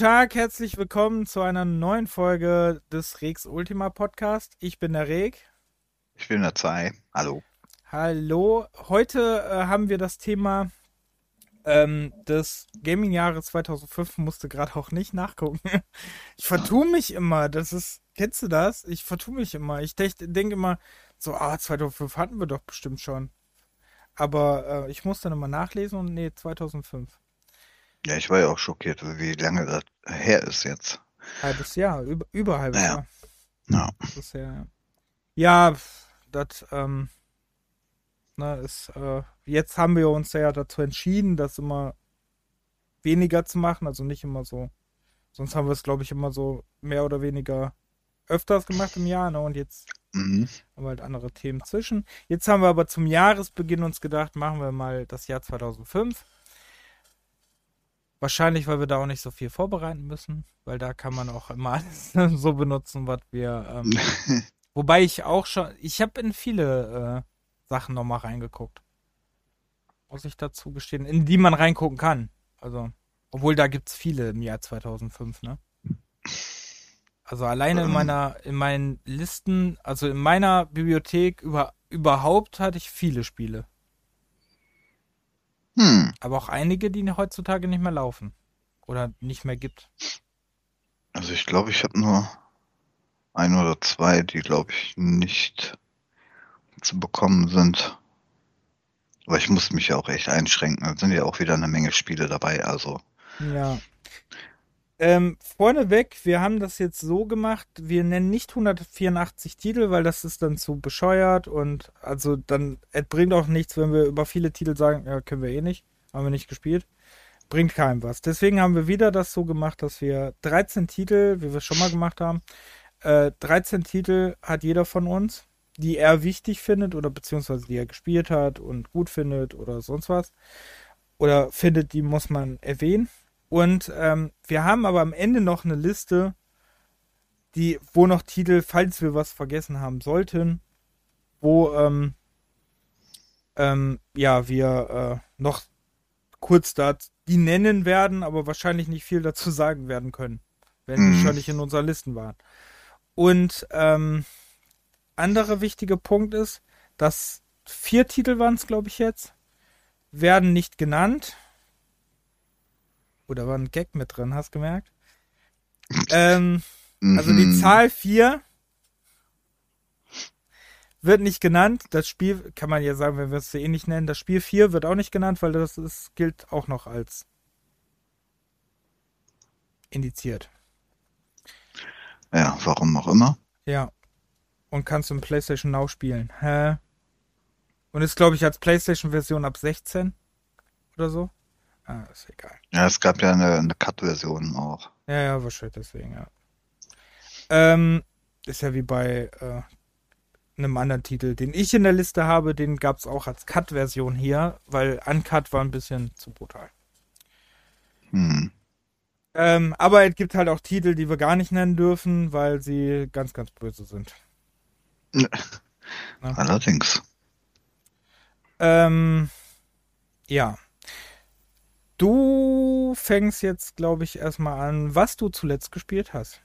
Tag, herzlich willkommen zu einer neuen Folge des Rex Ultima Podcast. Ich bin der Reg. Ich bin der Zwei. Hallo. Hallo. Heute äh, haben wir das Thema ähm, des Gaming-Jahres 2005. Musste gerade auch nicht nachgucken. Ich vertue mich immer. Das ist, kennst du das? Ich vertue mich immer. Ich denke immer so, ah, 2005 hatten wir doch bestimmt schon. Aber äh, ich muss dann immer nachlesen und nee, 2005. Ja, ich war ja auch schockiert, wie lange das her ist jetzt. Halbes Jahr, über, über halbes ja. Jahr. Ja. Das ist ja, ja, das, ähm, ne, ist, äh, jetzt haben wir uns ja dazu entschieden, das immer weniger zu machen, also nicht immer so. Sonst haben wir es, glaube ich, immer so mehr oder weniger öfters gemacht im Jahr, ne? Und jetzt Mhm. haben wir halt andere Themen zwischen. Jetzt haben wir aber zum Jahresbeginn uns gedacht, machen wir mal das Jahr 2005. Wahrscheinlich, weil wir da auch nicht so viel vorbereiten müssen, weil da kann man auch immer alles so benutzen, was wir. Ähm, wobei ich auch schon, ich habe in viele äh, Sachen nochmal reingeguckt. Muss ich dazu gestehen, in die man reingucken kann. Also, obwohl da gibt's viele im Jahr 2005, ne? Also alleine in Ähm. meiner, in meinen Listen, also in meiner Bibliothek über, überhaupt hatte ich viele Spiele. Hm. Aber auch einige, die heutzutage nicht mehr laufen. Oder nicht mehr gibt. Also ich glaube, ich habe nur ein oder zwei, die glaube ich nicht zu bekommen sind. Aber ich muss mich ja auch echt einschränken. Da sind ja auch wieder eine Menge Spiele dabei. Also Ja. Ähm, vorneweg, wir haben das jetzt so gemacht, wir nennen nicht 184 Titel, weil das ist dann zu bescheuert und also dann, es bringt auch nichts, wenn wir über viele Titel sagen, ja, können wir eh nicht, haben wir nicht gespielt. Bringt keinem was. Deswegen haben wir wieder das so gemacht, dass wir 13 Titel, wie wir es schon mal gemacht haben, äh, 13 Titel hat jeder von uns, die er wichtig findet oder beziehungsweise die er gespielt hat und gut findet oder sonst was. Oder findet, die muss man erwähnen. Und ähm, wir haben aber am Ende noch eine Liste, die, wo noch Titel, falls wir was vergessen haben sollten, wo ähm, ähm, ja wir äh, noch kurz da die nennen werden, aber wahrscheinlich nicht viel dazu sagen werden können, wenn Mhm. die schon nicht in unseren Listen waren. Und ähm, anderer wichtiger Punkt ist, dass vier Titel waren es, glaube ich, jetzt, werden nicht genannt. Oder war ein Gag mit drin, hast gemerkt? Ähm, also die mhm. Zahl 4 wird nicht genannt. Das Spiel, kann man ja sagen, wenn wir es eh nicht nennen, das Spiel 4 wird auch nicht genannt, weil das ist, gilt auch noch als indiziert. Ja, warum auch immer. Ja. Und kannst du im PlayStation Now spielen. Hä? Und ist, glaube ich, als PlayStation-Version ab 16 oder so. Ah, ist egal. Ja, es gab ja eine, eine Cut-Version auch. Ja, ja, wahrscheinlich deswegen, ja. Ähm, ist ja wie bei äh, einem anderen Titel, den ich in der Liste habe, den gab es auch als Cut-Version hier, weil Uncut war ein bisschen zu brutal. Hm. Ähm, aber es gibt halt auch Titel, die wir gar nicht nennen dürfen, weil sie ganz, ganz böse sind. Ja. Allerdings. Ähm, ja. Du fängst jetzt, glaube ich, erstmal an, was du zuletzt gespielt hast.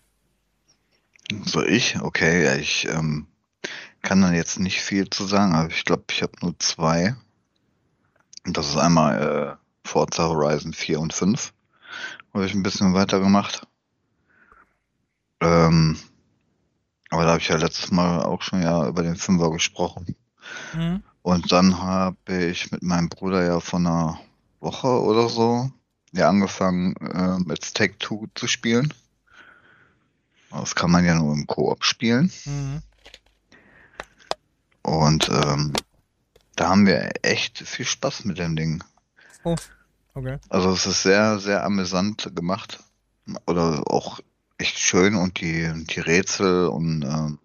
So ich? Okay, ja, ich ähm, kann da jetzt nicht viel zu sagen, aber ich glaube, ich habe nur zwei. Und das ist einmal äh, Forza Horizon 4 und 5. Habe ich ein bisschen weitergemacht. Ähm, aber da habe ich ja letztes Mal auch schon ja über den Fünfer gesprochen. Mhm. Und dann habe ich mit meinem Bruder ja von einer Woche oder so ja angefangen äh, mit Take Two zu spielen. Das kann man ja nur im Koop spielen. Mhm. Und ähm, da haben wir echt viel Spaß mit dem Ding. Oh, okay. Also es ist sehr, sehr amüsant gemacht. Oder auch echt schön und die, die Rätsel und ähm,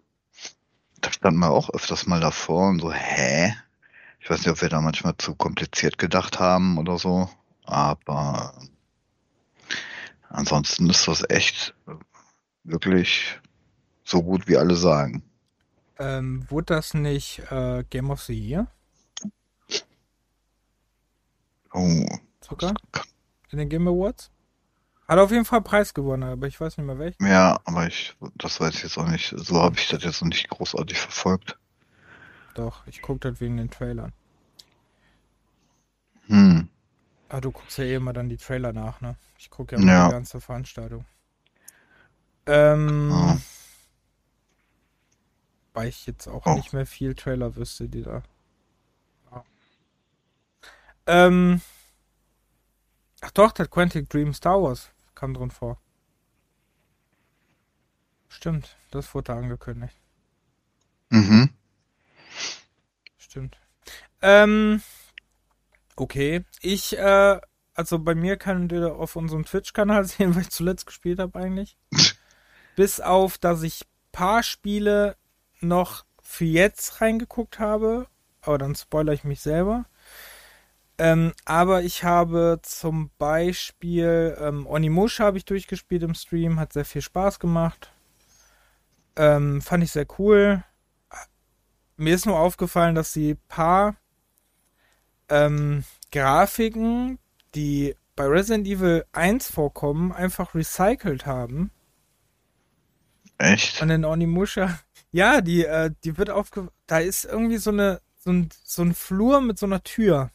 da standen wir auch öfters mal davor und so, hä? Ich weiß nicht, ob wir da manchmal zu kompliziert gedacht haben oder so, aber ansonsten ist das echt wirklich so gut, wie alle sagen. Ähm, wurde das nicht äh, Game of the Year? Oh, Sogar? In den Game Awards? Hat auf jeden Fall Preis gewonnen, aber ich weiß nicht mehr welchen. Ja, aber ich, das weiß ich jetzt auch nicht. So habe ich das jetzt noch nicht großartig verfolgt. Doch, ich gucke das wegen den Trailern. Hm. Ah, du guckst ja eh immer dann die Trailer nach, ne? Ich gucke ja Ja. die ganze Veranstaltung. Ähm, Ah. weil ich jetzt auch Oh. nicht mehr viel Trailer wüsste, die da. Ja. Ähm, ach doch, das Quantic Dream Star Wars kam drin vor. Stimmt, das wurde angekündigt. Mhm. Stimmt. Ähm, okay. Ich, äh, also bei mir könnt ihr auf unserem Twitch-Kanal sehen, weil ich zuletzt gespielt habe eigentlich. Bis auf, dass ich paar Spiele noch für jetzt reingeguckt habe, aber dann spoilere ich mich selber. Ähm, aber ich habe zum Beispiel ähm, Onimusha habe ich durchgespielt im Stream, hat sehr viel Spaß gemacht. Ähm, fand ich sehr cool. Mir ist nur aufgefallen, dass sie paar ähm, Grafiken, die bei Resident Evil 1 vorkommen, einfach recycelt haben. Echt? Und in Onimusha, ja, die, äh, die wird aufge... Da ist irgendwie so eine, so ein, so ein Flur mit so einer Tür.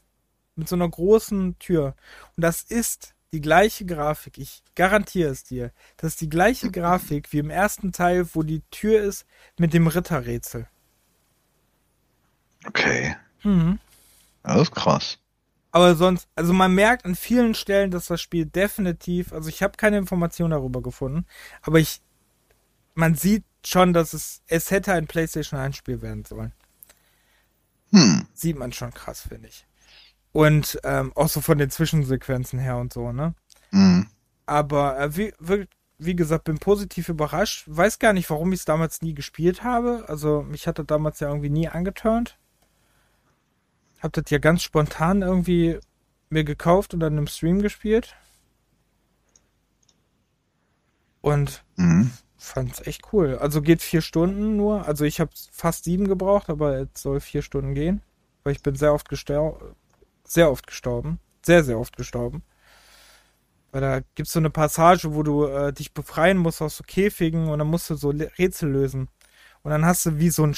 Mit so einer großen Tür. Und das ist die gleiche Grafik. Ich garantiere es dir. Das ist die gleiche Grafik wie im ersten Teil, wo die Tür ist mit dem Ritterrätsel. Okay. Mhm. Das ist krass. Aber sonst, also man merkt an vielen Stellen, dass das Spiel definitiv, also ich habe keine Informationen darüber gefunden, aber ich, man sieht schon, dass es, es hätte ein PlayStation 1 Spiel werden sollen. Hm. Sieht man schon krass, finde ich. Und ähm, auch so von den Zwischensequenzen her und so, ne? Hm. Aber äh, wie, wie, gesagt, bin positiv überrascht. Weiß gar nicht, warum ich es damals nie gespielt habe. Also mich hat das damals ja irgendwie nie angeturnt. Hab das ja ganz spontan irgendwie mir gekauft und dann im Stream gespielt. Und Hm. fand's echt cool. Also geht vier Stunden nur. Also ich habe fast sieben gebraucht, aber es soll vier Stunden gehen. Weil ich bin sehr oft gestorben. Sehr oft gestorben. Sehr, sehr oft gestorben. Weil da gibt's so eine Passage, wo du äh, dich befreien musst aus so Käfigen und dann musst du so Rätsel lösen. Und dann hast du wie so ein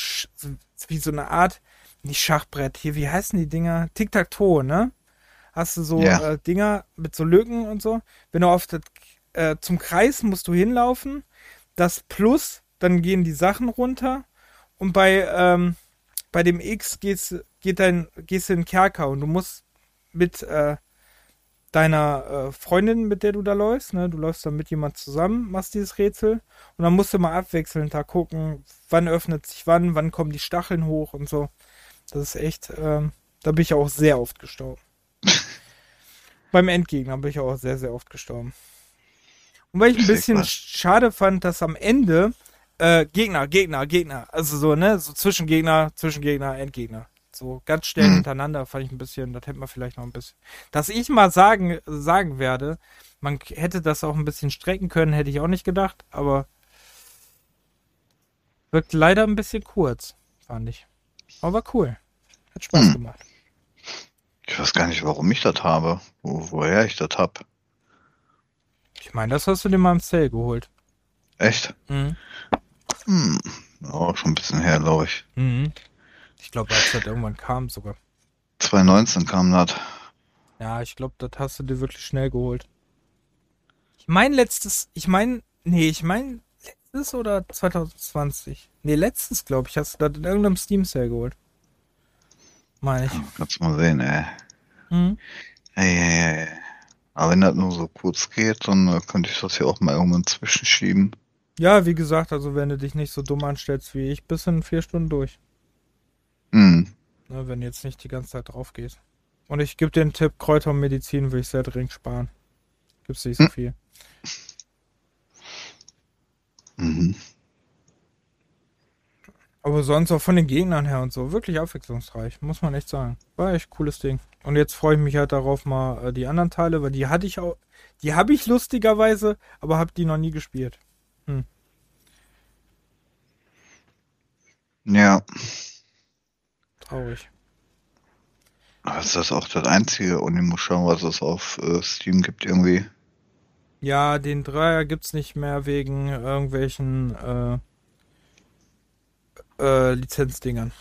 wie so eine Art, nicht Schachbrett, hier, wie heißen die Dinger? Tic-Tac-Toe, ne? Hast du so Ja. äh, Dinger mit so Lücken und so. Wenn du auf das, äh, zum Kreis musst du hinlaufen, das Plus, dann gehen die Sachen runter und bei, ähm, bei dem X geht's, geht dein, gehst du in den Kerker und du musst mit äh, deiner äh, Freundin, mit der du da läufst, ne, du läufst dann mit jemand zusammen, machst dieses Rätsel und dann musst du mal abwechselnd da gucken, wann öffnet sich wann, wann kommen die Stacheln hoch und so. Das ist echt, ähm, da bin ich auch sehr oft gestorben. Beim Endgegner bin ich auch sehr, sehr oft gestorben. Und weil ich ein bisschen schade fand, dass am Ende äh, Gegner, Gegner, Gegner, also so, ne, so Zwischengegner, Zwischengegner, Endgegner. So ganz schnell Hm. hintereinander fand ich ein bisschen, das hätte man vielleicht noch ein bisschen. Dass ich mal sagen, sagen werde, man hätte das auch ein bisschen strecken können, hätte ich auch nicht gedacht, aber wirkt leider ein bisschen kurz, fand ich. Aber cool. Hat Spaß Hm. gemacht. Ich weiß gar nicht, warum ich das habe. Wo, woher ich das hab. Ich meine, das hast du dir mal im Sale geholt. Echt? Mhm. Hm. Auch schon ein bisschen her, glaube ich. Mhm. Ich glaube, als das irgendwann kam sogar. 2019 kam das. Ja, ich glaube, das hast du dir wirklich schnell geholt. Ich mein letztes, ich mein, nee, ich mein letztes oder 2020? Nee, letztes, glaube ich, hast du das in irgendeinem Steam Sale geholt. Meine ich. Kannst mal sehen, ey. Mhm. Ey, ey, ey. Aber wenn das nur so kurz geht, dann äh, könnte ich das hier auch mal irgendwann zwischenschieben. Ja, wie gesagt, also wenn du dich nicht so dumm anstellst wie ich, bist du in vier Stunden durch. Hm. Ne, wenn du jetzt nicht die ganze Zeit drauf gehst. Und ich gebe den Tipp, Kräuter und Medizin will ich sehr dringend sparen. Gibt's nicht so Hm. viel. Mhm. Aber sonst auch von den Gegnern her und so, wirklich abwechslungsreich, muss man echt sagen. War echt cooles Ding. Und jetzt freue ich mich halt darauf mal äh, die anderen Teile, weil die hatte ich auch, die habe ich lustigerweise, aber habe die noch nie gespielt. Ja. Traurig. Aber ist das auch das einzige Onimusha, was es auf äh, Steam gibt irgendwie? Ja, den Dreier gibt's nicht mehr wegen irgendwelchen äh, äh, Lizenzdingern.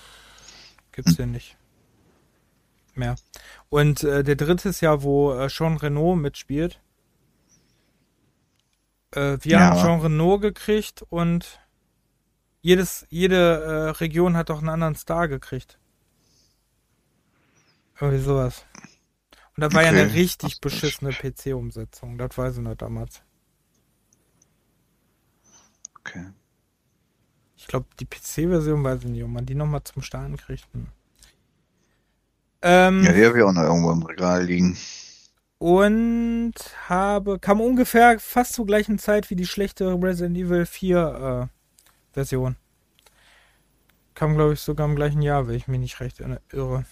Gibt's den nicht mehr. Und äh, der dritte ist ja, wo äh, Jean Renault mitspielt. Äh, wir Ja. haben Jean Renault gekriegt und jedes, jede äh, Region hat auch einen anderen Star gekriegt. Irgendwie sowas. Und da war ja Okay. eine richtig beschissene PC-Umsetzung. Das weiß ich noch damals. Okay. Ich glaube, die PC-Version weiß ich nicht, ob man die nochmal zum Starten kriegt. Hm. Ähm, Ja, die habe ich auch noch irgendwo im Regal liegen. und habe, kam ungefähr fast zur gleichen Zeit wie die schlechte Resident Evil 4 äh, Version. Kam, glaube ich, sogar im gleichen Jahr, wenn ich mich nicht recht irre.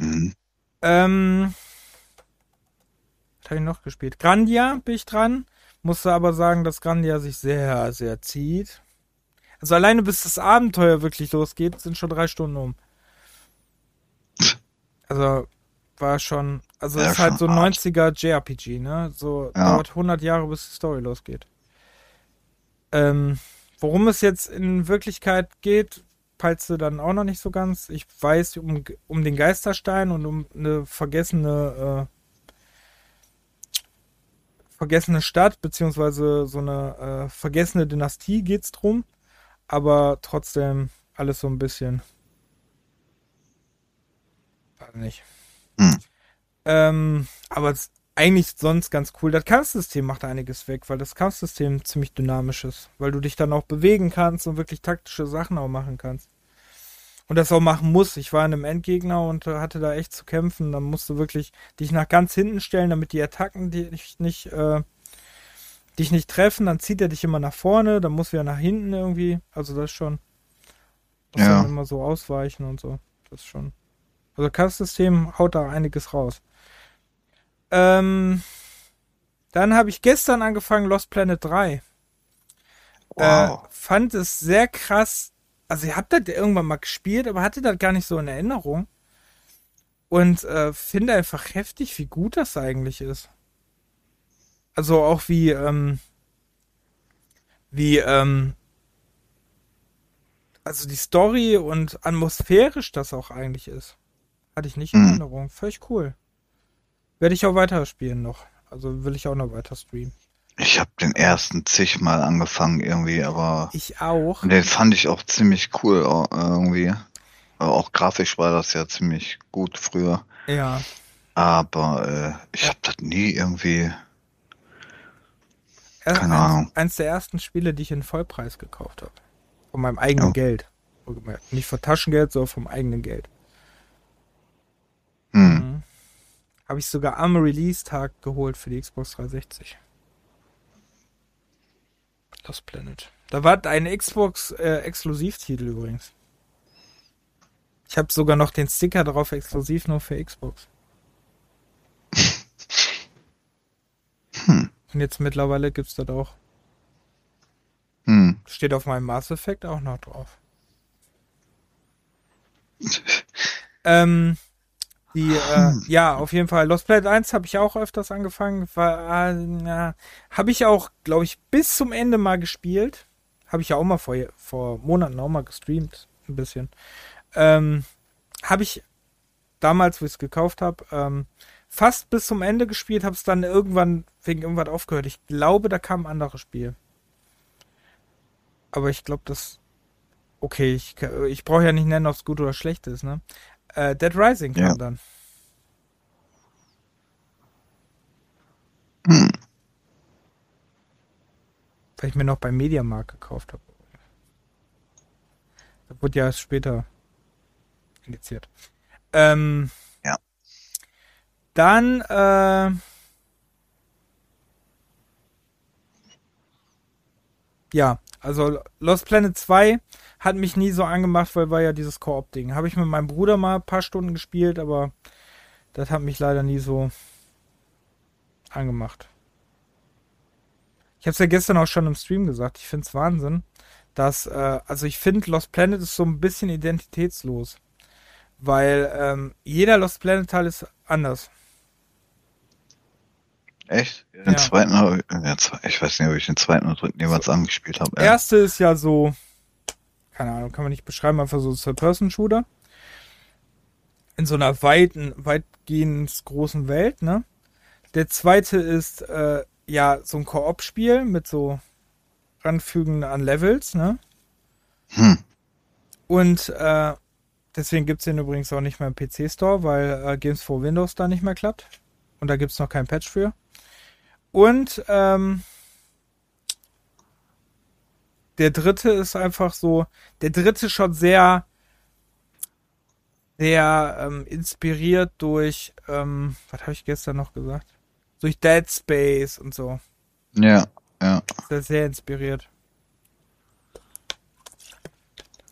Mhm. Ähm, was habe ich noch gespielt? Grandia bin ich dran. Musste aber sagen, dass Grandia sich sehr, sehr zieht. Also alleine bis das Abenteuer wirklich losgeht, sind schon drei Stunden um. Also war schon, also Ja, ist halt so hart. 90er JRPG, ne? So Ja. dauert 100 Jahre, bis die Story losgeht. Ähm, worum es jetzt in Wirklichkeit geht, peilst du dann auch noch nicht so ganz. Ich weiß um, um den Geisterstein und um eine vergessene, äh, vergessene Stadt, beziehungsweise so eine äh, vergessene Dynastie geht's drum. Aber trotzdem alles so ein bisschen. Weiß nicht. Hm. Ähm, aber es eigentlich sonst ganz cool. Das Kampfsystem macht einiges weg, weil das Kampfsystem ziemlich dynamisch ist. Weil du dich dann auch bewegen kannst und wirklich taktische Sachen auch machen kannst. Und das auch machen musst. Ich war in einem Endgegner und hatte da echt zu kämpfen. Dann musst du wirklich dich nach ganz hinten stellen, damit die Attacken dich nicht, äh, dich nicht treffen. Dann zieht er dich immer nach vorne, dann musst du ja nach hinten irgendwie. Also das ist schon. Ja. immer so ausweichen und so. Das ist schon. Also Kampfsystem haut da einiges raus. Ähm, dann habe ich gestern angefangen Lost Planet 3. Wow. Äh, fand es sehr krass. Also ich habe das irgendwann mal gespielt, aber hatte das gar nicht so in Erinnerung. Und äh, finde einfach heftig, wie gut das eigentlich ist. Also auch wie, ähm, wie, ähm, also die Story und atmosphärisch das auch eigentlich ist. Hatte ich nicht in Mhm. Erinnerung. Völlig cool. Werde ich auch weiterspielen noch. Also will ich auch noch weiter streamen. Ich habe den ersten zigmal angefangen irgendwie, aber Ich auch. den fand ich auch ziemlich cool irgendwie. Aber auch grafisch war das ja ziemlich gut früher. Ja. Aber äh, ich habe das nie irgendwie. Er- Keine eins, Ahnung. Eins der ersten Spiele, die ich in Vollpreis gekauft habe. Von meinem eigenen Oh. Geld. Nicht von Taschengeld, sondern vom eigenen Geld. Hm. Mhm. Habe ich sogar am Release-Tag geholt für die Xbox 360. Lost Planet. Da war ein Xbox-Exklusivtitel übrigens. Ich habe sogar noch den Sticker drauf, exklusiv nur für Xbox. Hm. Und jetzt mittlerweile gibt's das auch. Hm. Steht auf meinem Mass Effect auch noch drauf. ähm, die, äh, ja, auf jeden Fall. Lost Planet 1 habe ich auch öfters angefangen. War, äh, ja, habe ich auch, glaube ich, bis zum Ende mal gespielt. Habe ich ja auch mal vor, vor Monaten auch mal gestreamt. Ein bisschen. Ähm, habe ich damals, wo ich es gekauft habe, ähm, fast bis zum Ende gespielt, habe es dann irgendwann wegen irgendwas aufgehört. Ich glaube, da kam ein anderes Spiel. Aber ich glaube, das. Okay, ich, ich brauche ja nicht nennen, ob es gut oder schlecht ist, ne? Äh, Dead Rising kam Ja. dann. Hm. Weil ich mir noch beim Mediamarkt gekauft habe. Das wurde ja erst später indiziert. Ähm, Ja. Dann, äh, ja, also Lost Planet 2 hat mich nie so angemacht, weil war ja dieses Koop-Ding. Habe ich mit meinem Bruder mal ein paar Stunden gespielt, aber das hat mich leider nie so angemacht. Ich habe es ja gestern auch schon im Stream gesagt. Ich finde es Wahnsinn, dass, äh, also ich finde, Lost Planet ist so ein bisschen identitätslos. Weil ähm, jeder Lost Planet Teil ist anders. Echt? Den Ja. zweiten, hab ich- ich weiß nicht, ob ich den zweiten oder dritten jeweils angespielt habe. Ja. Erste ist ja so, keine Ahnung, kann man nicht beschreiben, einfach so Third-Person-Shooter. In so einer weiten, weitgehend großen Welt, ne? Der zweite ist, äh, ja, so ein Koop-Spiel mit so Ranfügen an Levels, ne? Hm. Und äh, deswegen gibt's den übrigens auch nicht mehr im PC-Store, weil äh, Games for Windows da nicht mehr klappt. Und da gibt's noch kein Patch für. Und ähm, der dritte ist einfach so, der dritte schon sehr, sehr ähm, inspiriert durch, ähm, was habe ich gestern noch gesagt? Durch Dead Space und so. Ja, ja. Er sehr inspiriert.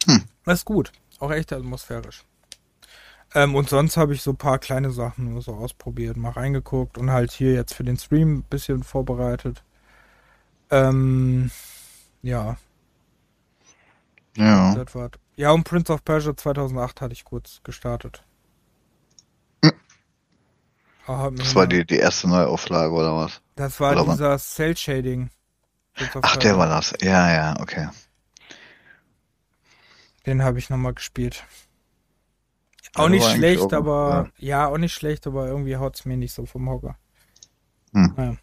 Hm. Das ist gut. Auch echt atmosphärisch. Ähm, und sonst habe ich so ein paar kleine Sachen nur so ausprobiert, mal reingeguckt und halt hier jetzt für den Stream ein bisschen vorbereitet. Ähm, ja, Ja. Ja, und Prince of Persia 2008 hatte ich kurz gestartet. Hm. Ah, Das war die, die erste Neuauflage oder was? das war oder dieser Cell Shading. Ach, der war das. Ja, ja, okay. Den habe ich nochmal gespielt. Ja, Auch nicht schlecht, auch- aber ja. auch nicht schlecht, aber irgendwie haut's mir nicht so vom Hocker. Hm. Ja.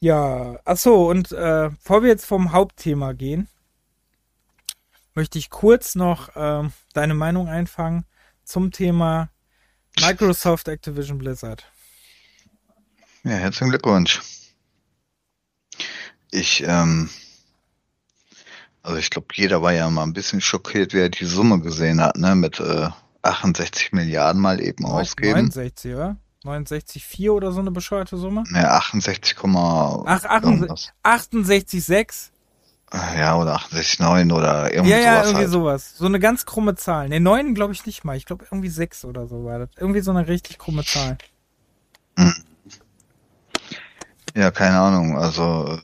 Ja, ach so, und äh, bevor wir jetzt vom Hauptthema gehen, möchte ich kurz noch ähm, deine Meinung einfangen zum Thema Microsoft Activision Blizzard. Ja, herzlichen Glückwunsch. Ich, ähm, also ich glaube, jeder war ja mal ein bisschen schockiert, wie er die Summe gesehen hat, ne, mit äh, 68 Milliarden mal eben ausgeben. 69, oder? 69,4 oder so eine bescheuerte Summe? Ne, 68, Ach, 68, irgendwas. 68,6? Ja, oder 68,9 oder irgendwas Ja, ja, sowas irgendwie halt. sowas. So eine ganz krumme Zahl. Ne, 9 glaube ich nicht mal. Ich glaube irgendwie 6 oder so war das. Irgendwie so eine richtig krumme Zahl. Ja, keine Ahnung, also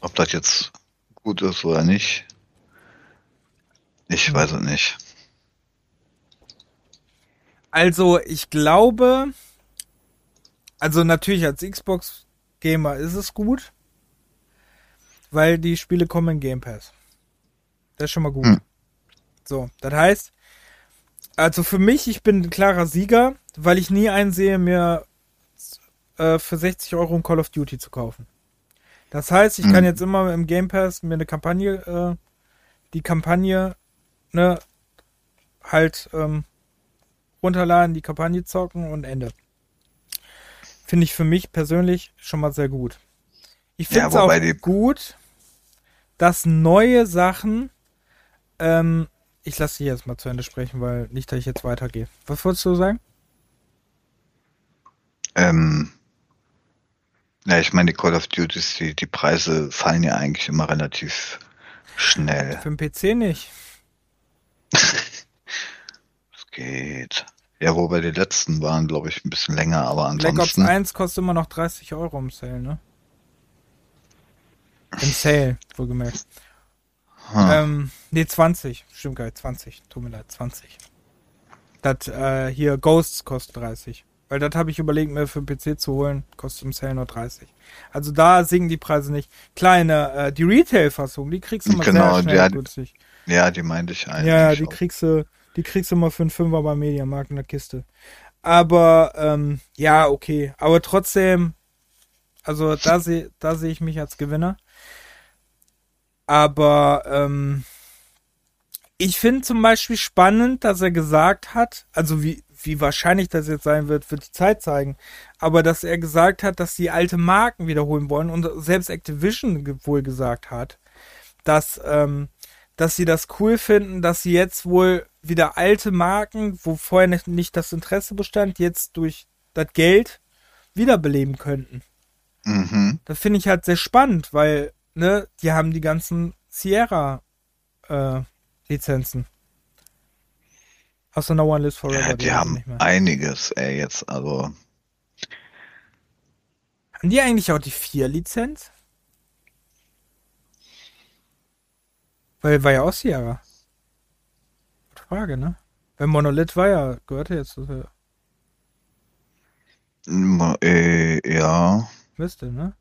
ob das jetzt gut ist oder nicht. Ich weiß es nicht. Also, ich glaube, also natürlich als Xbox-Gamer ist es gut, weil die Spiele kommen in Game Pass. Das ist schon mal gut. Hm. So, das heißt, also für mich, ich bin ein klarer Sieger, weil ich nie einsehe, mir äh, für 60 Euro ein Call of Duty zu kaufen. Das heißt, ich kann Hm. jetzt immer im Game Pass mir eine Kampagne, äh, die Kampagne, ne, halt ähm, runterladen, die Kampagne zocken und Ende. Finde ich für mich persönlich schon mal sehr gut. Ich Ja, finde es auch wobei die- gut, dass neue Sachen, ähm, ich lasse dich jetzt mal zu Ende sprechen, weil nicht, dass ich jetzt weitergehe. Was wolltest du sagen? Ähm, ja, ich meine, die Call of Duties, die, die Preise fallen ja eigentlich immer relativ schnell. Für den PC nicht. Es geht. Ja, wobei die letzten waren, glaube ich, ein bisschen länger, aber Black Ops ansonsten. 1 kostet immer noch 30 Euro im Sale, ne? Im Sale, wohlgemerkt. Hm. Ähm, nee, 20. Stimmt gar nicht, 20. Tut mir leid, 20. Das, äh, hier, Ghosts kostet 30. Weil das habe ich überlegt, mir für PC zu holen, kostet im Sale nur 30. Also da sinken die Preise nicht. Kleine, äh, die Retail-Fassung, die kriegst du mal Genau, sehr schnell ja, günstig. ja, die meinte ich eigentlich. Ja, die auch. kriegst du, die kriegst du mal für einen Fünfer beim Mediamarkt in der Kiste. Aber, ähm, ja, okay. Aber trotzdem, also da sehe da sehe ich mich als Gewinner. Aber, ähm, ich finde zum Beispiel spannend, dass er gesagt hat, also wie, wie wahrscheinlich das jetzt sein wird, wird die Zeit zeigen, aber dass er gesagt hat, dass die alte Marken wiederholen wollen und selbst Activision wohl gesagt hat, dass, ähm, dass sie das cool finden, dass sie jetzt wohl wieder alte Marken, wo vorher nicht, nicht das Interesse bestand, jetzt durch das Geld wiederbeleben könnten. Mhm. Das finde ich halt sehr spannend, weil, ne, die haben die ganzen Sierra äh, Lizenzen. Außer No One Lives Forever. Ja, die haben sie haben nicht mehr. einiges, ey, jetzt, also. Haben die eigentlich auch die 4 Lizenz? Weil war ja auch Sierra. Frage, ne? Weil Monolith war ja, gehörte jetzt zu. Äh, ja, Müsste, ne?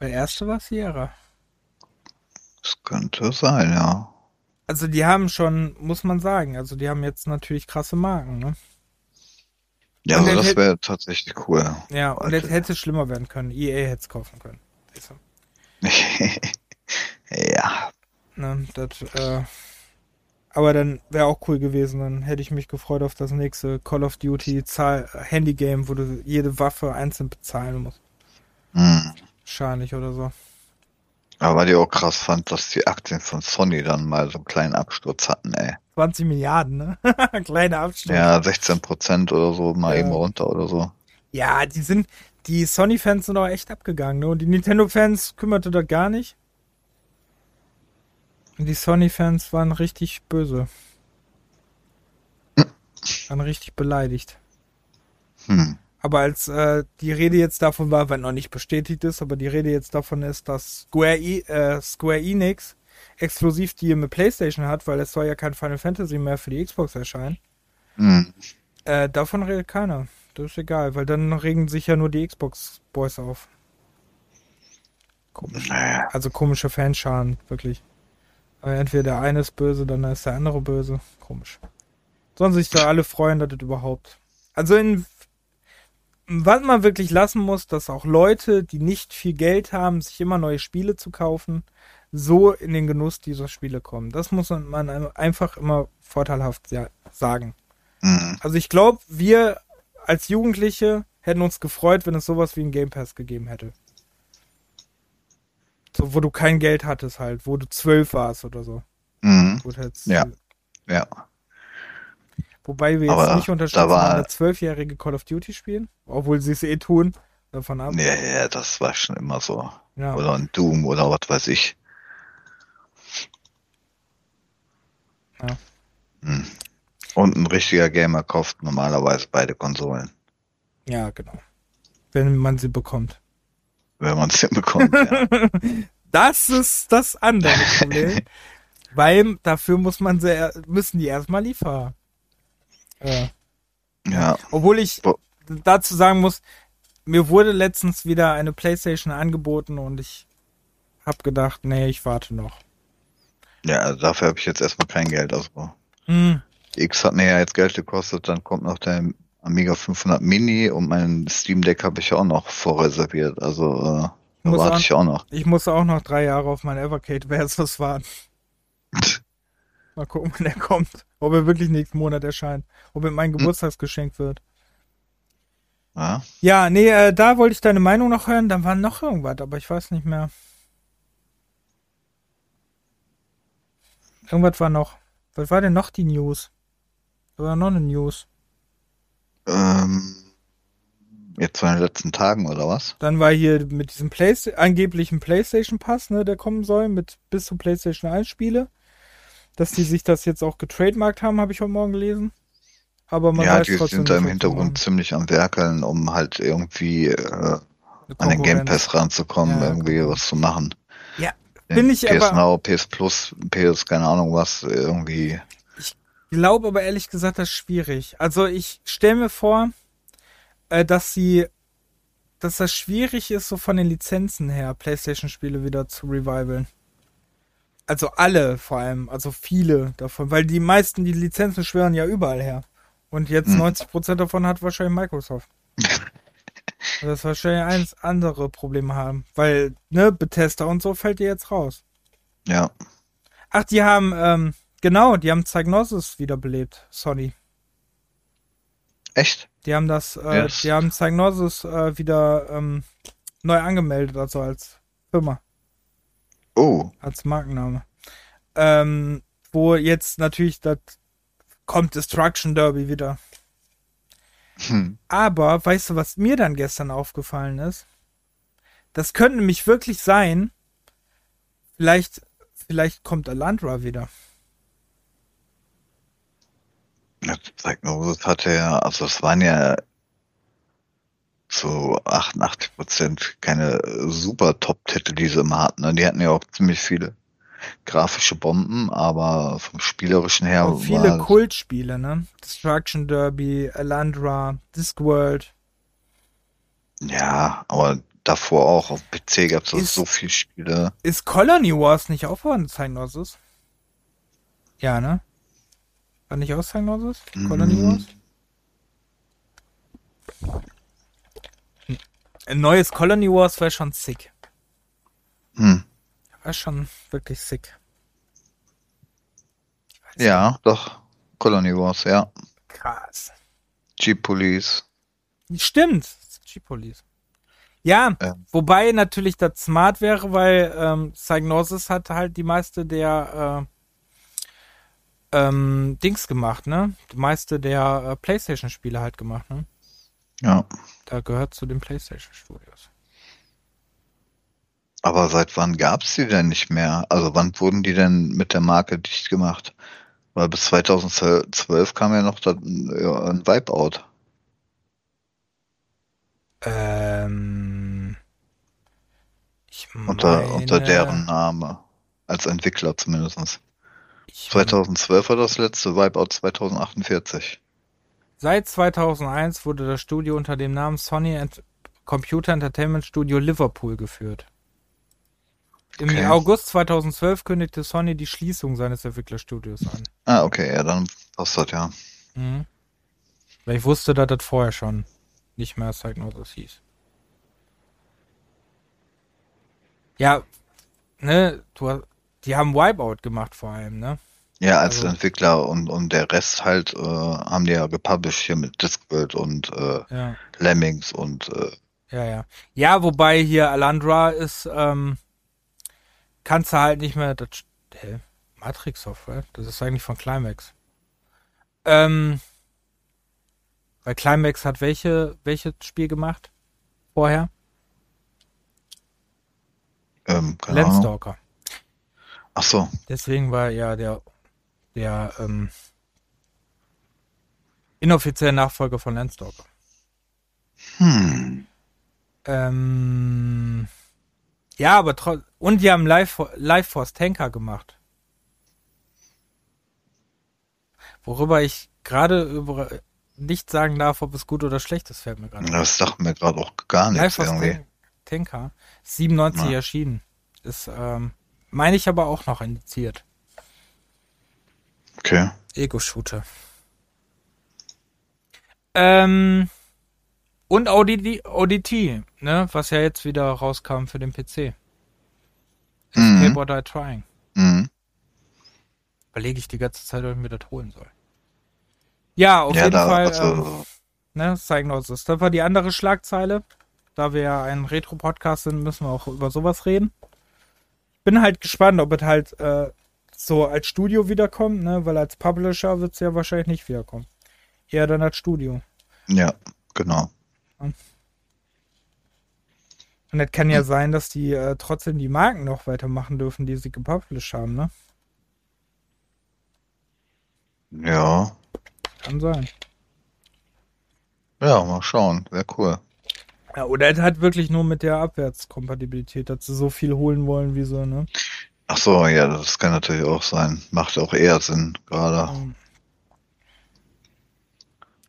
Der erste war Sierra. das könnte sein, ja. Also die haben schon, muss man sagen, also die haben jetzt natürlich krasse Marken, ne? Ja, Und also das wäre tatsächlich cool. Ja, und es hätte schlimmer werden können. EA hätte es kaufen können. Ja, Ne, das, äh, aber dann wäre auch cool gewesen. Dann hätte ich mich gefreut auf das nächste Call of Duty Handygame, wo du jede Waffe einzeln bezahlen musst. hm. Wahrscheinlich oder so. Aber was ich auch krass fand, dass die Aktien von Sony dann mal so einen kleinen Absturz hatten, ey. 20 Milliarden, ne? Kleiner Abstand. Ja, 16 Prozent oder so, mal Ja. eben runter oder so. Ja, die sind, die Sony-Fans sind auch echt abgegangen, ne? Und die Nintendo-Fans kümmerte das gar nicht. Die Sony-Fans waren richtig böse. Waren richtig beleidigt. Hm. Aber als äh, die Rede jetzt davon war, wenn noch nicht bestätigt ist, aber die Rede jetzt davon ist, dass Square, e äh, Square Enix exklusiv die mit PlayStation hat, weil es soll ja kein Final Fantasy mehr für die Xbox erscheinen. Hm. Äh, davon redet keiner. Das ist egal, weil dann regen sich ja nur die Xbox-Boys auf. Komisch. Also komische Fanscharen, wirklich. Entweder der eine ist böse, dann ist der andere böse. Komisch. Sollen sich da alle freuen, dass das überhaupt. Also in was man wirklich lassen muss, dass auch Leute, die nicht viel Geld haben, sich immer neue Spiele zu kaufen, so in den Genuss dieser Spiele kommen. Das muss man einfach immer vorteilhaft sagen. Hm. Also ich glaube, wir als Jugendliche hätten uns gefreut, wenn es sowas wie ein Game Pass gegeben hätte. So, wo du kein Geld hattest halt, wo du zwölf warst oder so. Hm. Gut, jetzt, Ja. Ja. Wobei wir jetzt Aber nicht da unterstützen, war- Zwölfjährige Call of Duty spielen, obwohl sie es eh tun. Davon ab. Ja, ja, das war schon immer so. Ja. Oder ein Doom oder was weiß ich. Ja. Hm. Und ein richtiger Gamer kauft normalerweise beide Konsolen, ja, genau. Wenn man sie bekommt. Wenn man es hinbekommt. ja. Das ist das andere Problem. weil dafür muss man sie, müssen die erstmal liefern. Ja. ja. Obwohl ich dazu sagen muss, mir wurde letztens wieder eine Playstation angeboten und ich habe gedacht, nee, ich warte noch. Ja, also dafür habe ich jetzt erstmal kein Geld. Also Hm, X hat mir ja jetzt Geld gekostet, dann kommt noch der Amiga 500 Mini und mein Steam Deck habe ich auch noch vorreserviert. Also äh, warte ich auch noch. ich muss auch noch drei Jahre auf mein Evercade Versus warten. Mal gucken, wann der kommt. Ob er wirklich nächsten Monat erscheint. Ob er mein Geburtstagsgeschenk wird. Ja, Ja, nee, äh, da wollte ich deine Meinung noch hören. Dann war noch irgendwas, aber ich weiß nicht mehr. Irgendwas war noch. Was war denn noch die News? Da war noch eine News. Ähm, jetzt in den letzten Tagen oder was? Dann war hier mit diesem Playsta angeblichen PlayStation Pass, ne, der kommen soll, mit bis zu PlayStation 1 Spiele. Dass die sich das jetzt auch getrademarkt haben, habe ich heute Morgen gelesen. Aber man ja, weiß die trotzdem sind da im Hintergrund ziemlich am Werkeln, um halt irgendwie äh, an den Game. Pass ranzukommen, Ja, irgendwie was zu machen. Ja, bin ich PS aber- Now, PS Plus, PS, keine Ahnung was, irgendwie. Glaube aber ehrlich gesagt, das ist schwierig. Also ich stelle mir vor, äh, dass sie, dass das schwierig ist, so von den Lizenzen her, PlayStation-Spiele wieder zu revivalen. Also alle vor allem, also viele davon, weil die meisten, die Lizenzen schwören ja überall her. Und jetzt Hm. 90% davon hat wahrscheinlich Microsoft. Also das wahrscheinlich eins andere Probleme haben, weil, ne, Bethesda und so fällt dir jetzt raus. Ja, Ach, die haben, ähm, genau, die haben Psygnosis wiederbelebt, Sony. echt? Die haben das, äh, Yes. die haben Psygnosis äh, wieder ähm, neu angemeldet, also als Firma, Oh, als Markenname. Ähm, wo jetzt natürlich das kommt Destruction Derby wieder. hm. Aber weißt du, was mir dann gestern aufgefallen ist? Das könnte nämlich wirklich sein. Vielleicht, vielleicht kommt Alandra wieder. Ja, Psygnosis hatte ja, also es waren ja zu 88 Prozent keine super Top-Titel, die sie immer hatten. Ne? Die hatten ja auch ziemlich viele grafische Bomben, aber vom spielerischen her Und viele Kultspiele, ne? Destruction Derby, Alandra, Discworld. ja, aber davor auch auf PC gab es so viele Spiele. Ist Colony Wars nicht auch von Psygnosis? Ja, ne? War nicht aus Psygnosis? Colony Mhm. Wars? Ein neues Colony Wars wäre schon sick. Hm. Wäre schon wirklich sick. Ja, doch. Colony Wars, ja. Krass. Jeep Police. Stimmt. G-Police. Ja, Ähm. wobei natürlich das smart wäre, weil ähm, Psygnosis hat halt die meiste der äh, ähm, Dings gemacht, ne? Die meiste der äh, Playstation-Spiele halt gemacht, ne? Ja. Da gehört zu den Playstation-Studios. Aber seit wann gab's die denn nicht mehr? Also wann wurden die denn mit der Marke dicht gemacht? Weil bis 2012 kam ja noch das, ja, ein Wipeout. Ähm, ich Unter, meine, unter deren Name. Als Entwickler zumindest. Ich 2012 war das letzte, Wipeout 2048. Seit 2001 wurde das Studio unter dem Namen Sony Computer Entertainment Studio Liverpool geführt. Im Okay. August 2012 kündigte Sony die Schließung seines Entwicklerstudios an. Ah, okay, ja, dann passt das ja. Mhm. Weil ich wusste, dass das vorher schon nicht mehr Psygnosis hieß. Ja, ne, du, hast- die haben Wipeout gemacht vor allem, ne? Ja, als Also- Entwickler und, und der Rest halt äh, haben die ja gepublished hier mit Discworld und äh, Ja. Lemmings und äh, Ja, ja. Ja, wobei hier Alandra ist, ähm, kannst du halt nicht mehr, das, hä? Matrix Software, das ist eigentlich von Climax. Ähm, weil Climax hat welche, welches Spiel gemacht? Vorher? ähm, keine Ahnung. Ach so, Deswegen war ja der, der, ähm, inoffizielle Nachfolger von Landstalker. hm, Ähm, ja, aber trotzdem. Und die haben Live, Live Force Tanker gemacht. Worüber ich gerade über nicht sagen darf, ob es gut oder schlecht ist, fällt mir gerade. das sagt mir gerade auch gar nichts Force irgendwie. Tan- Tanker. 97 Ja. erschienen. Ist, ähm, meine ich aber auch noch indiziert. Okay. Ego-Shooter. Ähm, und ODD, ODT, ne, was ja jetzt wieder rauskam für den PC. Mhm. Escape or Die Trying. Mhm. Überlege ich die ganze Zeit, ob ich mir das holen soll. Ja, auf Ja, jeden da, Fall, also, ähm, ne, Psygnosis. Das war die andere Schlagzeile. Da wir ja ein Retro-Podcast sind, müssen wir auch über sowas reden. Bin halt gespannt, ob es halt äh, so als Studio wiederkommt, ne? Weil als Publisher wird es ja wahrscheinlich nicht wiederkommen. Eher dann als Studio. ja, genau. Und das kann ja sein, dass die äh, trotzdem die Marken noch weitermachen dürfen, die sie gepublished haben, ne? Ja, Kann sein. ja, mal schauen. Wäre cool. Ja, oder es hat wirklich nur mit der Abwärtskompatibilität, dass sie so viel holen wollen wie so, ne? Ach so, ja, das kann natürlich auch sein. Macht auch eher Sinn, gerade.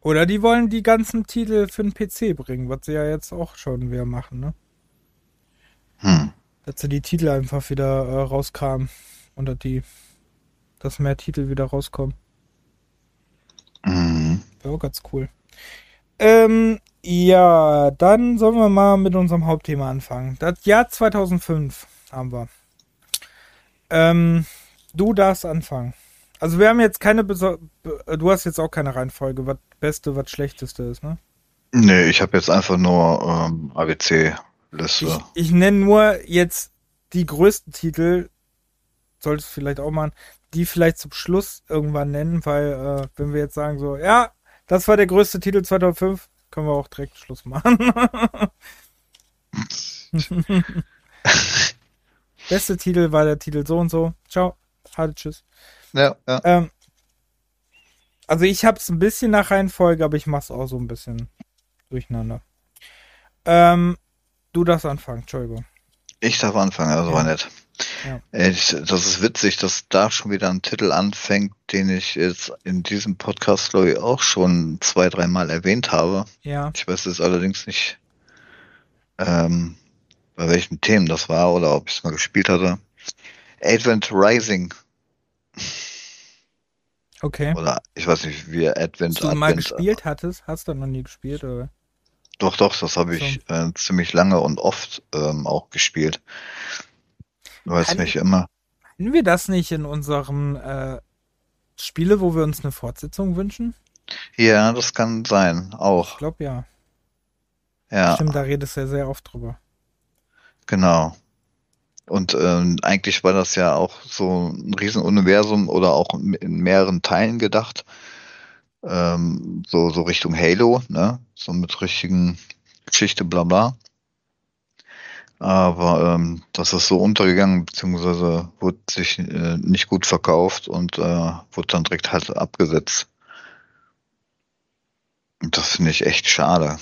Oder die wollen die ganzen Titel für den PC bringen, was sie ja jetzt auch schon wieder machen, ne? Hm. Dass sie die Titel einfach wieder äh, rauskramen und dass die, dass mehr Titel wieder rauskommen. Mhm. Wäre auch ganz cool. Ähm, ja, dann sollen wir mal mit unserem Hauptthema anfangen. Das Jahr 2005 haben wir. Ähm, du darfst anfangen. Also wir haben jetzt keine, beso be- du hast jetzt auch keine Reihenfolge, was Beste, was Schlechteste ist, ne? Nee, ich habe jetzt einfach nur ähm, ABC-Liste. Ich, ich nenne nur jetzt die größten Titel, solltest du vielleicht auch mal, die vielleicht zum Schluss irgendwann nennen, weil äh, wenn wir jetzt sagen so, ja, das war der größte Titel 2005, können wir auch direkt Schluss machen. Beste Titel war der Titel so und so. Ciao. Halt, tschüss. Ja, ja. Ähm, also ich hab's ein bisschen nach Reihenfolge, aber ich mach's auch so ein bisschen durcheinander. Ähm, du darfst anfangen, Entschuldigung. Ich darf anfangen, also Ja. war nett. Ja. Ich, das ist witzig, dass da schon wieder ein Titel anfängt, den ich jetzt in diesem Podcast, glaube ich, auch schon zwei, dreimal erwähnt habe. Ja. Ich weiß jetzt allerdings nicht, ähm, bei welchen Themen das war oder ob ich es mal gespielt hatte. Advent Rising. Okay. Oder ich weiß nicht, wie Advent. Hast du Advent, mal gespielt hattest? Hast du noch nie gespielt, oder? Doch, doch, das habe ich so. äh, ziemlich lange und oft ähm, auch gespielt. Weiß Kann, nicht immer. Hatten wir das nicht in unserem äh, Spiele, wo wir uns eine Fortsetzung wünschen? Ja, das kann sein, auch. Ich glaube ja. Ja. Stimmt, da redest du ja sehr oft drüber. Genau. Und ähm, eigentlich war das ja auch so ein Riesenuniversum oder auch in mehreren Teilen gedacht. Ähm, so, so Richtung Halo, ne? So mit richtigen Geschichte, bla bla. Aber ähm, das ist so untergegangen, beziehungsweise wurde sich äh, nicht gut verkauft und äh, wurde dann direkt halt abgesetzt. Und das finde ich echt schade.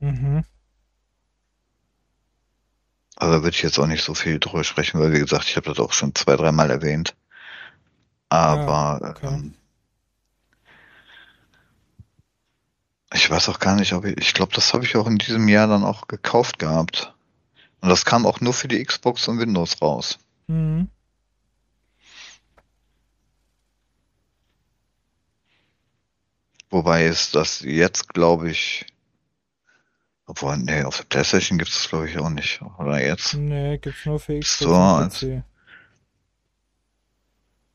Mhm. Also da würde ich jetzt auch nicht so viel drüber sprechen, weil wie gesagt, ich habe das auch schon zwei, dreimal erwähnt. Aber ja, okay. ähm, ich weiß auch gar nicht, ob ich, ich glaube, das habe ich auch in diesem Jahr dann auch gekauft gehabt. Und das kam auch nur für die Xbox und Windows raus. Mhm. Wobei ist das jetzt, glaube ich, obwohl, nee, auf der Playstation gibt es glaube ich auch nicht. Oder jetzt? Nee, gibt's nur für Xbox so, und PC.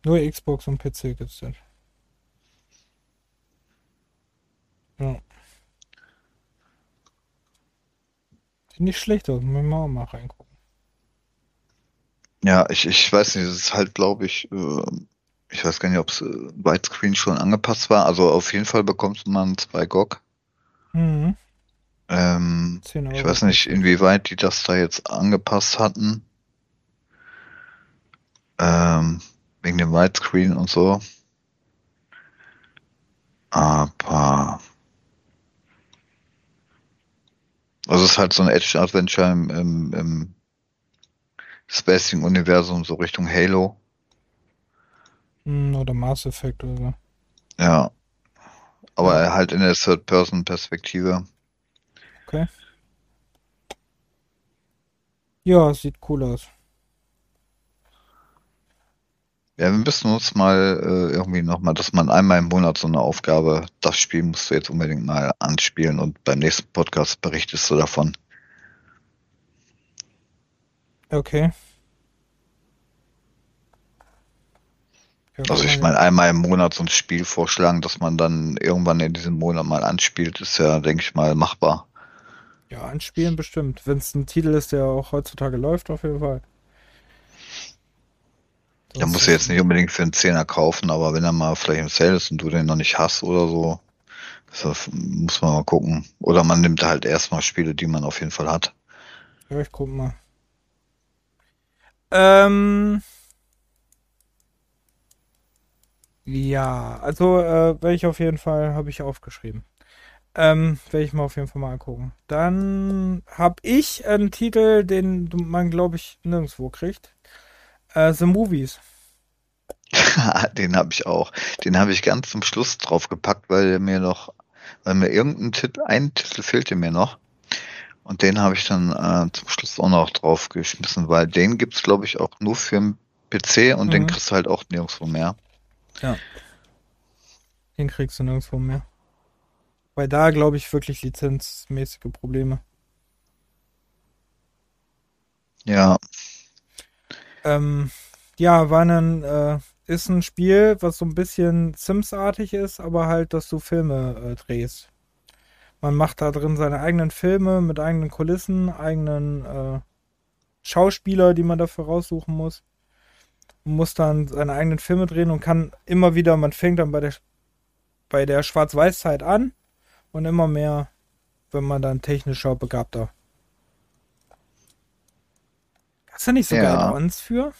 Nur Xbox und PC gibt's das. Ja. Sieht nicht schlecht aus, müssen wir auch mal reingucken. Ja, ich, ich weiß nicht, das ist halt, glaube ich, äh, ich weiß gar nicht, ob es äh, Widescreen schon angepasst war. Also auf jeden Fall bekommt man zwei GOG. Mhm. Ähm, ich weiß nicht, inwieweit die das da jetzt angepasst hatten. Ähm, wegen dem Widescreen und so. Aber also es ist halt so ein Action-Adventure im, im, im Spacing-Universum, so Richtung Halo. Hm, oder Mass Effect oder so. Ja. Aber halt in der Third-Person-Perspektive. Okay. Ja, sieht cool aus. Ja, wir müssen uns mal äh, irgendwie nochmal, dass man einmal im Monat so eine Aufgabe, das Spiel musst du jetzt unbedingt mal anspielen und beim nächsten Podcast berichtest du davon. Okay. Also ich meine, einmal im Monat so ein Spiel vorschlagen, dass man dann irgendwann in diesem Monat mal anspielt, ist ja, denke ich mal, machbar. Ja, anspielen bestimmt. Wenn es ein Titel ist, der auch heutzutage läuft, auf jeden Fall. Der muss jetzt nicht unbedingt für einen Zehner kaufen, aber wenn er mal vielleicht im Sale ist und du den noch nicht hast oder so, das muss man mal gucken. Oder man nimmt halt erstmal Spiele, die man auf jeden Fall hat. Ja, ich guck mal. Ähm. Ja, also äh, werde ich auf jeden Fall, habe ich aufgeschrieben. Ähm, werde ich mir auf jeden Fall mal angucken. Dann habe ich einen Titel, den man, glaube ich, nirgendwo kriegt. Äh, The Movies. den habe ich auch. Den habe ich ganz zum Schluss drauf gepackt, weil mir noch, weil mir irgendein Titel, ein Titel fehlte mir noch. Und den habe ich dann äh, zum Schluss auch noch drauf geschmissen, weil den gibt's glaube ich auch nur für den PC und mhm. den kriegst du halt auch nirgendwo mehr. Ja. Den kriegst du nirgendwo mehr. Weil da glaube ich wirklich lizenzmäßige Probleme. Ja. Ähm, ja, war ein, äh, ist ein Spiel, was so ein bisschen Sims-artig ist, aber halt, dass du Filme äh, drehst. Man macht da drin seine eigenen Filme mit eigenen Kulissen, eigenen äh, Schauspieler, die man dafür raussuchen muss. Man muss dann seine eigenen Filme drehen und kann immer wieder, man fängt dann bei der, bei der Schwarz-Weiß-Zeit an und immer mehr, wenn man dann technischer Begabter. Hast du nicht so ja. geile Ons für?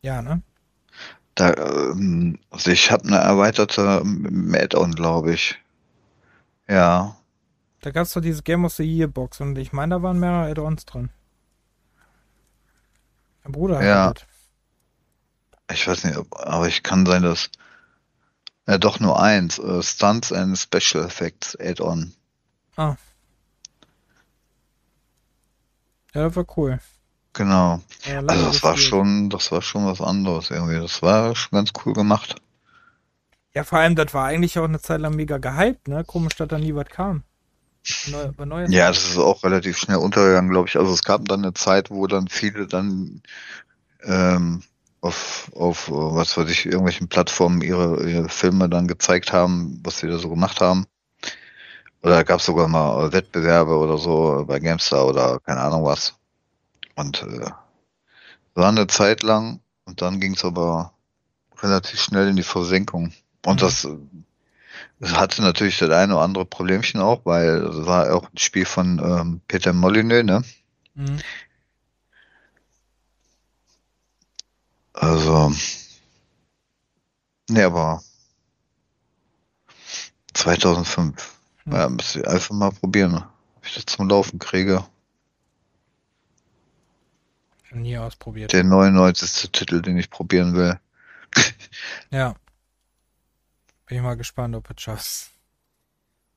Ja, ne? Da, ähm, also ich habe eine erweiterte Add-on, glaube ich. Ja. Da gab es doch diese Game of the Year Box und ich meine, da waren mehrere Add-ons drin. Mein Bruder hat Ja. das. Ich weiß nicht, aber ich kann sein, dass. Ja, doch nur eins. Äh, Stunts and Special Effects Add-on. Ja, das war cool. Genau. Ja, Also das war schon, das war schon was anderes irgendwie. Das war schon ganz cool gemacht. Ja, vor allem, das war eigentlich auch eine Zeit lang mega gehypt, ne? Komisch, dass da nie was kam. Neu, Neues. Ja, das ist auch relativ schnell untergegangen, glaube ich. Also es gab dann eine Zeit, wo dann viele dann ähm, auf, auf, was weiß ich, irgendwelchen Plattformen ihre, ihre Filme dann gezeigt haben, was sie da so gemacht haben. Oder gab es sogar mal Wettbewerbe oder so bei GameStar oder keine Ahnung was. Und äh, war eine Zeit lang und dann ging es aber relativ schnell in die Versenkung. Und Mhm. das, äh, das hatte natürlich das eine oder andere Problemchen auch, weil es war auch ein Spiel von ähm, Peter Molyneux, ne? Mhm. Also, ne, aber 2005. Hm. Ja, müsst ihr einfach mal probieren, ob ich das zum Laufen kriege. Nie ausprobiert. Der 99. Titel, den ich probieren will. Ja. Bin ich mal gespannt, ob es schaffst.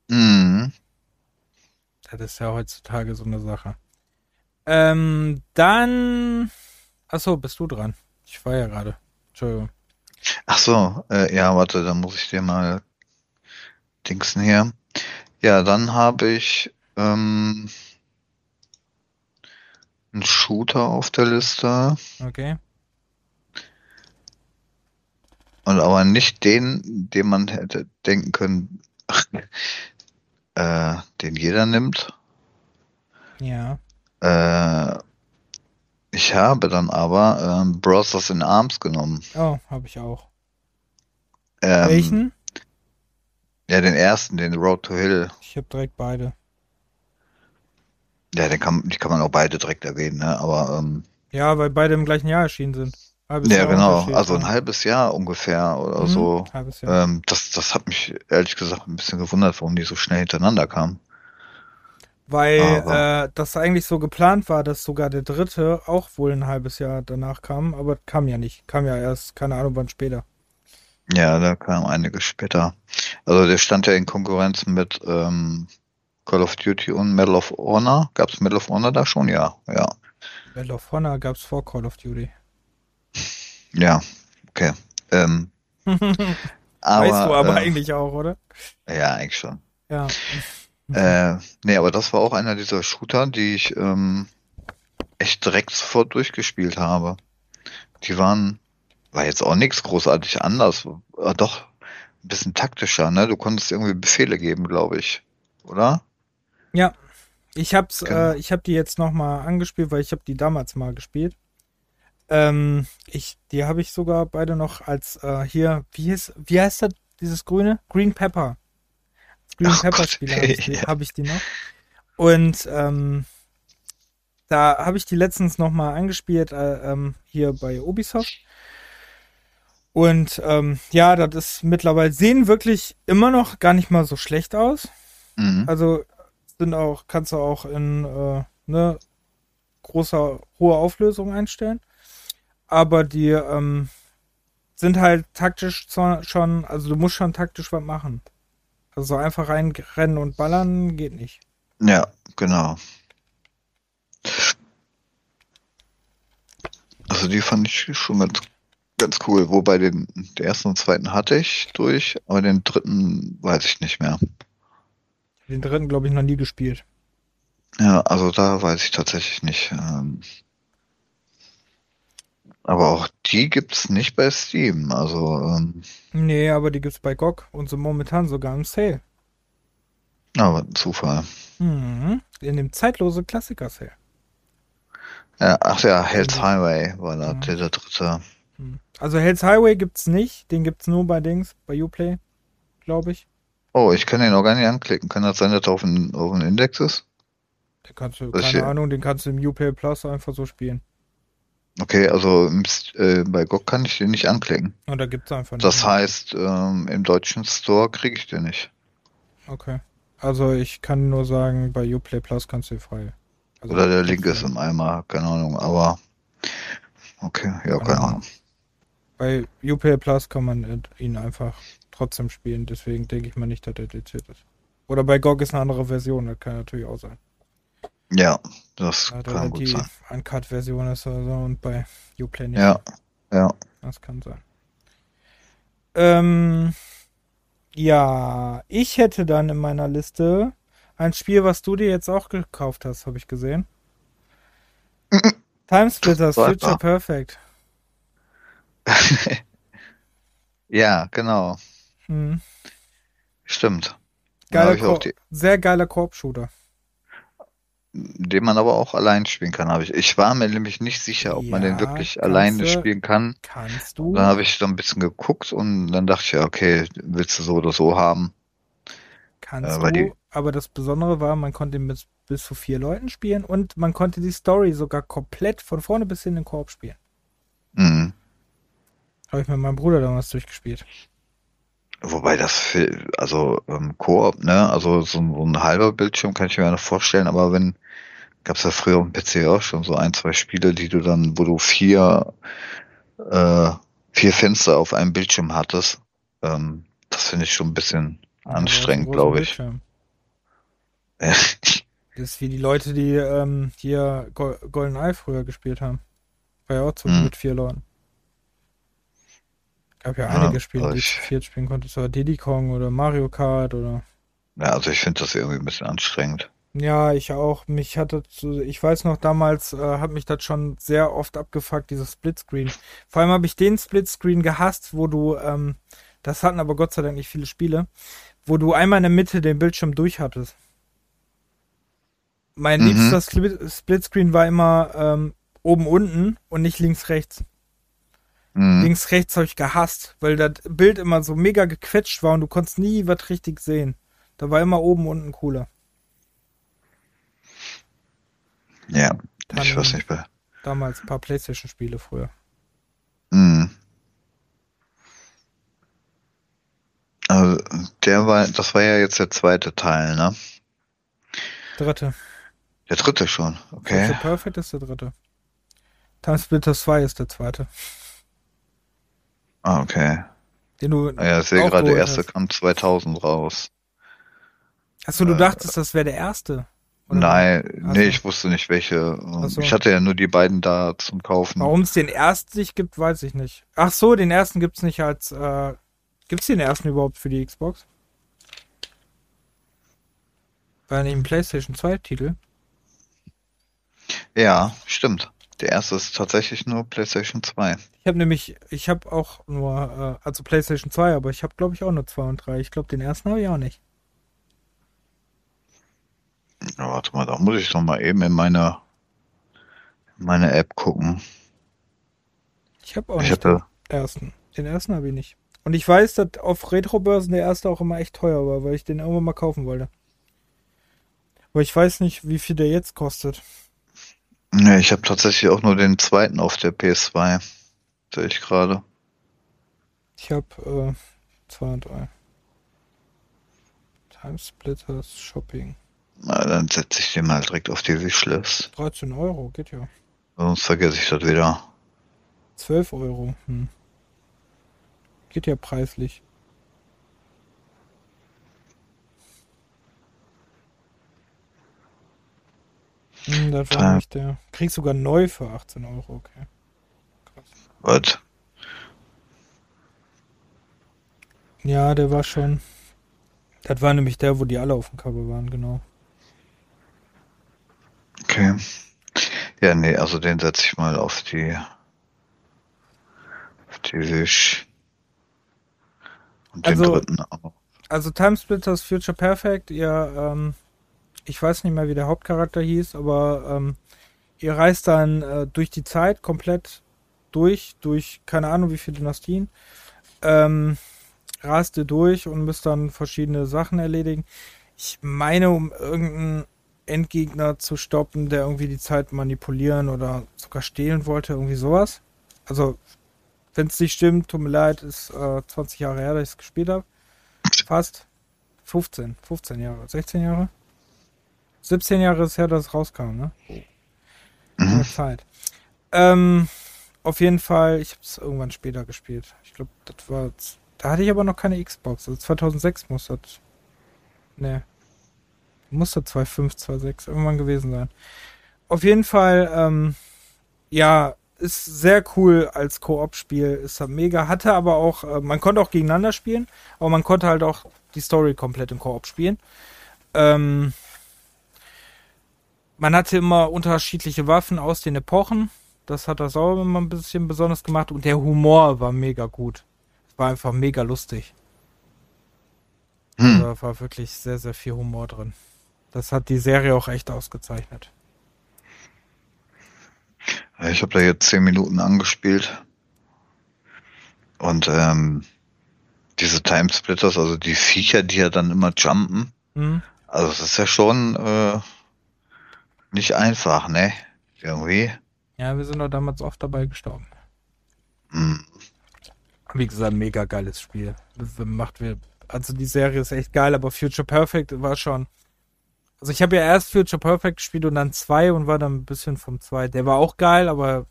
Mhm. Das ist ja heutzutage so eine Sache. Ähm, dann. Achso, bist du dran. Ich war ja gerade. Entschuldigung. Ach so, äh, ja, warte, dann muss ich dir mal Dingsen hier. Ja, dann habe ich ähm, einen Shooter auf der Liste. Okay. Und aber nicht den, den man hätte denken können, äh, den jeder nimmt. Ja. Äh, ich habe dann aber ähm, Brothers in Arms genommen. Oh, habe ich auch. Ähm, Welchen? Ja, den ersten, den Road to Hill. Ich habe direkt beide. Ja, den kann, die kann man auch beide direkt erwähnen, ne? Aber ähm, Ja, weil beide im gleichen Jahr erschienen sind. Halbes ja, Jahr genau. Also ein halbes Jahr ungefähr oder Mhm, so. Halbes Jahr. Ähm, das, das hat mich ehrlich gesagt ein bisschen gewundert, warum die so schnell hintereinander kamen. Weil aber- äh, das eigentlich so geplant war, dass sogar der dritte auch wohl ein halbes Jahr danach kam, aber kam ja nicht. Kam ja erst, keine Ahnung wann später. Ja, da kam einiges später. Also der stand ja in Konkurrenz mit ähm, Call of Duty und Medal of Honor. Gab's Medal of Honor da schon? Ja, ja. Medal of Honor gab's vor Call of Duty. Ja, okay. Ähm, aber, weißt du aber äh, eigentlich auch, oder? Ja, eigentlich schon. Ja. Äh, nee, aber das war auch einer dieser Shooter, die ich ähm, echt direkt sofort durchgespielt habe. Die waren, war jetzt auch nichts großartig anders. War doch ein bisschen taktischer, ne? Du konntest irgendwie Befehle geben, glaube ich. Oder? Ja. Ich hab's, Genau. äh, ich hab die jetzt nochmal angespielt, weil ich habe die damals mal gespielt. Ähm, ich, die habe ich sogar beide noch als äh, hier, wie hieß, wie heißt das, dieses grüne? Green Pepper. Als Green Ach Pepper Spieler habe ich, die- ja. hab ich die noch. Und ähm, da habe ich die letztens nochmal angespielt, äh, ähm, hier bei Ubisoft. Und ähm, ja, das ist mittlerweile, sehen wirklich immer noch gar nicht mal so schlecht aus. Mhm. Also sind auch, kannst du auch in äh, ne, großer, hohe Auflösung einstellen. Aber die ähm, sind halt taktisch schon, also du musst schon taktisch was machen. Also so einfach reinrennen und ballern geht nicht. Ja, genau. Also die fand ich schon ganz, ganz cool. Wobei den, den ersten und zweiten hatte ich durch, aber den dritten weiß ich nicht mehr. Den dritten, glaube ich, noch nie gespielt. Ja, also da weiß ich tatsächlich nicht. Ähm, aber auch die gibt's nicht bei Steam. Also, ähm, Nee, aber die gibt's bei GOG und sind momentan sogar im Sale. aber ein Zufall. Mhm. In dem zeitlose Klassiker-Sale. Ja, ach ja, Hell's Mhm. Highway war da Mhm. der, der dritte. Mhm. Also Hell's Highway gibt's nicht. Den gibt's nur bei Dings, bei Uplay, glaube ich. Oh, ich kann den auch gar nicht anklicken. Kann das sein, dass er auf dem auf Index ist? Den kannst du, keine hier? Ahnung, den kannst du im Uplay Plus einfach so spielen. Okay, also äh, bei GOG kann ich den nicht anklicken. Und da gibt's einfach nicht. Das heißt, ähm, im deutschen Store kriege ich den nicht. Okay. Also ich kann nur sagen, bei Uplay Plus kannst du frei. Also Oder der Link ist im Eimer, keine Ahnung, aber okay, ja, keine Ahnung. Bei Uplay Plus kann man ihn einfach trotzdem spielen, deswegen denke ich mal nicht, dass er dediziert ist. Oder bei GOG ist eine andere Version, das kann natürlich auch sein. Ja, das Ja, kann gut die sein. Uncut-Version ist oder so und bei Uplay nicht. Ja, ja. Das kann sein. Ähm, ja, ich hätte dann in meiner Liste ein Spiel, was du dir jetzt auch gekauft hast, habe ich gesehen. Timesplitters Super. Future Perfect. ja, genau. Hm. Stimmt. Geiler hab ich auch Ko die, sehr geiler Koop-Shooter. den man aber auch allein spielen kann, habe ich. Ich war mir nämlich nicht sicher, ob man den Ja, wirklich alleine spielen kann. Kannst du? Dann habe ich so ein bisschen geguckt und dann dachte ich, ja, okay, willst du so oder so haben? Kannst äh, du. die- Aber das Besondere war, man konnte ihn bis, bis zu vier Leuten spielen und man konnte die Story sogar komplett von vorne bis hin in den Koop spielen. Mhm. Habe ich mit meinem Bruder damals durchgespielt. Wobei das, für, also ähm, Koop, ne, also so, ein- so ein halber Bildschirm kann ich mir noch vorstellen, aber wenn, gab's ja früher auf dem PC auch schon so ein, zwei Spiele, die du dann, wo du vier, äh, vier Fenster auf einem Bildschirm hattest, ähm, das finde ich schon ein bisschen anstrengend, glaube ich. Das ist wie die Leute, die ähm, hier Go GoldenEye früher gespielt haben. War ja auch zu Hm. mit vier Leuten. Gab ja Ja, einige Spiele, aber die ich- zu viert spielen konntest. Oder Diddy Kong oder Mario Kart oder. Ja, also ich finde das irgendwie ein bisschen anstrengend. Ja, ich auch. Mich hatte zu, ich weiß noch, damals äh, hat mich das schon sehr oft abgefuckt, dieses Splitscreen. Vor allem habe ich den Splitscreen gehasst, wo du, ähm, das hatten aber Gott sei Dank nicht viele Spiele, wo du einmal in der Mitte den Bildschirm durch hattest. Mein Mhm. liebster Split- Splitscreen war immer ähm, oben unten und nicht links rechts. Mhm. Links rechts habe ich gehasst, weil das Bild immer so mega gequetscht war und du konntest nie was richtig sehen. Da war immer oben unten cooler. Ja, ich Dann- weiß nicht bei. Damals ein paar Playstation-Spiele früher. Mhm. Also, der war, das war ja jetzt der zweite Teil, ne? Dritte. Der dritte schon, okay. Perfect ist der dritte. Time Splitter 2 ist der zweite. Ah, okay. Den du Ah Ja, ich sehe gerade, der erste hast. kam 2000 raus. Achso, du äh, dachtest, das wäre der erste. Oder Nein, Ach nee, ich wusste nicht welche. So. Ich hatte ja nur die beiden da zum Kaufen. Warum es den ersten nicht gibt, weiß ich nicht. Ach so, den ersten gibt's nicht als. Äh, gibt's den ersten überhaupt für die Xbox? War nicht ein PlayStation 2-Titel. Ja, stimmt. Der erste ist tatsächlich nur PlayStation 2. Ich habe nämlich, ich habe auch nur, äh, also PlayStation 2, aber ich habe glaube ich auch nur 2 und 3. Ich glaube, den ersten habe ich auch nicht. Ja, warte mal, da muss ich noch mal eben in meine, in meine App gucken. Ich habe auch Ich nicht hatte, den ersten. Den ersten habe ich nicht. Und ich weiß, dass auf Retro-Börsen der erste auch immer echt teuer war, weil ich den irgendwann mal kaufen wollte. Aber ich weiß nicht, wie viel der jetzt kostet. Nee, ich habe tatsächlich auch nur den zweiten auf der PS2. Sehe ich gerade. Ich habe äh, 2 und 3. Timesplitters Shopping. Na, dann setze ich den mal direkt auf die Wishlist. 13 Euro, geht ja. Sonst vergesse ich das wieder. 12 Euro. Hm. Geht ja preislich. Hm, das war Time. nicht der. Kriegst sogar neu für 18 Euro, okay. Krass. Was? Ja, der war schon. Das war nämlich der, wo die alle auf dem Cover waren, genau. Okay. Ja, nee, also den setze ich mal auf die, auf die Wish. Und den Also- dritten auch. Also Timesplitters Future Perfect, ihr, ähm, ich weiß nicht mehr, wie der Hauptcharakter hieß, aber ähm, ihr reist dann äh, durch die Zeit komplett durch, durch keine Ahnung wie viele Dynastien, ähm, rast ihr durch und müsst dann verschiedene Sachen erledigen. Ich meine, um irgendeinen Endgegner zu stoppen, der irgendwie die Zeit manipulieren oder sogar stehlen wollte, irgendwie sowas. Also, wenn es nicht stimmt, tut mir leid, ist äh, 20 Jahre her, dass ich es gespielt habe. Fast. 15, 15 Jahre, 16 Jahre? 17 Jahre ist her, dass es rauskam, ne? Mhm. Lange Zeit. Ähm, auf jeden Fall, ich habe es irgendwann später gespielt. Ich glaube, das war. Da hatte ich aber noch keine Xbox. Also 2006 muss das. Ne. Muss das 2.5, 2.6 irgendwann gewesen sein. Auf jeden Fall, ähm, ja, ist sehr cool als Koop-Spiel. Ist halt mega. Hatte aber auch, äh, man konnte auch gegeneinander spielen, aber man konnte halt auch die Story komplett im Koop spielen. Ähm, man hatte immer unterschiedliche Waffen aus den Epochen. Das hat das auch immer ein bisschen besonders gemacht. Und der Humor war mega gut. Es war einfach mega lustig. Hm. Da war wirklich sehr, sehr viel Humor drin. Das hat die Serie auch echt ausgezeichnet. Ich habe da jetzt zehn Minuten angespielt. Und ähm, diese Timesplitters, also die Viecher, die ja dann immer jumpen, Hm? also das ist ja schon äh, nicht einfach, ne? Irgendwie. Ja, wir sind doch damals oft dabei gestorben. Hm. Wie gesagt, mega geiles Spiel. Macht wir, also die Serie ist echt geil, aber Future Perfect war schon. Also ich habe ja erst Future Perfect gespielt und dann zwei und war dann ein bisschen vom zwei. Der war auch geil, aber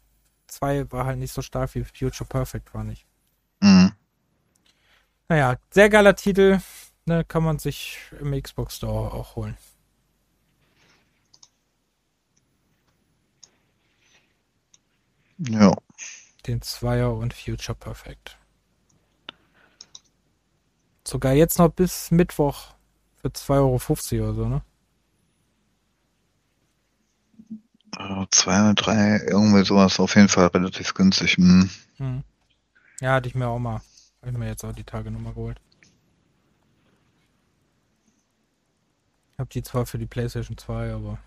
zwei war halt nicht so stark wie Future Perfect, war nicht. Hm. Naja, sehr geiler Titel. Ne, kann man sich im Xbox Store auch holen. Ja. Den Zweier und Future Perfect. Sogar jetzt noch bis Mittwoch für 2,50 Euro oder so, ne? Äh, Zwei oder drei, irgendwie sowas auf jeden Fall relativ günstig. Hm. Hm. Ja, hatte ich mir auch mal. Habe ich mir jetzt auch die Tage nochmal geholt. Ich habe die zwar für die PlayStation 2, aber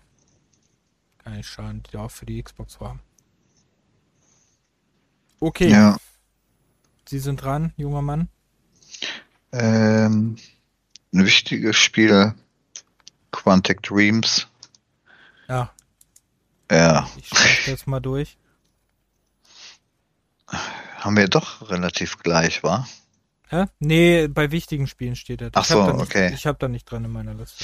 kann nicht schaden, die auch für die Xbox haben. Okay, Ja. Sie sind dran, junger Mann. Ähm, ein wichtiges Spiel, Quantic Dreams. Ja, Ja, ich streiche das mal durch. haben wir doch relativ gleich, war? Hä? Nee, bei wichtigen Spielen steht er. Ach Ich so, nicht, okay. Ich habe da nicht dran in meiner Liste.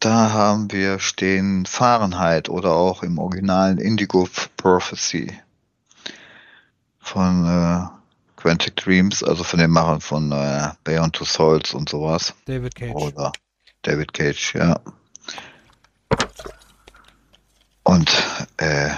Da haben wir stehen Fahrenheit oder auch im originalen Indigo Prophecy von äh, Quantic Dreams, also von den Machern von äh, Beyond Two Souls und sowas. David Cage. Oder David Cage, ja. Und äh,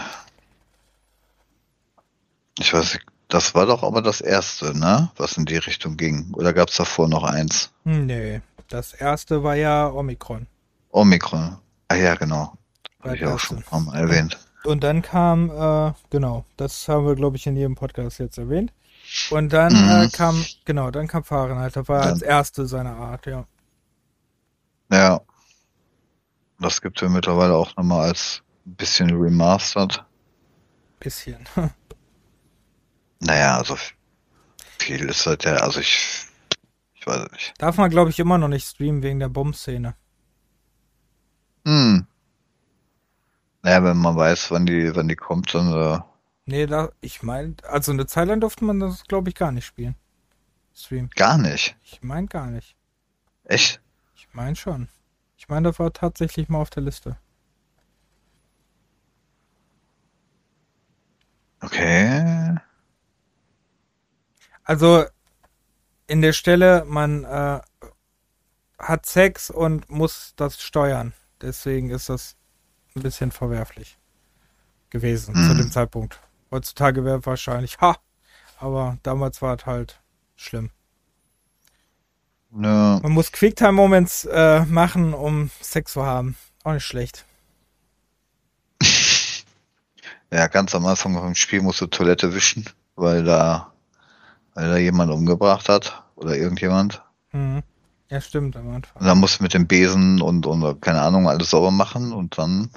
ich weiß nicht, das war doch aber das erste, ne? Was in die Richtung ging. Oder gab es davor noch eins? Hm, Nee, das erste war ja Omikron. Omikron. Ah ja, genau. Habe ich auch schon erste. erwähnt. Und dann kam, äh, genau, das haben wir, glaube ich, in jedem Podcast jetzt erwähnt. Und dann Mhm. äh, kam, genau, dann kam Fahrenheit. Das war Dann- als erste seiner Art, ja. Ja. Das gibt ja mittlerweile auch nochmal als ein bisschen remastered. Bisschen. Naja, also viel ist halt ja, also ich, ich weiß nicht. Darf man, glaube ich, immer noch nicht streamen wegen der Bombenszene. Hm. Naja, wenn man weiß, wann die, wann die kommt, dann, äh, Nee, da, ich meine, also eine Zeit lang durfte man das, glaube ich, gar nicht spielen. Stream. gar nicht. Ich meine gar nicht. Echt? Ich meine schon. Ich meine, das war tatsächlich mal auf der Liste. Okay. Also in der Stelle, man äh, hat Sex und muss das steuern. Deswegen ist das ein bisschen verwerflich gewesen zu Mhm. dem Zeitpunkt. Heutzutage wäre wahrscheinlich, ha, aber damals war es halt schlimm. Ja. Man muss Quicktime-Moments äh, machen, um Sex zu haben. Auch nicht schlecht. Ja, ganz am Anfang vom Spiel musst du Toilette wischen, weil da, weil da jemand umgebracht hat oder irgendjemand. Mhm. Ja, stimmt, am Und Anfang. dann musst du mit dem Besen und, und keine Ahnung alles sauber machen und dann,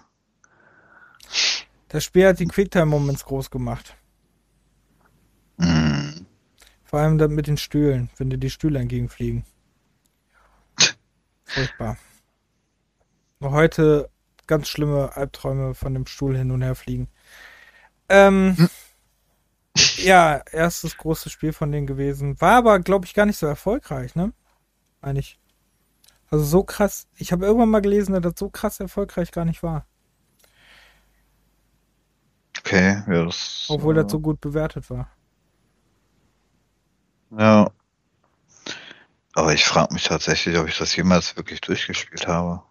Das Spiel hat die Quicktime-Moments groß gemacht. mh, Vor allem dann mit den Stühlen, wenn dir die Stühle entgegenfliegen. Furchtbar. Noch heute ganz schlimme Albträume von dem Stuhl hin und her fliegen. Ähm, ja, erstes großes Spiel von denen gewesen. War aber, glaube ich, gar nicht so erfolgreich, ne? Eigentlich. Also so krass. Ich habe irgendwann mal gelesen, dass das so krass erfolgreich gar nicht war. Okay, ja, das. Obwohl äh, das so gut bewertet war. Ja. Aber ich frage mich tatsächlich, ob ich das jemals wirklich durchgespielt habe.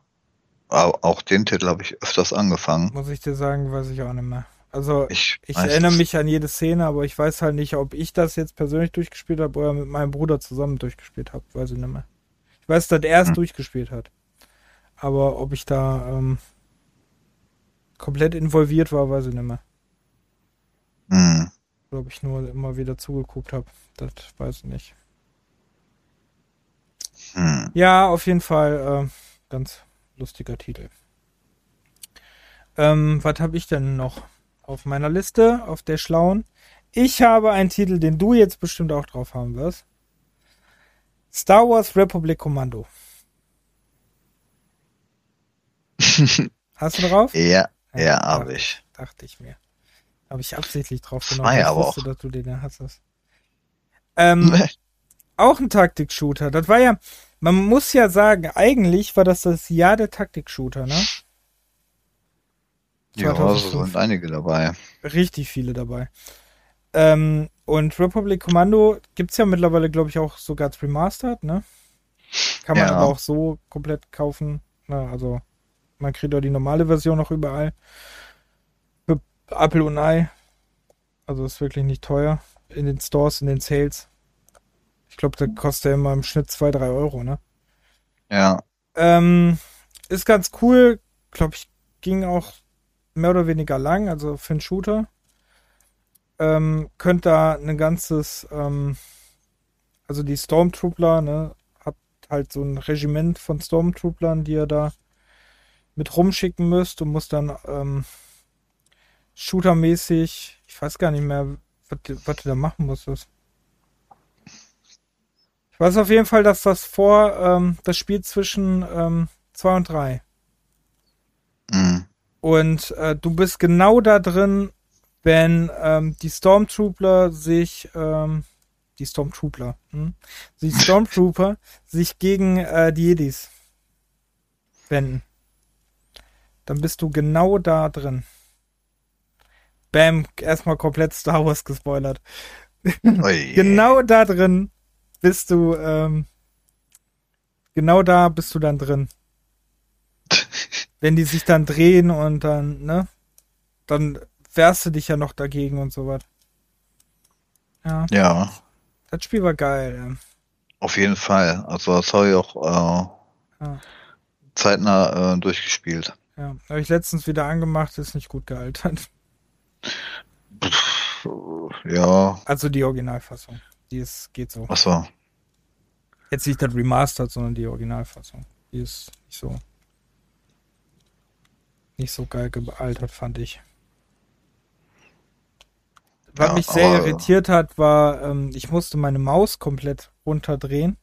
Aber auch den Titel habe ich öfters angefangen. Muss ich dir sagen, weiß ich auch nicht mehr. Also Ich, ich erinnere mich an jede Szene, aber ich weiß halt nicht, ob ich das jetzt persönlich durchgespielt habe oder mit meinem Bruder zusammen durchgespielt habe. Weiß ich nicht mehr. Ich weiß, dass er es Hm. durchgespielt hat. Aber ob ich da ähm, komplett involviert war, weiß ich nicht mehr. Hm. Oder ob ich nur immer wieder zugeguckt habe. Das weiß ich nicht. Hm. Ja, auf jeden Fall äh, ganz lustiger Titel. Ähm, was habe ich denn noch auf meiner Liste, auf der schlauen? Ich habe einen Titel, den du jetzt bestimmt auch drauf haben wirst. Star Wars Republic Commando. Hast du drauf? Ja, ja, dachte- habe ich. Dachte ich mir. Habe ich absichtlich drauf Zwei genommen. ich aber wusste, auch. dass du den hattest. Ähm, auch ein Taktik-Shooter. Das war ja, man muss ja sagen, eigentlich war das das Jahr der Taktik-Shooter, ne? Ja, so 2005. sind einige dabei. Richtig viele dabei. Ähm, und Republic Commando gibt's ja mittlerweile, glaube ich, auch sogar als Remastered, ne? Kann man Ja. aber auch so komplett kaufen. Ne? Also, man kriegt auch die normale Version noch überall. Apple und Ei. Also, ist wirklich nicht teuer. In den Stores, in den Sales. Ich glaube, der kostet ja immer im Schnitt 2, 3 Euro, ne? Ja, Ähm, ist ganz cool. Glaube ich, ging auch mehr oder weniger lang, also für einen Shooter. Ähm, könnt da ein ganzes, ähm, also die Stormtroopler, ne, habt halt so ein Regiment von Stormtrooplern, die ihr da mit rumschicken müsst und muss dann ähm, shootermäßig, ich weiß gar nicht mehr, was, du- was du da machen musstest. Ich weiß auf jeden Fall, dass das vor ähm, das Spiel zwischen ähm, 2 und 3. hm. Und äh, du bist genau da drin, wenn ähm, die Stormtrooper sich, ähm, die Stormtrooper, hm? die Stormtrooper sich gegen äh, die Jedis wenden. Dann bist du genau da drin. Bam, erstmal komplett Star Wars gespoilert. Genau da drin bist du, ähm, genau da bist du dann drin. Wenn die sich dann drehen und dann, ne, dann wehrst du dich ja noch dagegen und sowas. Ja, Ja, das Spiel war geil. auf jeden Fall. Also das habe ich auch äh, Ja. zeitnah äh, durchgespielt. Ja, ja. habe ich letztens wieder angemacht, ist nicht gut gealtert. Ja, Also die Originalfassung. Die ist, geht so. achso. Jetzt nicht das Remastered, sondern die Originalfassung. Die ist nicht so, nicht so geil gealtert, fand ich. Was Ja, mich sehr aber- irritiert hat, war, ähm, ich musste meine Maus komplett runterdrehen,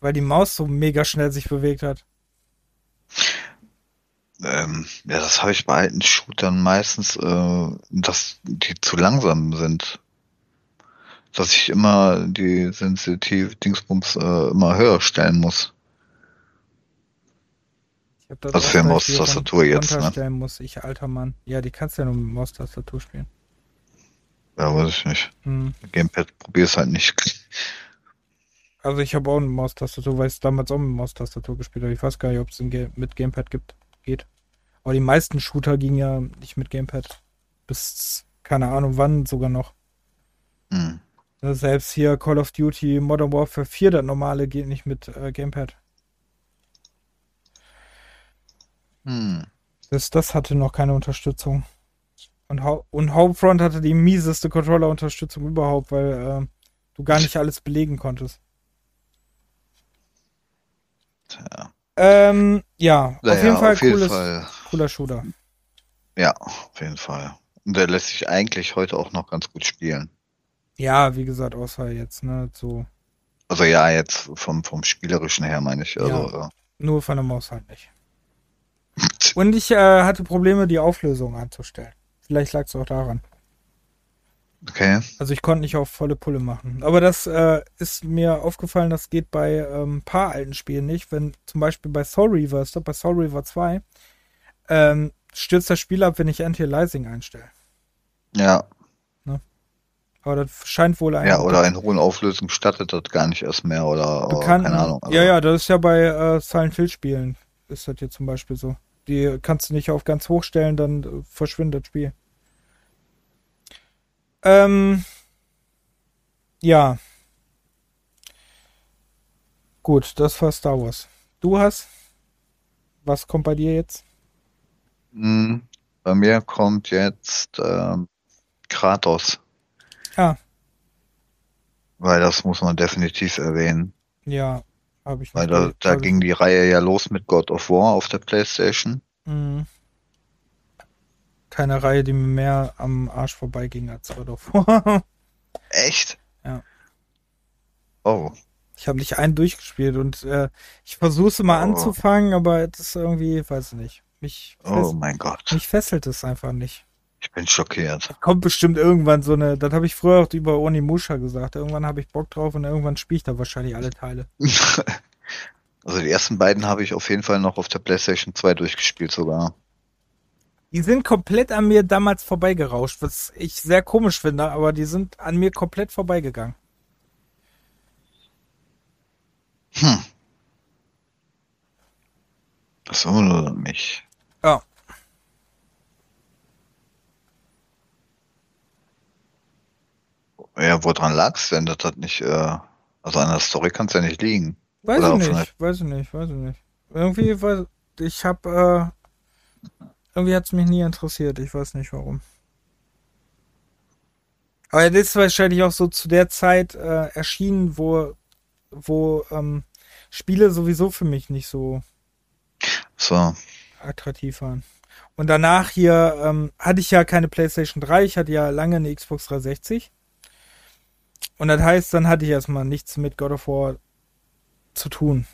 weil die Maus so mega schnell sich bewegt hat. Ähm, ja, das habe ich bei alten Shootern meistens, äh, dass die zu langsam sind. Dass ich immer die sensitiv Dingsbums äh, immer höher stellen muss. Also für Maustastatur jetzt, ne? muss. Ich alter Mann. Ja, die kannst du ja nur mit Maustastatur spielen. Ja, weiß ich nicht. Hm. Gamepad probier's halt nicht. Also ich habe auch eine Maustastatur, weil ich es damals auch mit Maustastatur gespielt habe. Ich weiß gar nicht, ob es Ga mit Gamepad gibt. Geht. Aber die meisten Shooter gingen ja nicht mit Gamepad. Bis keine Ahnung wann sogar noch. Hm. Ne, Selbst hier Call of Duty Modern Warfare 4, das normale geht nicht mit äh, Gamepad. Hm. Das, das hatte noch keine Unterstützung. Und, und Homefront hatte die mieseste Controller-Unterstützung überhaupt, weil äh, du gar nicht alles belegen konntest. Tja. Ähm, ja, auf Naja, jeden Fall auf jeden cooles, Fall. cooler Shooter. Ja, auf jeden Fall. Und der lässt sich eigentlich heute auch noch ganz gut spielen. Ja, wie gesagt, außer jetzt, ne, so Also ja, jetzt vom, vom Spielerischen her meine ich. Also, nur von der Maus halt nicht. äh, Und ich äh, hatte Probleme, die Auflösung einzustellen. Vielleicht lag es auch daran. Okay. Also ich konnte nicht auf volle Pulle machen. Aber das äh, ist mir aufgefallen, das geht bei ähm, paar alten Spielen nicht. Wenn zum Beispiel bei Soul Reaver, ist bei Soul Reaver 2, ähm, stürzt das Spiel ab, wenn ich Anti-Aliasing einstelle. Ja. Aber das scheint wohl ein Ja, oder in hohen Auflösungen stattet das gar nicht erst mehr oder, oder keine Ahnung. Also, ja, ja, das ist ja bei äh, Silent Hill Spielen ist das hier zum Beispiel so. Die kannst du nicht auf ganz hoch stellen, dann äh, verschwindet das Spiel. Ähm, ja. Gut, das war Star Wars. Du hast? Was kommt bei dir jetzt? mh, bei mir kommt jetzt ähm, Kratos, Ah, weil das muss man definitiv erwähnen. ja, habe ich Weil da, da ging die Reihe ja los mit God of War auf der PlayStation. Mhm. Keine Reihe, die mir mehr am Arsch vorbeiging als War. Echt? Ja. Oh, Ich habe nicht einen durchgespielt und äh, ich versuche es mal Oh. anzufangen, aber das ist irgendwie, weiß ich nicht. Mich, oh mein Gott. mich fesselt es einfach nicht. Ich bin schockiert. Kommt bestimmt irgendwann so eine, das habe ich früher auch über Onimusha gesagt. Irgendwann habe ich Bock drauf und irgendwann spiele ich da wahrscheinlich alle Teile. Also die ersten beiden habe ich auf jeden Fall noch auf der PlayStation 2 durchgespielt sogar. Die sind komplett an mir damals vorbeigerauscht, was ich sehr komisch finde, aber die sind an mir komplett vorbeigegangen. Hm. Das wundert mich. Ja. Ja, woran lag's denn? Das hat nicht, äh, also an der Story kann es ja nicht liegen. Weiß Oder ich nicht, weiß ich nicht, weiß ich nicht. Irgendwie, weiß, ich habe, äh, irgendwie hat es mich nie interessiert, ich weiß nicht warum. Aber das ist wahrscheinlich auch so zu der Zeit äh, erschienen, wo, wo ähm, Spiele sowieso für mich nicht so So, attraktiv waren. Und danach hier ähm, hatte ich ja keine PlayStation 3, ich hatte ja lange eine Xbox 360. Und das heißt, dann hatte ich erstmal nichts mit God of War zu tun.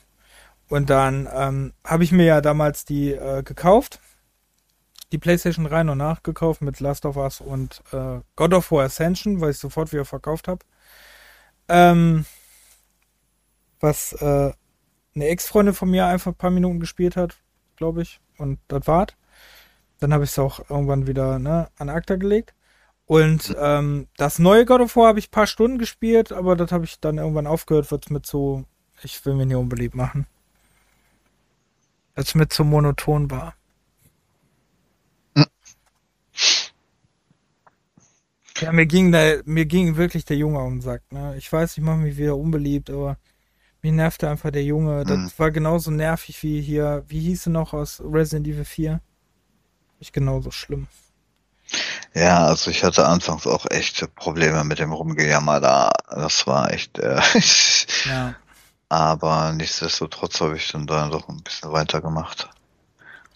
Und dann ähm, habe ich mir ja damals die äh, gekauft. Die PlayStation 3 noch nachgekauft mit Last of Us und äh, God of War Ascension, weil ich sofort wieder verkauft habe. Ähm, was äh, eine Ex-Freundin von mir einfach ein paar Minuten gespielt hat, glaube ich. Und das war's. Dann habe ich es auch irgendwann wieder ne, an Akta gelegt. Und ähm, das neue God of War habe ich ein paar Stunden gespielt, aber das habe ich dann irgendwann aufgehört, wird mit so, ich will mir nicht unbeliebt machen. Als mit so monoton war. Ja, mir ging da, mir ging wirklich der Junge um den Sack, ne? Ich weiß, ich mache mich wieder unbeliebt, aber mir nervte einfach der Junge. Das Mhm. war genauso nervig wie hier, wie hieß er noch aus Resident Evil 4? Nicht genauso schlimm. ja, also ich hatte anfangs auch echt Probleme mit dem Rumgejammer da. Das war echt, äh, Ja. aber nichtsdestotrotz habe ich dann da doch ein bisschen weitergemacht.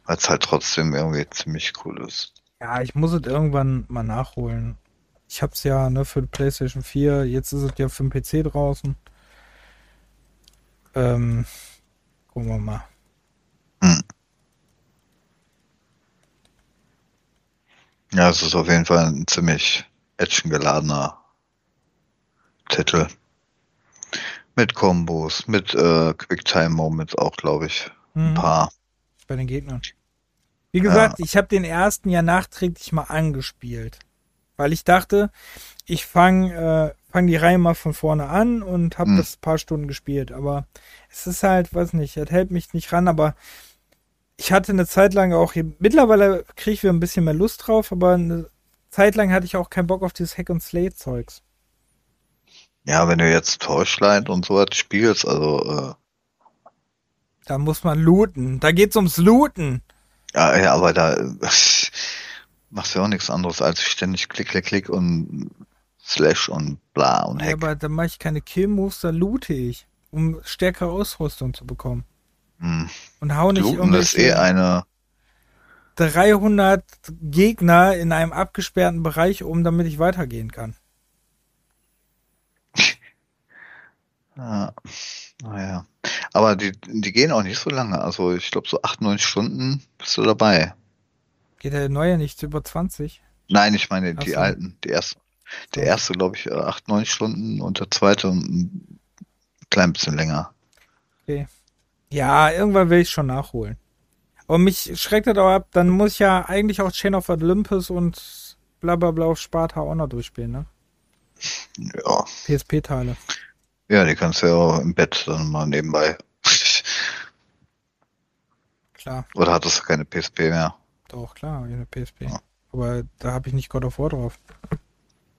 Weil es halt trotzdem irgendwie ziemlich cool ist. Ja, ich muss es irgendwann mal nachholen. Ich hab's ja, ne, für die PlayStation 4, jetzt ist es ja für den PC draußen. Ähm, gucken wir mal. Ja, es ist auf jeden Fall ein ziemlich actiongeladener Titel. Mit Kombos, mit äh, Quicktime-Moments auch, glaube ich. Ein Mhm. paar. bei den Gegnern. Wie gesagt, ich habe den ersten ja nachträglich mal angespielt, weil ich dachte, ich fange äh, fang die Reihe mal von vorne an und habe Hm. das ein paar Stunden gespielt. Aber es ist halt, weiß nicht, es hält mich nicht ran. Aber ich hatte eine Zeit lang auch hier, mittlerweile kriege ich wieder ein bisschen mehr Lust drauf, aber eine Zeit lang hatte ich auch keinen Bock auf dieses Hack and Slay Zeugs. Ja, wenn du jetzt Torchlight und so was spielst, also Da muss man looten. Da geht's ums Looten. äh, ja, ja, aber da äh, machst du ja auch nichts anderes als ständig Klick, Klick, Klick und Slash und bla und Ja, Hack. aber da mache ich keine Kill-Moves, da loote ich, um stärkere Ausrüstung zu bekommen. Hm. Und hau nicht Looten ist eh irgendwelche eine, 300 Gegner in einem abgesperrten Bereich um, damit ich weitergehen kann. ja, naja. Aber die, die gehen auch nicht so lange. Also ich glaube so acht, neun Stunden bist du dabei. Geht der neue nicht über 20? Nein, ich meine die so. alten, die ersten. Der erste, glaube ich, äh, acht, neun Stunden und der zweite ein klein bisschen länger. Okay. Ja, irgendwann will ich schon nachholen. Aber mich schreckt das auch ab, dann muss ich ja eigentlich auch Chain of Olympus und bla bla bla auf Sparta auch noch durchspielen, ne? Ja. PSP-Teile. Ja, die kannst du ja auch im Bett dann mal nebenbei. Klar. Oder hattest du keine PSP mehr? Doch, klar, hab ich eine PSP. Ja. Aber da habe ich nicht God of War drauf.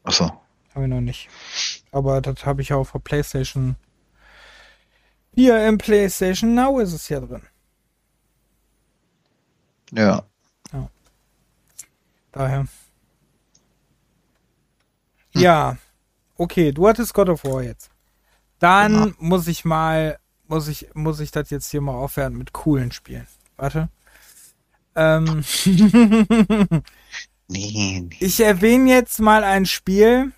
Achso. Habe ich noch nicht. Aber das habe ich auch auf der PlayStation 4 im PlayStation Now ist es ja drin. Ja. Daher. Ja. Okay, du hattest God of War jetzt. Dann Genau. muss ich mal, muss ich, muss ich das jetzt hier mal aufhören mit coolen Spielen. Warte. Ähm, Nee, nee. ich erwähne jetzt mal ein Spiel,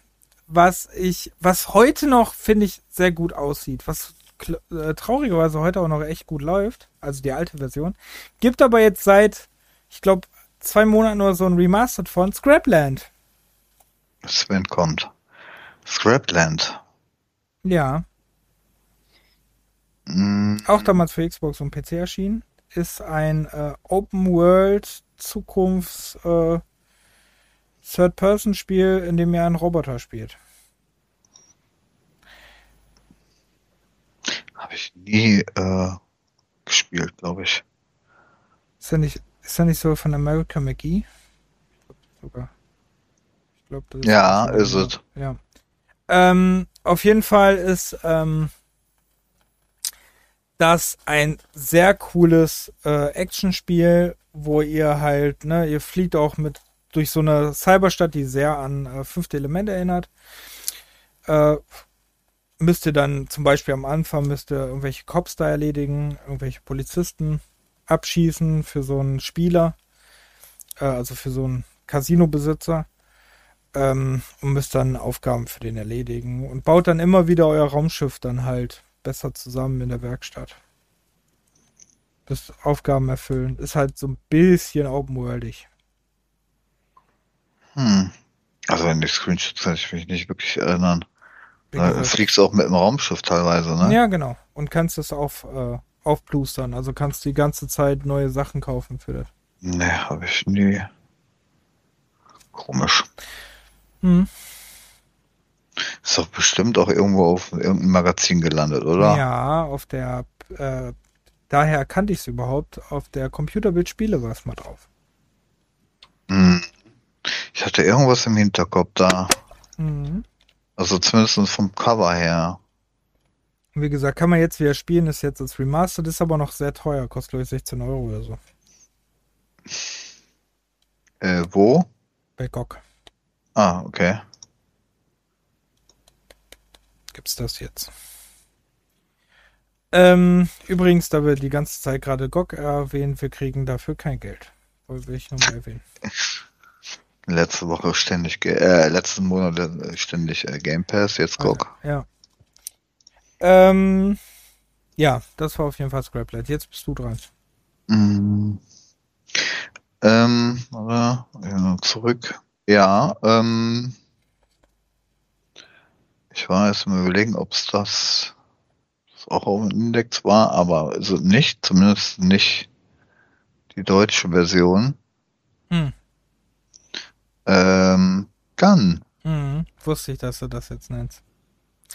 was ich, was heute noch, finde ich, sehr gut aussieht, was äh, traurigerweise heute auch noch echt gut läuft, also die alte Version. Gibt aber jetzt seit, ich glaube, zwei Monaten oder so ein Remastered von Scrapland. Sven kommt. Scrapland. Ja, Mm, auch damals für Xbox und PC erschienen. Ist ein äh, Open World Zukunfts äh, Third-Person-Spiel, in dem ihr einen Roboter spielt. Habe ich nie äh, gespielt, glaube ich. Ist er nicht, ist er nicht so von America McGee? Sogar. Ich glaube, das Ja, das ist es. Ja. Ähm, auf jeden Fall ist ähm, das ein sehr cooles äh, Actionspiel, wo ihr halt, ne, ihr fliegt auch mit durch so eine Cyberstadt, die sehr an äh, fünfte Element erinnert. Äh, müsst ihr dann zum Beispiel am Anfang müsst ihr irgendwelche Cops da erledigen, irgendwelche Polizisten abschießen für so einen Spieler, äh, also für so einen Casino-Besitzer ähm, und müsst dann Aufgaben für den erledigen und baut dann immer wieder euer Raumschiff dann halt besser zusammen in der Werkstatt. Das Aufgaben erfüllen. Ist halt so ein bisschen open-worldig. Hm. Also an die Screenshots kann ich mich nicht wirklich erinnern. Da fliegst du auch mit dem Raumschiff teilweise, ne? Ja, genau. Und kannst es auf, äh, aufplustern. Also kannst die ganze Zeit neue Sachen kaufen für das. Nee, habe ich nie. Komisch. Hm. Ist doch bestimmt auch irgendwo auf irgendeinem Magazin gelandet, oder? Ja, auf der, äh, daher kannte ich es überhaupt. Auf der Computerbildspiele war es mal drauf. Hm. Ich hatte irgendwas im Hinterkopf da. Mhm. Also zumindest vom Cover her. Wie gesagt, kann man jetzt wieder spielen, ist jetzt als Remastered, ist aber noch sehr teuer, kostet glaube ich 16 Euro oder so. Äh, wo? Bei GOG Ah, okay. Gibt's das jetzt. Ähm, übrigens, da wir die ganze Zeit gerade GOG erwähnen, wir kriegen dafür kein Geld. Will ich nur mal erwähnen. Letzte Woche ständig, äh, letzten Monat äh, ständig äh, Game Pass, jetzt GOG. Ja. Ähm, ja, das war auf jeden Fall Scraplet. Jetzt bist du dran. Mm. Ähm, oder, ja, zurück. Ja, ähm, ich war jetzt mal überlegen, ob es das, das auch auf dem Index war, aber also nicht, zumindest nicht die deutsche Version. Hm. Ähm, Gun. Mhm. Wusste ich, dass du das jetzt nennst.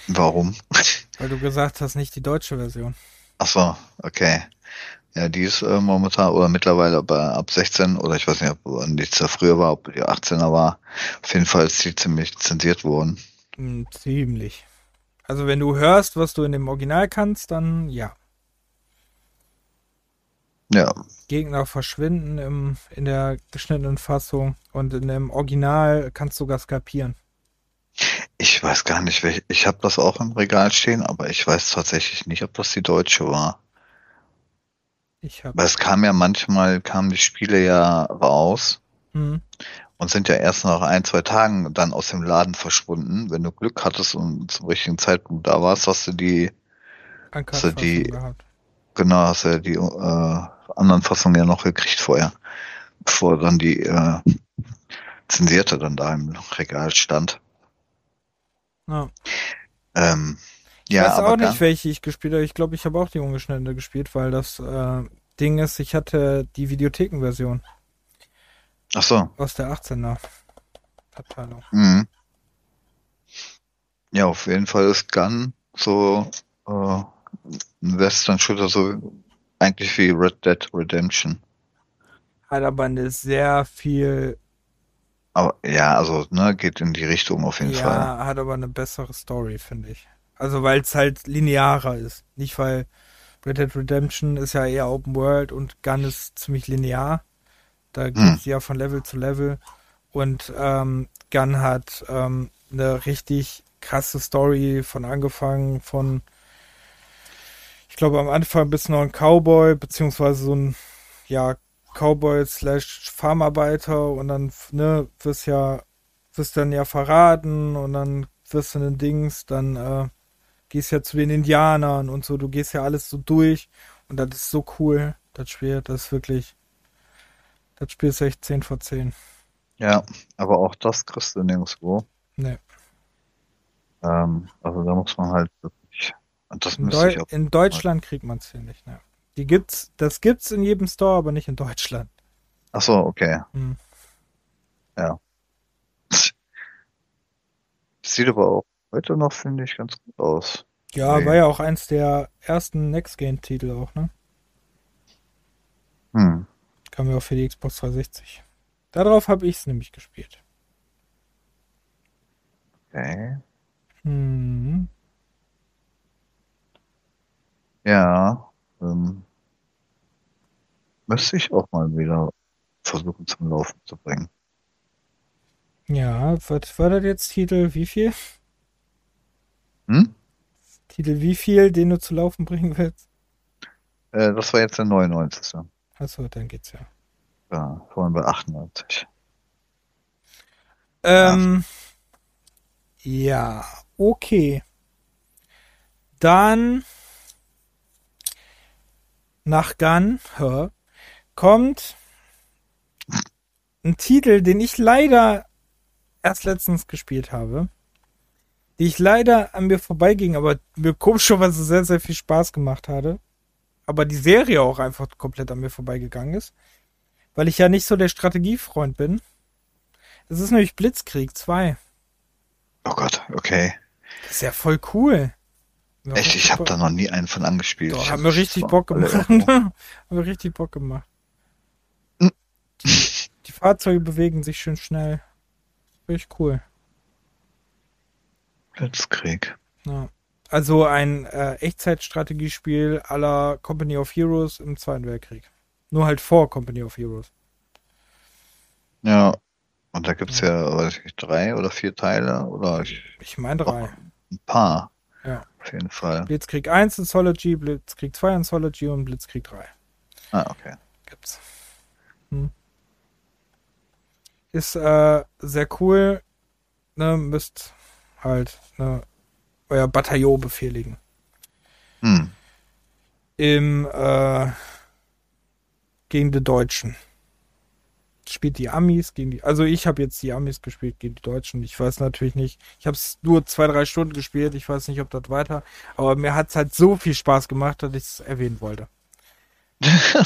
Warum? Weil du gesagt hast, nicht die deutsche Version. Ach so, okay. Ja, die ist äh, momentan oder mittlerweile bei ab 16 oder ich weiß nicht, ob die ja früher war, ob die 18er war. Auf jeden Fall ist die ziemlich zensiert worden. Hm, ziemlich. Also wenn du hörst, was du in dem Original kannst, dann ja. Ja, Gegner verschwinden im, in der geschnittenen Fassung und in dem Original kannst du sogar skalpieren. ich weiß gar nicht, welch, ich habe das auch im Regal stehen, aber ich weiß tatsächlich nicht, ob das die deutsche war. Ich hab. Weil es kam ja manchmal, kamen die Spiele ja raus Hm, und sind ja erst nach ein, zwei Tagen dann aus dem Laden verschwunden. Wenn du Glück hattest und zum richtigen Zeitpunkt da warst, hast du die Uncut Also die- Fassung gehabt. Genau, hast ja die äh, anderen Fassungen ja noch gekriegt vorher, bevor dann die äh, zensierte dann da im Regal stand. Ja. Ähm, Ich ja, weiß auch nicht, welche ich gespielt habe. Ich glaube, ich habe auch die ungeschnittene gespielt, weil das äh, Ding ist, ich hatte die Videothekenversion Ach so. aus der 18er Abteilung. Mhm. Ja, auf jeden Fall ist Gun so äh, ein Western-Shooter, so eigentlich wie Red Dead Redemption. Hat aber eine sehr viel, Aber ja, also, ne, geht in die Richtung auf jeden ja, Fall. hat aber eine bessere Story, finde ich. Also weil es halt linearer ist. Nicht weil Red Dead Redemption ist ja eher Open World und Gun ist ziemlich linear. Da geht Hm. es ja von Level zu Level. Und ähm, Gun hat ähm, eine richtig krasse Story von angefangen von, ich glaube am Anfang bist du noch ein Cowboy, beziehungsweise so ein, ja, Cowboy slash Farmarbeiter. Und dann, ne, wirst ja, wirst dann ja verraten. Und dann wirst du ein Dings, dann äh, gehst ja zu den Indianern und so, du gehst ja alles so durch. Und das ist so cool, das Spiel, das ist wirklich, das Spiel ist echt 10 vor 10. Ja, aber auch das kriegst du nirgendwo. Ne. Ähm, also da muss man halt wirklich, das In, Deu ich auch, in Deutschland kriegt man es hier nicht, ne. Die gibt's, das gibt's in jedem Store, aber nicht in Deutschland. ach so, okay. Hm. Sieht aber auch heute noch, finde ich, ganz gut aus. Ja, Nee. war ja auch eins der ersten Next-Gen-Titel auch, ne? Hm. Kam ja auch für die Xbox 360. Darauf habe ich es nämlich gespielt. Okay. Hm. Ja, ähm, müsste ich auch mal wieder versuchen zum Laufen zu bringen. Ja, was war das jetzt Titel? Wie viel? Hm? Titel wie viel, den du zu laufen bringen willst? Äh, das war jetzt der 99. Achso, dann geht's ja. Ja, vorhin bei 98. Ähm, ja, okay. Dann nach Gun hä, kommt ein Titel, den ich leider erst letztens gespielt habe. Die ich leider an mir vorbeiging, aber mir komischerweise sehr, sehr viel Spaß gemacht hatte. Aber die Serie auch einfach komplett an mir vorbeigegangen ist. Weil ich ja nicht so der Strategiefreund bin. Das ist nämlich Blitzkrieg 2. Oh Gott, okay. Das ist ja voll cool. Ja, Echt, ich habe da noch nie einen von angespielt. Doch, Ich hat hab- mir richtig Bock gemacht. hat mir richtig Bock gemacht. Die, die Fahrzeuge bewegen sich schön schnell. Richtig cool. Blitzkrieg. Ja. Also ein äh, Echtzeitstrategiespiel la Company of Heroes im Zweiten Weltkrieg. Nur halt vor Company of Heroes. Ja, und da gibt's ja, weiß ich, drei oder vier Teile oder ich, Ich meine drei. ein paar. Ja. Auf jeden Fall. Blitzkrieg 1 in Sology, Blitzkrieg 2 in Sology und Blitzkrieg 3. Ah, okay. gibt's. Hm. Ist äh, sehr cool. Ne, müsst halt ne, euer Bataillon befehligen. Hm. Im äh, gegen die Deutschen. Spielt die Amis gegen die. Also ich habe jetzt die Amis gespielt gegen die Deutschen. Ich weiß natürlich nicht. Ich habe es nur zwei, drei Stunden gespielt. Ich weiß nicht, ob das weiter. Aber mir hat es halt so viel Spaß gemacht, dass ich es erwähnen wollte.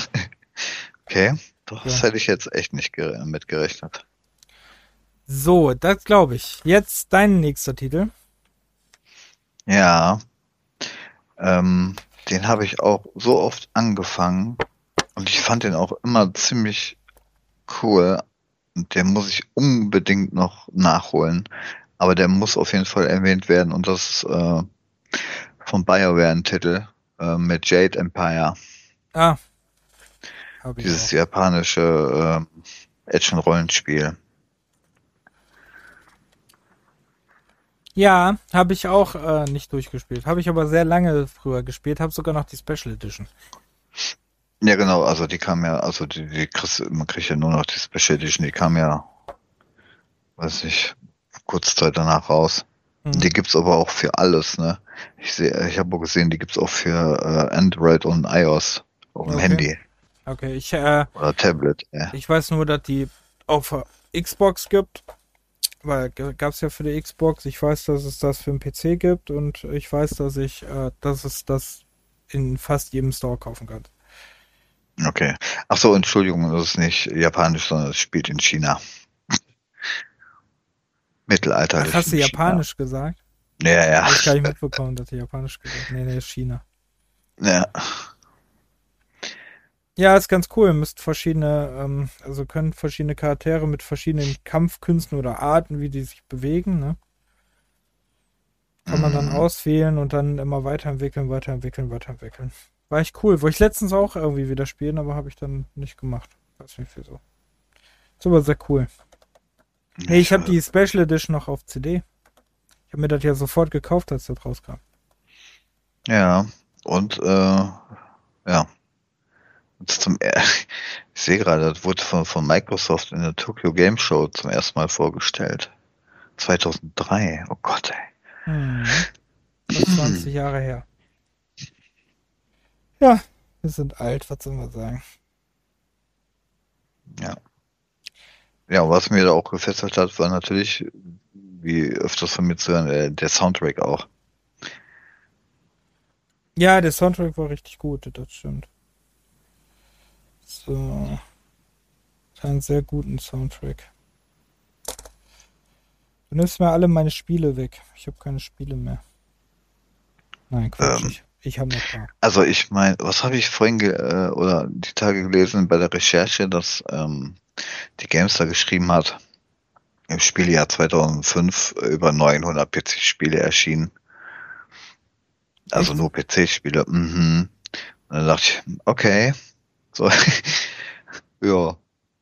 Okay, doch, das Ja. hätte ich jetzt echt nicht gere- mitgerechnet. So, das glaube ich. Jetzt dein nächster Titel. Ja, ähm, den habe ich auch so oft angefangen und ich fand den auch immer ziemlich cool. Und den muss ich unbedingt noch nachholen. Aber der muss auf jeden Fall erwähnt werden und das ist äh, von BioWare ein Titel äh, mit Jade Empire. Ah. Hab ich Dieses auch. japanische äh, Action-Rollenspiel. Ja, habe ich auch äh, nicht durchgespielt. Habe ich aber sehr lange früher gespielt. Habe sogar noch die Special Edition. Ja, genau, also die kam ja, also die, die kriegst, du- man kriegt ja nur noch die Special Edition, die kam ja, weiß nicht, kurz Zeit danach raus. Hm. Die gibt's aber auch für alles, ne? Ich sehe, ich habe gesehen, die gibt's auch für äh, Android und iOS auf dem Okay. Handy Okay, ich, äh, oder Tablet. Ja. ich weiß nur, dass die auf Xbox gibt. Weil gab es ja für die Xbox. Ich weiß, dass es das für den PC gibt und ich weiß, dass ich, äh, dass es das in fast jedem Store kaufen kann. Okay. Ach so, Entschuldigung, das ist nicht japanisch, sondern es spielt in China. Mittelalter. Ach, hast du japanisch China. gesagt? Ja, ja. Hab ich gar nicht mitbekommen, dass du japanisch gesagt hast. Nee, nee, China. Ja. Ja, ist ganz cool. Müsst verschiedene, ähm, also können verschiedene Charaktere mit verschiedenen Kampfkünsten oder Arten, wie die sich bewegen, ne? Kann man dann mhm. auswählen und dann immer weiterentwickeln, weiterentwickeln, weiterentwickeln. War echt cool. Wollte ich letztens auch irgendwie wieder spielen, aber habe ich dann nicht gemacht. Weiß nicht wieso. Ist aber sehr cool. Hey, ich habe die Special Edition noch auf CD. Ich habe mir das ja sofort gekauft, als das rauskam. Ja, und äh, ja, zum, ich sehe gerade, das wurde von, von Microsoft in der Tokyo Game Show zum ersten Mal vorgestellt. 2003, oh Gott, ey. Hm. Das ist 20 Jahre her. Ja, wir sind alt, was soll man sagen? Ja. Ja, was mir da auch gefesselt hat, war natürlich, wie öfters von mir zu hören, äh, der Soundtrack auch. Ja, der Soundtrack war richtig gut, das stimmt. So. Einen sehr guten Soundtrack. Du nimmst mir alle meine Spiele weg. Ich habe keine Spiele mehr. Nein, Quatsch. Ähm, ich, ich habe noch paar. Also ich meine, was habe ich vorhin äh, oder die Tage gelesen bei der Recherche, dass ähm, die Gamester geschrieben hat, im Spieljahr 2005 über 900 PC-Spiele erschienen. Also Echt? nur PC-Spiele. Mhm. Und dann dachte ich, okay, so. ja.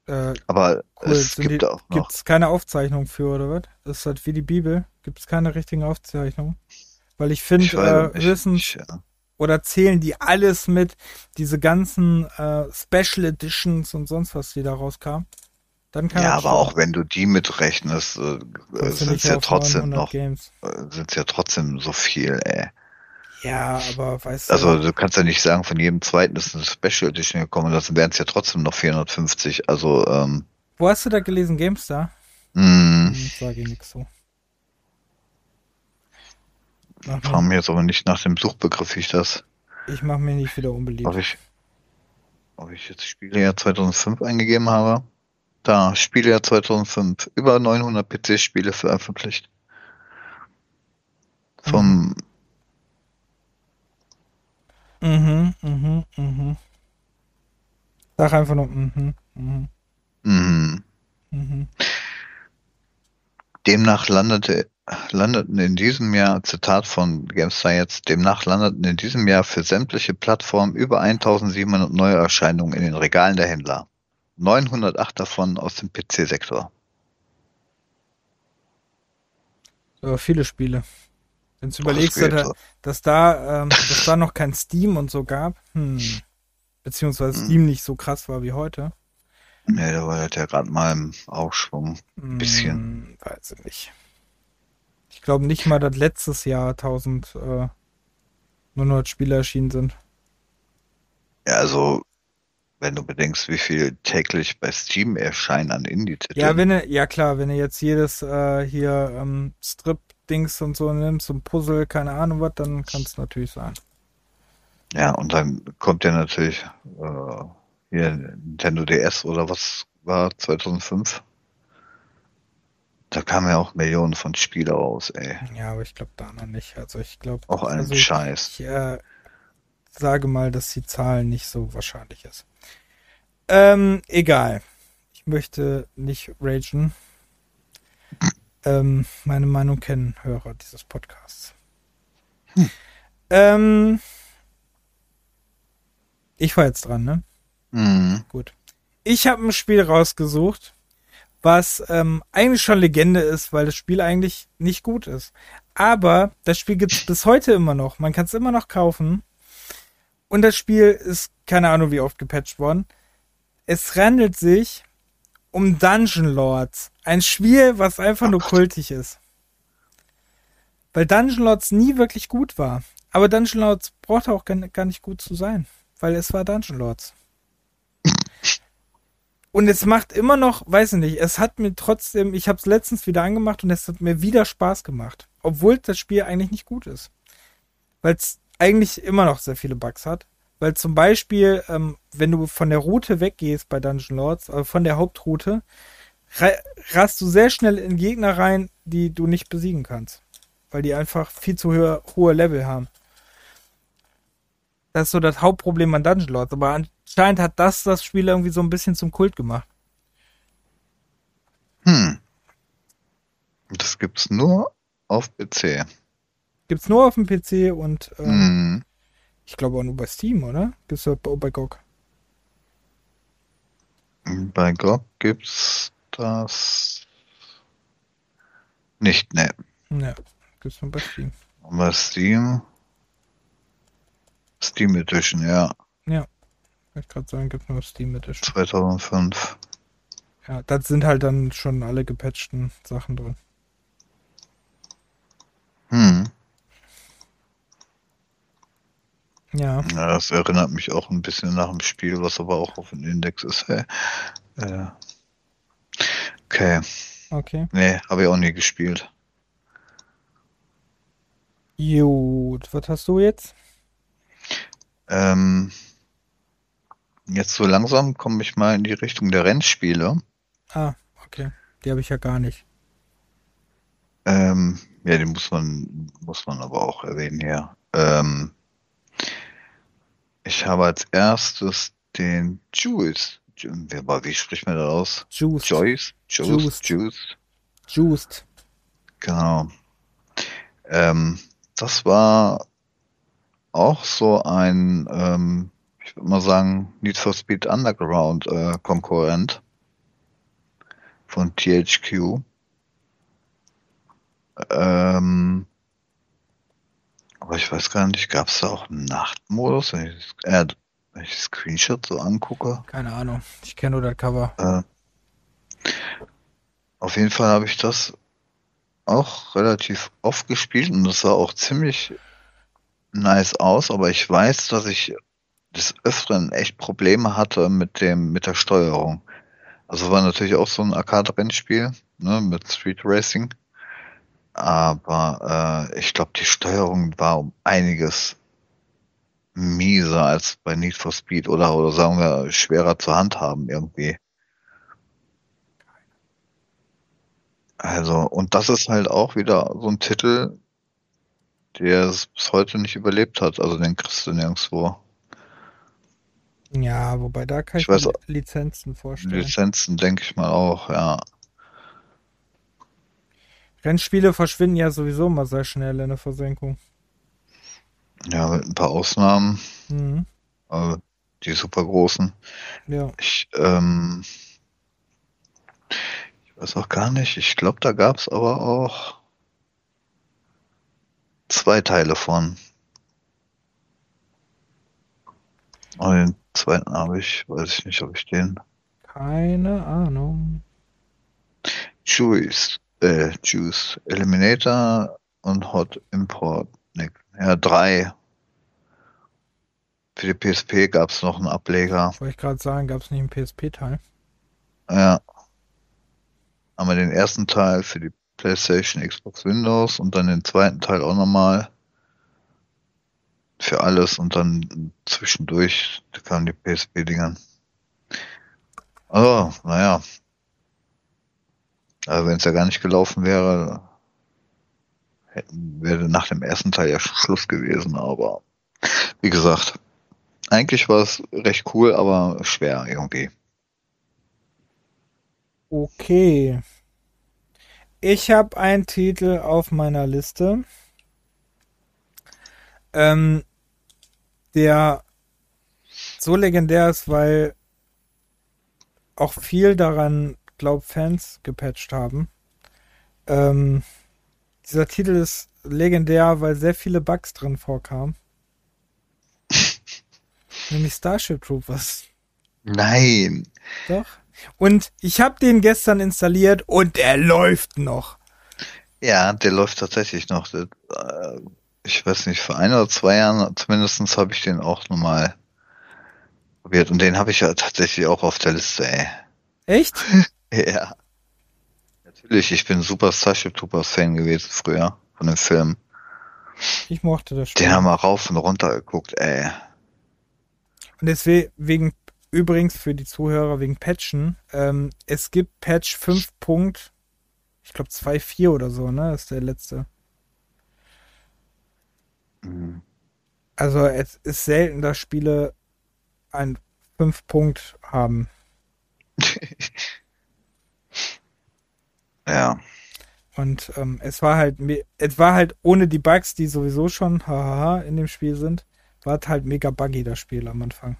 Äh, Aber cool. es gibt die, auch noch. Gibt es keine Aufzeichnung für, oder was? Das ist halt wie die Bibel. Gibt es keine richtigen Aufzeichnungen? Weil ich finde, äh, höchstens, ja. oder zählen die alles mit, diese ganzen äh, Special Editions und sonst was, die da rauskamen? Dann kann ja, aber auch wenn du die mitrechnest, äh, sind es ja trotzdem noch, äh, sind es ja trotzdem so viel, ey. Ja, aber weißt du. Also du kannst ja nicht sagen, von jedem zweiten ist eine Special Edition gekommen, das wären es ja trotzdem noch 450. Also, ähm. Wo hast du da gelesen? GameStar? Mm. Hm, sage ich nix so. Frag mir jetzt aber nicht nach dem Suchbegriff, wie ich das. Ich mache mir nicht wieder unbeliebt. Ob ich, ob ich jetzt Spielejahr 2005 eingegeben habe? Da, Spielejahr 2005. Über 900 PC-Spiele veröffentlicht. Vom mhm. Mhm, mhm, mhm. Sag einfach nur, mhm, mhm. Mhm. Mhm. Demnach landete, landeten in diesem Jahr, Zitat von GameStar jetzt, demnach landeten in diesem Jahr für sämtliche Plattformen über 1700 Neuerscheinungen in den Regalen der Händler. 908 davon aus dem PC-Sektor. So, viele Spiele. Wenn du überlegst, dass, dass, da, ähm, dass da noch kein Steam und so gab, hm. beziehungsweise hm. Steam nicht so krass war wie heute. Nee, da war das ja gerade mal im Aufschwung. Ein hm, bisschen. weiß ich nicht. Ich glaube nicht mal, dass letztes Jahr 1000 äh, 900 Spiele erschienen sind. Ja, also wenn du bedenkst, wie viel täglich bei Steam erscheinen an Indie-Titeln. Ja, wenn du, ja klar, wenn du jetzt jedes äh, hier ähm, Strip Dings und so nimmst, so ein Puzzle, keine Ahnung was, dann kann es natürlich sein. Ja, und dann kommt ja natürlich äh, hier Nintendo DS oder was war 2005. Da kamen ja auch Millionen von Spiele raus, ey. Ja, aber ich glaube da noch nicht. Also ich glaube. Auch ein also Scheiß. Ich, ich äh, sage mal, dass die Zahl nicht so wahrscheinlich ist. Ähm, egal. Ich möchte nicht ragen ähm, meine Meinung kennen Hörer dieses Podcasts. Hm. Ähm, ich war jetzt dran, ne? Mhm. Gut. Ich habe ein Spiel rausgesucht, was ähm, eigentlich schon Legende ist, weil das Spiel eigentlich nicht gut ist. Aber das Spiel gibt es bis heute immer noch. Man kann es immer noch kaufen. Und das Spiel ist keine Ahnung wie oft gepatcht worden. Es handelt sich um Dungeon Lords. Ein Spiel, was einfach oh nur Gott. kultig ist. Weil Dungeon Lords nie wirklich gut war. Aber Dungeon Lords brauchte auch gar nicht gut zu sein. Weil es war Dungeon Lords. Und es macht immer noch, weiß ich nicht, es hat mir trotzdem, ich habe es letztens wieder angemacht und es hat mir wieder Spaß gemacht. Obwohl das Spiel eigentlich nicht gut ist. Weil es eigentlich immer noch sehr viele Bugs hat. Weil zum Beispiel, ähm, wenn du von der Route weggehst bei Dungeon Lords, äh, von der Hauptroute, rast du sehr schnell in Gegner rein, die du nicht besiegen kannst. Weil die einfach viel zu hohe, hohe Level haben. Das ist so das Hauptproblem an Dungeon Lords. Aber anscheinend hat das das Spiel irgendwie so ein bisschen zum Kult gemacht. Hm. Das gibt's nur auf PC. Gibt's nur auf dem PC und ähm, Hm. Ich glaube auch nur bei Steam, oder? Gibt's auch bei GOG. Bei GOG gibt's das nicht, ne. Ja, gibt's nur bei Steam. Und bei Steam. Steam Edition, ja. Ich wollte gerade sagen, gibt's nur Steam Edition. 2005. Ja, das sind halt dann schon alle gepatchten Sachen drin. Hm. Ja, Ja, das erinnert mich auch ein bisschen nach dem Spiel, was aber auch auf dem Index ist. Hey. Äh. Okay. okay. Nee, habe ich auch nie gespielt. Gut, was hast du jetzt? Ähm, jetzt so langsam komme ich mal in die Richtung der Rennspiele. Ah, okay. Die habe ich ja gar nicht. Ähm, ja, die muss man, muss man aber auch erwähnen hier. Ähm, ich habe als erstes den Juice. Ju- Wer war, wie spricht man das aus? Juiced. Joyce? Juice? Juiced. Juice? Juiced. Genau. Ähm, das war auch so ein, ähm, ich würde mal sagen, Need for Speed Underground äh, Konkurrent von THQ. Ähm, aber ich weiß gar nicht, gab es da auch einen Nachtmodus, wenn ich, äh, wenn ich die Screenshot so angucke? Keine Ahnung. Ich kenne nur das Cover. Äh, auf jeden Fall habe ich das auch relativ oft gespielt und das sah auch ziemlich nice aus, aber ich weiß, dass ich des Öfteren echt Probleme hatte mit dem, mit der Steuerung. Also war natürlich auch so ein Arcade-Rennspiel, ne, mit Street Racing. Aber äh, ich glaube, die Steuerung war um einiges mieser als bei Need for Speed oder, oder sagen wir schwerer zu handhaben irgendwie. Also, und das ist halt auch wieder so ein Titel, der es bis heute nicht überlebt hat. Also den kriegst du nirgendwo. Ja, wobei da kann Ich ich, mir weiß Lizenzen vorstellen. Lizenzen denke ich mal auch, ja. Rennspiele verschwinden ja sowieso mal sehr schnell in der Versenkung. Ja, mit ein paar Ausnahmen, Mhm. aber die super großen. Ja. Ich, ähm, ich weiß auch gar nicht. Ich glaube, da gab es aber auch zwei Teile von. Und den zweiten habe ich, weiß ich nicht, ob ich den Keine Ahnung. Juice, äh, Juice, Eliminator und Hot Import. Ne, ja, drei. Für die PSP gab es noch einen Ableger. Wollte ich gerade sagen, gab es nicht einen PSP-Teil? Ja. Wir den ersten Teil für die PlayStation, Xbox, Windows und dann den zweiten Teil auch nochmal für alles und dann zwischendurch kamen die PSP-Dingern. Also, naja. Also wenn es ja gar nicht gelaufen wäre, wäre nach dem ersten Teil ja schon Schluss gewesen, aber wie gesagt, eigentlich war es recht cool, aber schwer irgendwie. Okay. Ich habe einen Titel auf meiner Liste, ähm, der so legendär ist, weil auch viel daran, glaub, Fans gepatcht haben. Ähm, dieser Titel ist legendär, weil sehr viele Bugs drin vorkamen. Nämlich Starship Troopers. Nein. Doch. Und ich habe den gestern installiert und der läuft noch. Ja, der läuft tatsächlich noch. Äh, Ich weiß nicht, vor ein oder zwei Jahren zumindestens habe ich den auch nochmal probiert. Und den habe ich ja tatsächlich auch auf der Liste, ey. Echt? Ja. Natürlich, ich bin super Starship Troopers Fan gewesen früher von dem Film. Ich mochte das Spiel. Den haben wir rauf und runter geguckt, ey. Und deswegen, übrigens für die Zuhörer wegen Patchen, ähm, es gibt Patch 5. Punkt, ich glaube 2.4 oder so, ne? Ist der letzte. Mhm. Also es ist selten, dass Spiele einen 5 Punkt haben. ja. Und ähm, es war halt, es war halt ohne die Bugs, die sowieso schon hahaha in dem Spiel sind, war es halt mega buggy das Spiel am Anfang.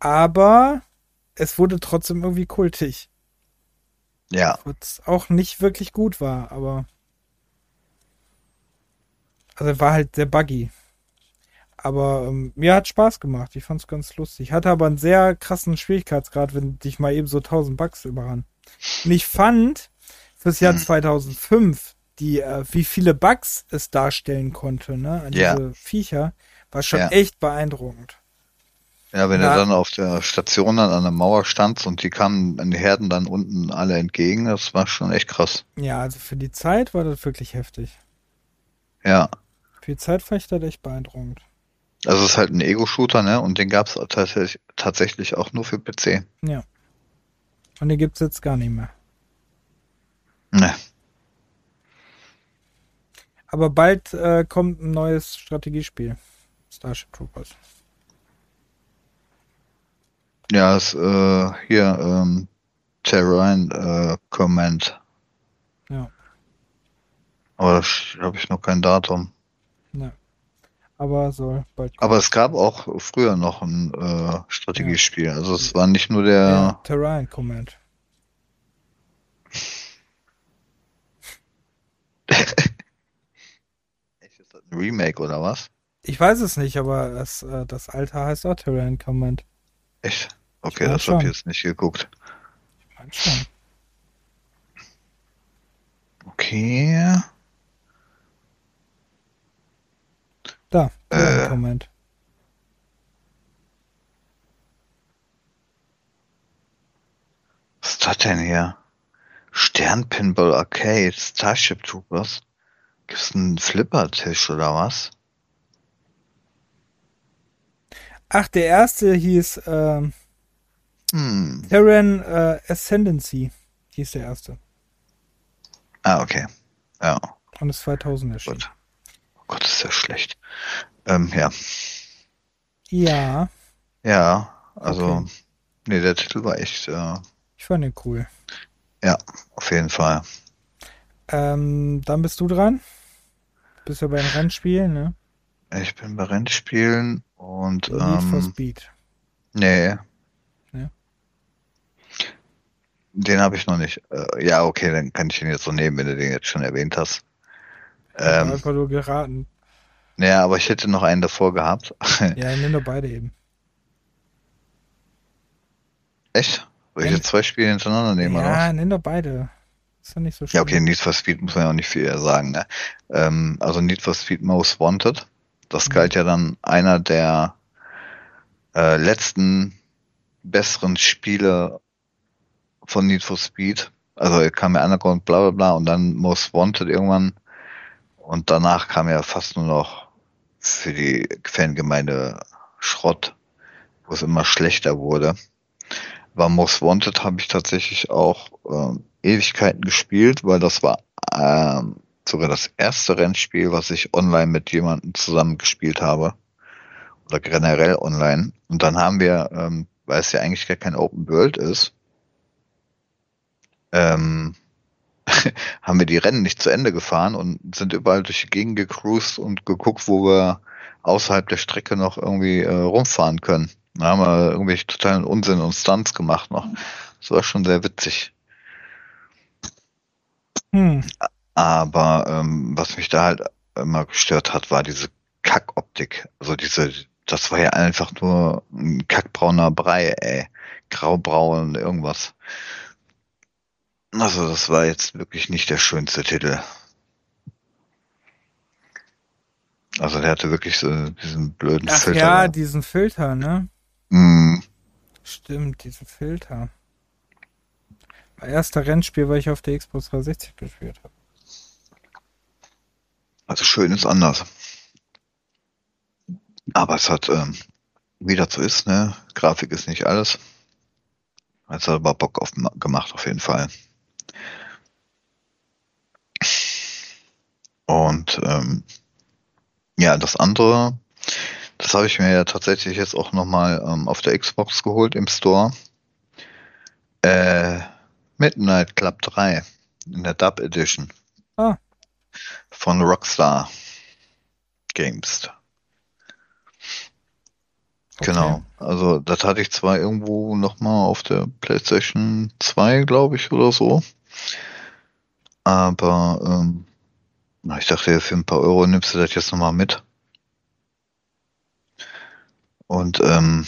Aber es wurde trotzdem irgendwie kultig. Ja. Was auch nicht wirklich gut war, aber also war halt sehr buggy. Aber ähm, mir hat Spaß gemacht. Ich fand's ganz lustig. Hatte aber einen sehr krassen Schwierigkeitsgrad, wenn dich mal eben so 1000 Bugs überran. Und ich fand fürs Jahr 2005, die, äh, wie viele Bugs es darstellen konnte, ne, an Ja. diese Viecher, war schon Ja. echt beeindruckend. Ja, wenn Na- er dann auf der Station dann an der Mauer stand und die kamen an die Herden dann unten alle entgegen, das war schon echt krass. Ja, also für die Zeit war das wirklich heftig. Ja. Für die Zeit fand ich das echt beeindruckend. Also es ist halt ein Ego-Shooter, ne? Und den gab's tatsächlich, tatsächlich auch nur für PC. Ja. Und den gibt's jetzt gar nicht mehr. Ne. Aber bald äh, kommt ein neues Strategiespiel. Starship Troopers. Ja, ist äh, hier ähm, Terrain äh, Command. Ja. Aber da habe ich noch kein Datum. Ne. Aber soll bald kommen. Aber es gab auch früher noch ein äh, Strategiespiel. Also es war nicht nur der. Ja, Terrain Command. Ist das ein Remake oder was? Ich weiß es nicht, aber das, äh, das Alter heißt auch Terrain Command. Echt? Okay, meine das habe ich jetzt nicht geguckt. Ich meine schon. Okay. Da, Äh. Command. Was ist das denn hier? Stern Pinball Arcade, Starship Troopers. Gibt's einen Flippertisch oder was? Ach, der erste hieß ähm, Hm. Terran äh, Ascendancy. Hieß der erste. Ah, okay. Ja, Und ist 2000 erschienen. gut. Oh Gott, ist ja schlecht. Ähm, ja. Ja, Ja, also, Okay. nee, der Titel war echt, äh, ich fand den cool. ja, auf jeden Fall. Ähm, dann bist du dran. Bist ja bei den Rennspielen, ne? Ich bin bei Rennspielen und, Need for ähm, Speed. nee. Ja. Den habe ich noch nicht. Äh, ja, okay, dann kann ich ihn jetzt so nehmen, wenn du den jetzt schon erwähnt hast. Ich Ähm, einfach nur geraten. Naja, aber ich hätte noch einen davor gehabt. Ja, nimm doch beide eben. Echt? Soll ich jetzt zwei Spiele hintereinander nehmen, oder was? Ja, nimm doch beide. Ist doch nicht so schlimm. Ja, okay, Need for Speed muss man ja auch nicht viel eher sagen. Ne? Ähm, also Need for Speed Most Wanted, das Mhm. galt ja dann einer der äh, letzten besseren Spiele von Need for Speed. Also kam ja Underground, bla bla bla und dann Most Wanted irgendwann. Und danach kam ja fast nur noch für die Fangemeinde Schrott, wo es immer schlechter wurde. War Most Wanted habe ich tatsächlich auch ähm, Ewigkeiten gespielt, weil das war ähm, sogar das erste Rennspiel, was ich online mit jemandem zusammen gespielt habe. Oder generell online. Und dann haben wir, ähm, weil es ja eigentlich gar kein Open World ist, ähm, haben wir die Rennen nicht zu Ende gefahren und sind überall durch die Gegend gecruised und geguckt, wo wir außerhalb der Strecke noch irgendwie äh, rumfahren können. Da haben wir irgendwelche totalen Unsinn und Stunts gemacht noch. Das war schon sehr witzig. Hm. Aber ähm, was mich da halt immer gestört hat, war diese Kackoptik. Also diese, das war ja einfach nur ein kackbrauner Brei, ey. Graubraun, irgendwas. Also das war jetzt wirklich nicht der schönste Titel. Also der hatte wirklich so diesen blöden Ach Filter. ja, diesen Filter, ne? Mm, Stimmt, diesen Filter. erste Rennspiel, weil ich auf der Xbox 360 gespielt habe. Also schön ist anders. Aber es hat, ähm, wie das so ist, ne? Grafik ist nicht alles. Es hat aber Bock auf, gemacht, auf jeden Fall. Und ähm, ja, das andere, das habe ich mir ja tatsächlich jetzt auch nochmal ähm, auf der Xbox geholt im Store. Äh, Midnight Club 3 in der Dub Edition. Ah. Von Rockstar Games. Okay. Genau. Also das hatte ich zwar irgendwo nochmal auf der PlayStation 2, glaube ich, oder so. Aber ähm, na, ich dachte, für ein paar Euro nimmst du das jetzt nochmal mit. Und ähm,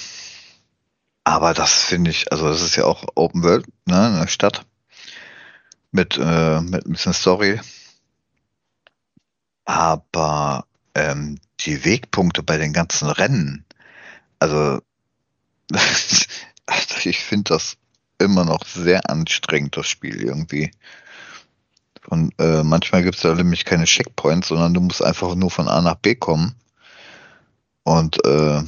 aber das finde ich, also das ist ja auch Open World, ne, in der Stadt. Mit, äh, mit ein bisschen Story. Aber ähm, die Wegpunkte bei den ganzen Rennen, also ich finde das immer noch sehr anstrengend, das Spiel irgendwie. Und äh, manchmal gibt es da nämlich keine Checkpoints, sondern du musst einfach nur von A nach B kommen. Und äh,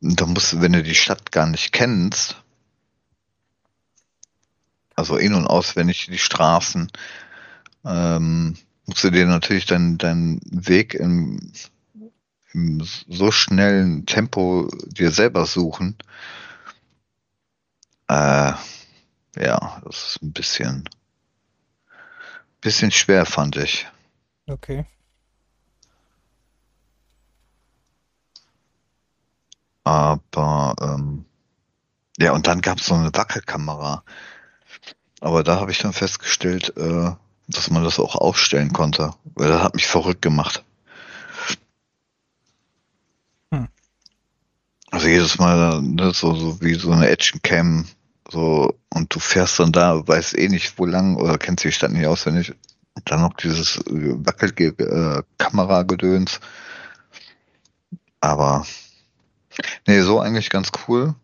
da musst du, wenn du die Stadt gar nicht kennst, also in- und auswendig die Straßen, ähm, musst du dir natürlich deinen dein Weg im, im so schnellen Tempo dir selber suchen. Äh, ja, das ist ein bisschen, bisschen schwer, fand ich. Okay. Aber ähm, ja, und dann gab es so eine Wackelkamera. Aber da habe ich dann festgestellt, äh, dass man das auch aufstellen konnte. Weil das hat mich verrückt gemacht. Hm. Also jedes Mal ne, so, so wie so eine Action Cam so und du fährst dann da, weißt eh nicht wo lang oder kennst die Stadt nicht auswendig. Und dann noch dieses Wackelkamera-Gedöns. Aber nee, so eigentlich ganz cool.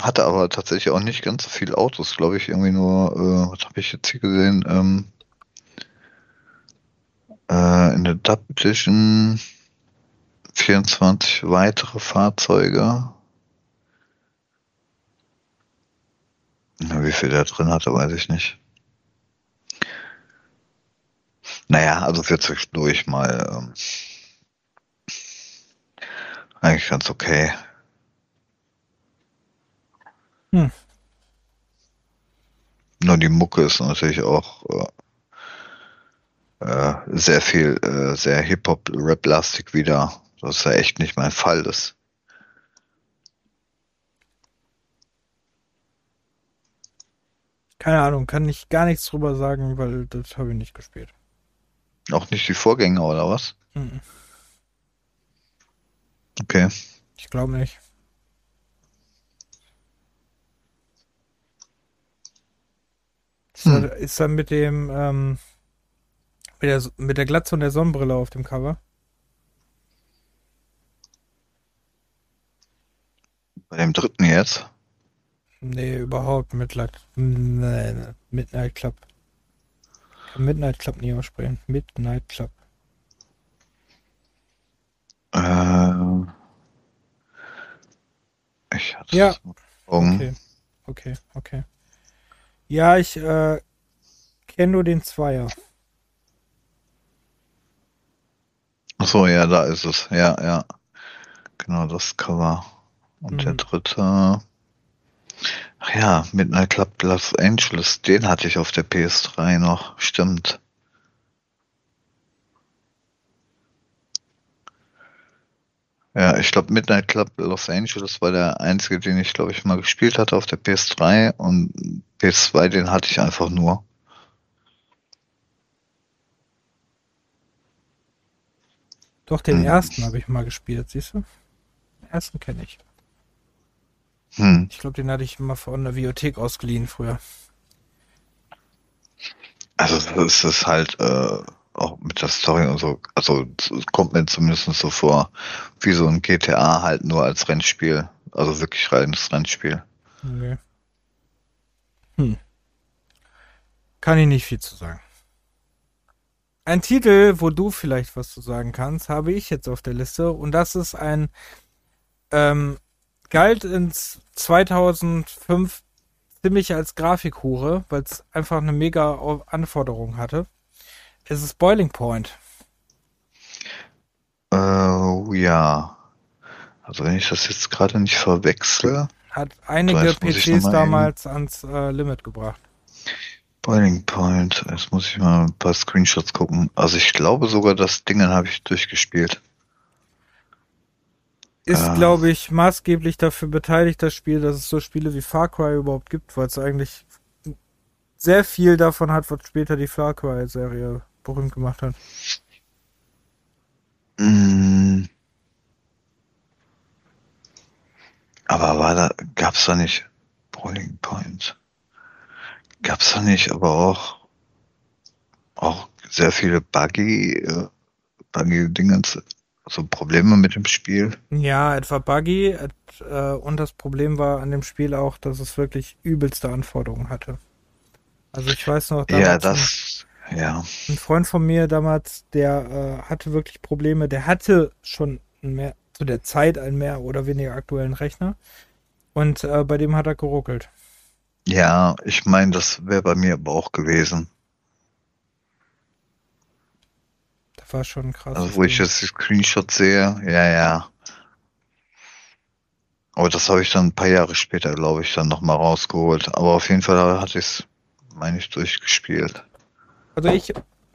Hatte aber tatsächlich auch nicht ganz so viele Autos, glaube ich. Irgendwie nur, äh, was habe ich jetzt hier gesehen? Ähm, äh, in der Dub Edition 24 weitere Fahrzeuge. Wie viel der drin hatte, weiß ich nicht. Naja, also für zwischendurch mal ähm, eigentlich ganz okay. Hm. Nur die Mucke ist natürlich auch äh, äh, sehr viel, äh, sehr Hip-Hop-Rap-lastig wieder. Das ja echt nicht mein Fall ist. Keine Ahnung, kann ich gar nichts drüber sagen, weil das habe ich nicht gespielt. Auch nicht die Vorgänger oder was? Mhm. Okay. Ich glaube nicht. Ist, Hm. da, ist da mit dem ähm, mit, der, mit der Glatze und der Sonnenbrille auf dem Cover? Bei dem dritten jetzt. Nee, überhaupt Midnight, nee, nee, Midnight Club. Midnight Club nie aussprechen. Midnight Club. Äh, ich hatte Ja. Okay, okay, okay. Ja, ich äh, kenne nur den Zweier. Ach so, ja, da ist es. Ja, ja. Genau, das Cover. Und der Mhm. dritte. Ach ja, Midnight Club Los Angeles. Den hatte ich auf der PS3 noch. Stimmt. Ja, ich glaube, Midnight Club Los Angeles war der einzige, den ich, glaube ich, mal gespielt hatte auf der PS3 und PS2, den hatte ich einfach nur. Doch, den Hm. ersten habe ich mal gespielt, siehst du? Den ersten kenne ich. Hm. Ich glaube, den hatte ich immer von der Videothek ausgeliehen früher. Also es ist halt äh, auch mit der Story und so, also kommt mir zumindest so vor, wie so ein GTA halt nur als Rennspiel. Also wirklich reines Rennspiel. Okay. Hm. Kann ich nicht viel zu sagen. Ein Titel, wo du vielleicht was zu sagen kannst, habe ich jetzt auf der Liste und das ist ein ähm, galt ins 2005 ziemlich als Grafikhure, weil es einfach eine mega Anforderung hatte. Es ist Boiling Point. Äh, ja. Also wenn ich das jetzt gerade nicht verwechsel. Hat einige PCs damals eben. ans äh, Limit gebracht. Boiling Point, jetzt muss ich mal ein paar Screenshots gucken. Also ich glaube sogar, das Ding habe ich durchgespielt. Ist, äh, glaube ich, maßgeblich dafür beteiligt, das Spiel, dass es so Spiele wie Far Cry überhaupt gibt, weil es eigentlich sehr viel davon hat, was später die Far Cry-Serie berühmt gemacht hat. Mm. Aber war da, gab's da nicht Boiling Point? Gab's da nicht aber auch, auch sehr viele buggy, äh, buggy Also Probleme mit dem Spiel? Ja, etwa buggy, äh, und das Problem war an dem Spiel auch, dass es wirklich übelste Anforderungen hatte. Also ich weiß noch, ja, das, ja. Ein Freund von mir damals, der äh, hatte wirklich Probleme. Der hatte schon mehr, zu der Zeit einen mehr oder weniger aktuellen Rechner. Und äh, bei dem hat er geruckelt. Ja, ich meine, das wäre bei mir aber auch gewesen. Das war schon krass. Also, wo ich jetzt die Screenshots sehe, ja, ja. Aber das habe ich dann ein paar Jahre später, glaube ich, dann nochmal rausgeholt. Aber auf jeden Fall hatte ich es, meine ich, durchgespielt. Also ich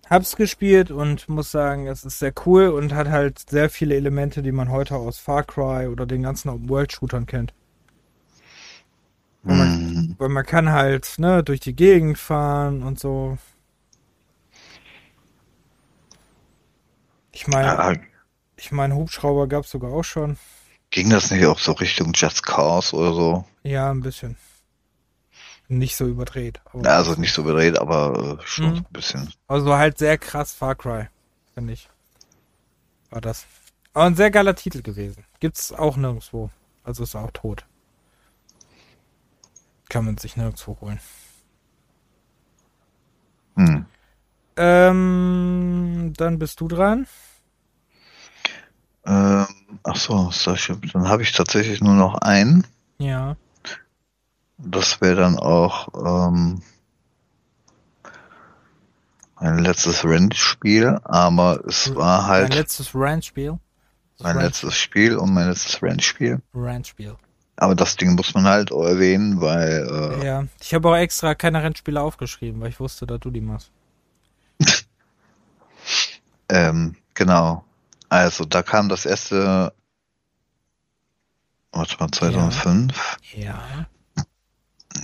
hab's gespielt und muss sagen, es ist sehr cool und hat halt sehr viele Elemente, die man heute aus Far Cry oder den ganzen Open-World-Shootern kennt. Weil man, mm. weil man kann halt ne, durch die Gegend fahren und so. Ich meine, ja. ich meine, Hubschrauber gab's sogar auch schon. Ging das nicht auch so Richtung Just Cause oder so? Ja, ein bisschen. Nicht so überdreht. Ja, also nicht so überdreht, aber äh, schon mhm. ein bisschen. Also halt sehr krass Far Cry, finde ich. War das. Aber ein sehr geiler Titel gewesen. Gibt's auch nirgendwo. Also ist auch tot. Kann man sich nirgendwo holen. Hm. Ähm, dann bist du dran. Ähm, ach so, Starship. Dann habe ich tatsächlich nur noch einen. Ja. Das wäre dann auch ähm, mein letztes Rennspiel, aber es war halt. Mein letztes Rennspiel? Mein Rennspiel. letztes Spiel und mein letztes Rennspiel. Rennspiel. Aber das Ding muss man halt erwähnen, weil. Äh, ja, ich habe auch extra keine Rennspiele aufgeschrieben, weil ich wusste, dass du die machst. ähm, genau. Also, da kam das erste. Warte mal, 2005. Ja. ja.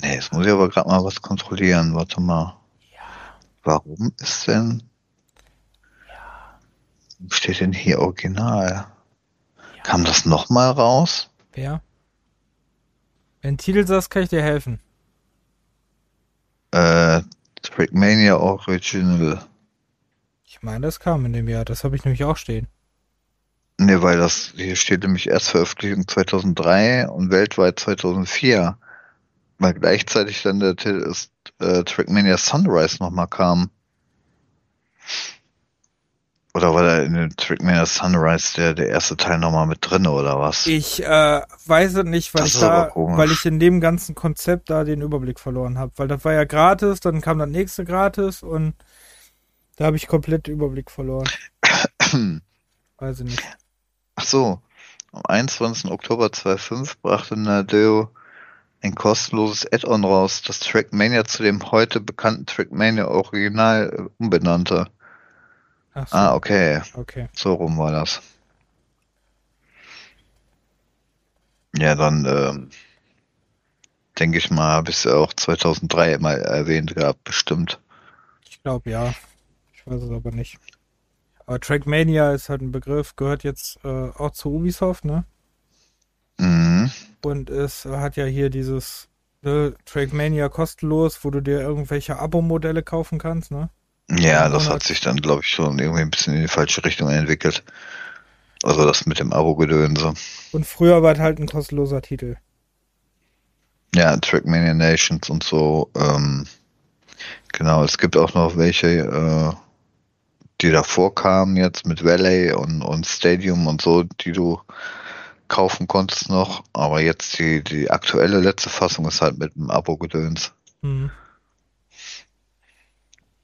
Nee, jetzt muss ich aber gerade mal was kontrollieren. Warte mal. Ja. Warum ist denn. Ja. Steht denn hier Original? Ja. Kam das nochmal raus? Wer? Wenn Titel sagst, kann ich dir helfen. Äh, Trackmania Original. Ich meine, das kam in dem Jahr. Das habe ich nämlich auch stehen. Nee, weil das hier steht nämlich erst Veröffentlichung 2003 und weltweit 2004 weil gleichzeitig dann der ist, äh, Trackmania Sunrise nochmal kam. Oder war da in dem Trackmania Sunrise der, der erste Teil nochmal mit drin oder was? Ich äh, weiß es nicht, weil ich da, weil ich in dem ganzen Konzept da den Überblick verloren habe. Weil das war ja gratis, dann kam das nächste gratis und da habe ich komplett den Überblick verloren. weiß ich nicht. Ach so. Am 21. Oktober 2005 brachte Nadeo ein kostenloses Add-on raus, das Trackmania zu dem heute bekannten Trackmania Original äh, umbenannte. So. Ah, okay. Okay. So rum war das. Ja, dann ähm, denke ich mal, habe ich es ja auch 2003 mal erwähnt gehabt, bestimmt. Ich glaube ja. Ich weiß es aber nicht. Aber Trackmania ist halt ein Begriff, gehört jetzt äh, auch zu Ubisoft, ne? Mhm. Und es hat ja hier dieses ne, Trackmania kostenlos, wo du dir irgendwelche Abo-Modelle kaufen kannst, ne? Ja, das hat sich dann, glaube ich, schon irgendwie ein bisschen in die falsche Richtung entwickelt. Also das mit dem Abo-Gedönse. Und früher war es halt ein kostenloser Titel. Ja, Trackmania Nations und so. Ähm, Genau, es gibt auch noch welche, äh, die davor kamen jetzt mit Valley und, und Stadium und so, die du kaufen konntest noch. Aber jetzt die, die aktuelle letzte Fassung ist halt mit einem Abo-Gedöns. Hm.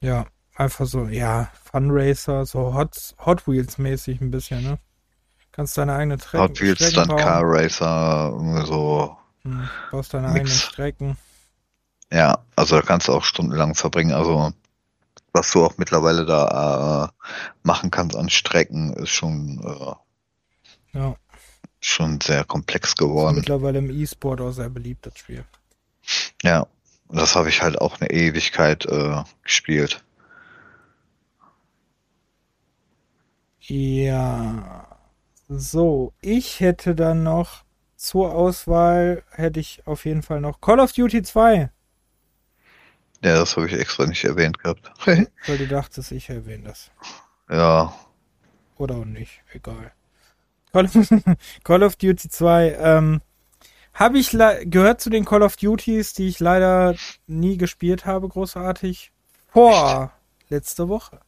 Ja, einfach so, ja, Funracer, so Hot, Hot Wheels mäßig ein bisschen, ne? Kannst deine eigene Strecken Hot Wheels, Strecken dann bauen. Car Racer, irgendwie so. Hm, baust deine Mix. eigenen Strecken. Ja, also da kannst du auch stundenlang verbringen. Also was du auch mittlerweile da äh, machen kannst an Strecken, ist schon, äh, Ja, schon sehr komplex geworden. mittlerweile im E-Sport auch sehr beliebt, das Spiel. Ja, das habe ich halt auch eine Ewigkeit äh, gespielt. Ja. So, ich hätte dann noch zur Auswahl, hätte ich auf jeden Fall noch Call of Duty 2, Ja, das habe ich extra nicht erwähnt gehabt. weil du dachtest, ich erwähne das. ja, Oder auch nicht, egal. Call of, Call of Duty 2, ähm, habe ich gehört zu den Call of Duties, die ich leider nie gespielt habe, großartig, vor letzte Woche.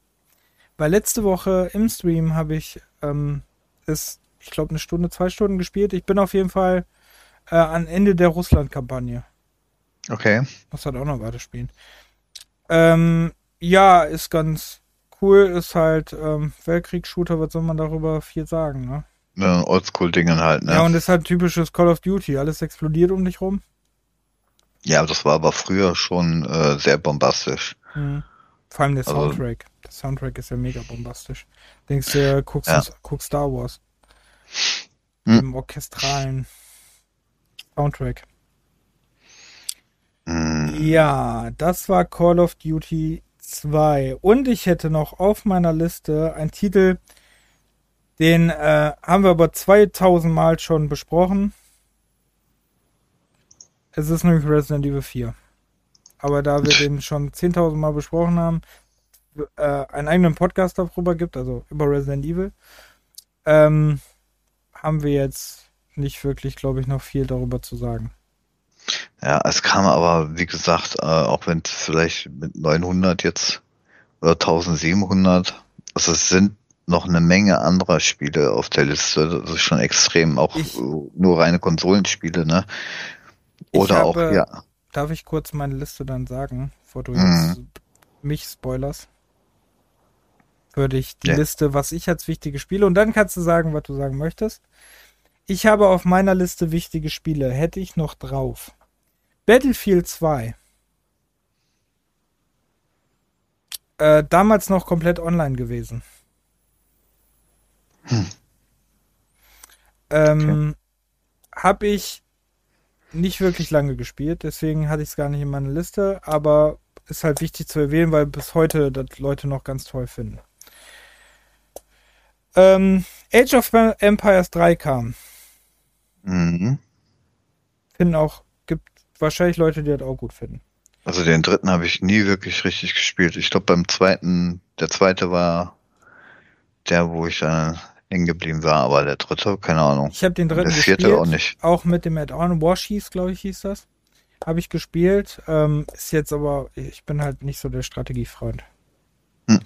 Weil letzte Woche im Stream habe ich ähm, es, ich glaube, eine Stunde, zwei Stunden gespielt. Ich bin auf jeden Fall äh, am Ende der Russland-Kampagne. Okay. Muss halt auch noch weiterspielen. Ähm, ja, ist ganz cool, ist halt ähm, Weltkriegsshooter, was soll man darüber viel sagen, ne? Ne, Oldschool-Dingen halt, ne? Ja, und ist halt typisches Call of Duty. Alles explodiert um dich rum. Ja, das war aber früher schon äh, sehr bombastisch. Mhm. Vor allem der Also- Soundtrack. Der Soundtrack ist ja mega bombastisch. Denkst du, guckst, Ja. guckst Star Wars. Hm. Im orchestralen Soundtrack. Hm, Ja, das war Call of Duty 2. Und ich hätte noch auf meiner Liste einen Titel, den äh, haben wir aber 2000 Mal schon besprochen. Es ist nämlich Resident Evil 4. Aber da wir den schon 10.000 Mal besprochen haben, äh, einen eigenen Podcast darüber gibt, also über Resident Evil, ähm, haben wir jetzt nicht wirklich, glaube ich, noch viel darüber zu sagen. Ja, es kam aber, wie gesagt, äh, auch wenn es vielleicht mit 900 jetzt oder 1700, also es sind noch eine Menge anderer Spiele auf der Liste. Das ist schon extrem, auch Ich- äh, nur reine Konsolenspiele, ne? Oder Ich auch, habe- ja, Darf ich kurz meine Liste dann sagen, bevor du Mhm. mich spoilerst? Würde ich die Ja. Liste, was ich als wichtige Spiele, und dann kannst du sagen, was du sagen möchtest. Ich habe auf meiner Liste wichtige Spiele, hätte ich noch drauf. Battlefield 2. Äh, damals noch komplett online gewesen. Hm. Ähm, Habe ich nicht wirklich lange gespielt, deswegen hatte ich es gar nicht in meiner Liste, aber ist halt wichtig zu erwähnen, weil bis heute das Leute noch ganz toll finden. Ähm, Age of Empires 3 kam. Mhm. Finden auch, gibt wahrscheinlich Leute, die das auch gut finden. Also den dritten habe ich nie wirklich richtig gespielt. Ich glaube beim zweiten, der zweite war der, wo ich dann hängen geblieben war, aber der dritte, keine Ahnung. Ich habe den dritten der vierte gespielt, auch nicht. auch mit dem Add-on Washies, glaube ich, hieß das. Habe ich gespielt, ähm, ist jetzt aber, ich bin halt nicht so der Strategiefreund. Hm.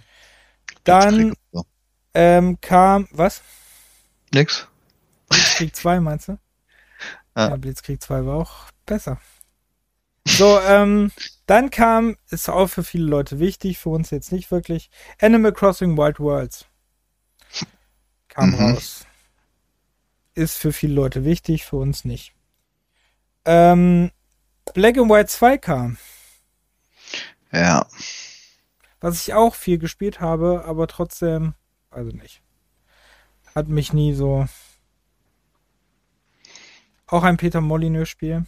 Dann ähm, kam, was? Nix. Blitzkrieg 2 meinst du? Ja. Blitzkrieg 2 war auch besser. So, ähm, dann kam, ist auch für viele Leute wichtig, für uns jetzt nicht wirklich, Animal Crossing Wild Worlds. Kam Mhm. raus. Ist für viele Leute wichtig, für uns nicht. Ähm, Black and White 2 kam, Ja, was ich auch viel gespielt habe, aber trotzdem, also nicht. Hat mich nie so. Auch ein Peter Molyneux-Spiel.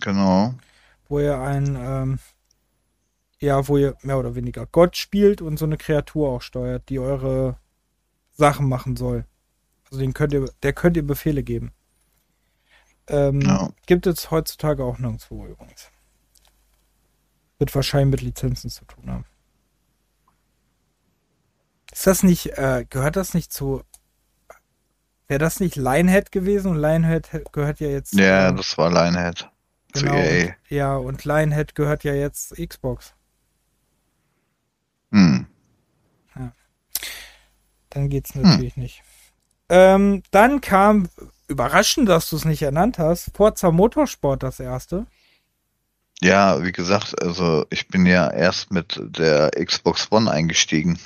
genau. wo ihr ein, ähm, ja, wo ihr mehr oder weniger Gott spielt und so eine Kreatur auch steuert, die eure Sachen machen soll. Also den könnt ihr, der könnt ihr Befehle geben. Ähm, Ja. Gibt es heutzutage auch nirgendwo übrigens. Wird wahrscheinlich mit Lizenzen zu tun haben. Ist das nicht, äh, gehört das nicht zu, Wäre das nicht Lionhead gewesen? Und Lionhead gehört ja jetzt. Ja, zu, das war Lionhead. Genau, zu EA. Und, ja, und Lionhead gehört ja jetzt Xbox. Hm. Ja. Dann geht's hm. natürlich hm. nicht. Ähm, dann kam, überraschend, dass du es nicht ernannt hast, Forza Motorsport das erste. Ja, wie gesagt, also ich bin ja erst mit der Xbox One eingestiegen.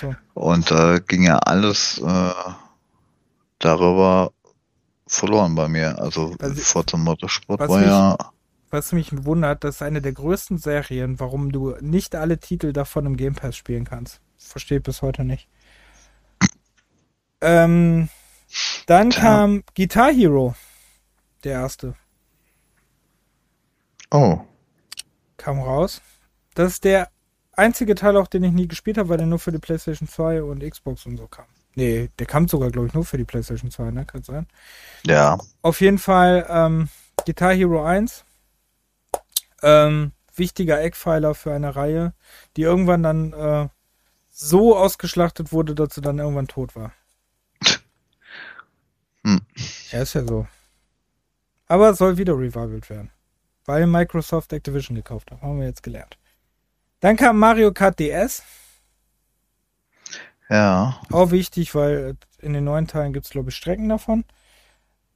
So. Und da äh, ging ja alles. Äh, darüber verloren bei mir. Also was Forza Motorsport war mich, ja. Was mich wundert, das ist eine der größten Serien, warum du nicht alle Titel davon im Game Pass spielen kannst. Verstehe bis heute nicht. Ähm, dann Tja. kam Guitar Hero, der erste. Oh. Kam raus. Das ist der einzige Teil auch, den ich nie gespielt habe, weil der nur für die PlayStation 2 und Xbox und so kam. Nee, der kam sogar, glaube ich, nur für die PlayStation 2, ne? Kann sein. Ja. Auf jeden Fall ähm, Guitar Hero 1. Ähm, wichtiger Eckpfeiler für eine Reihe, die irgendwann dann äh, so ausgeschlachtet wurde, dass sie dann irgendwann tot war. Hm. Ja, ist ja so. Aber es soll wieder revivalt werden. Weil Microsoft Activision gekauft hat. Haben wir jetzt gelernt. Dann kam Mario Kart DS. Ja. Auch wichtig, weil in den neuen Teilen gibt es, glaube ich, Strecken davon.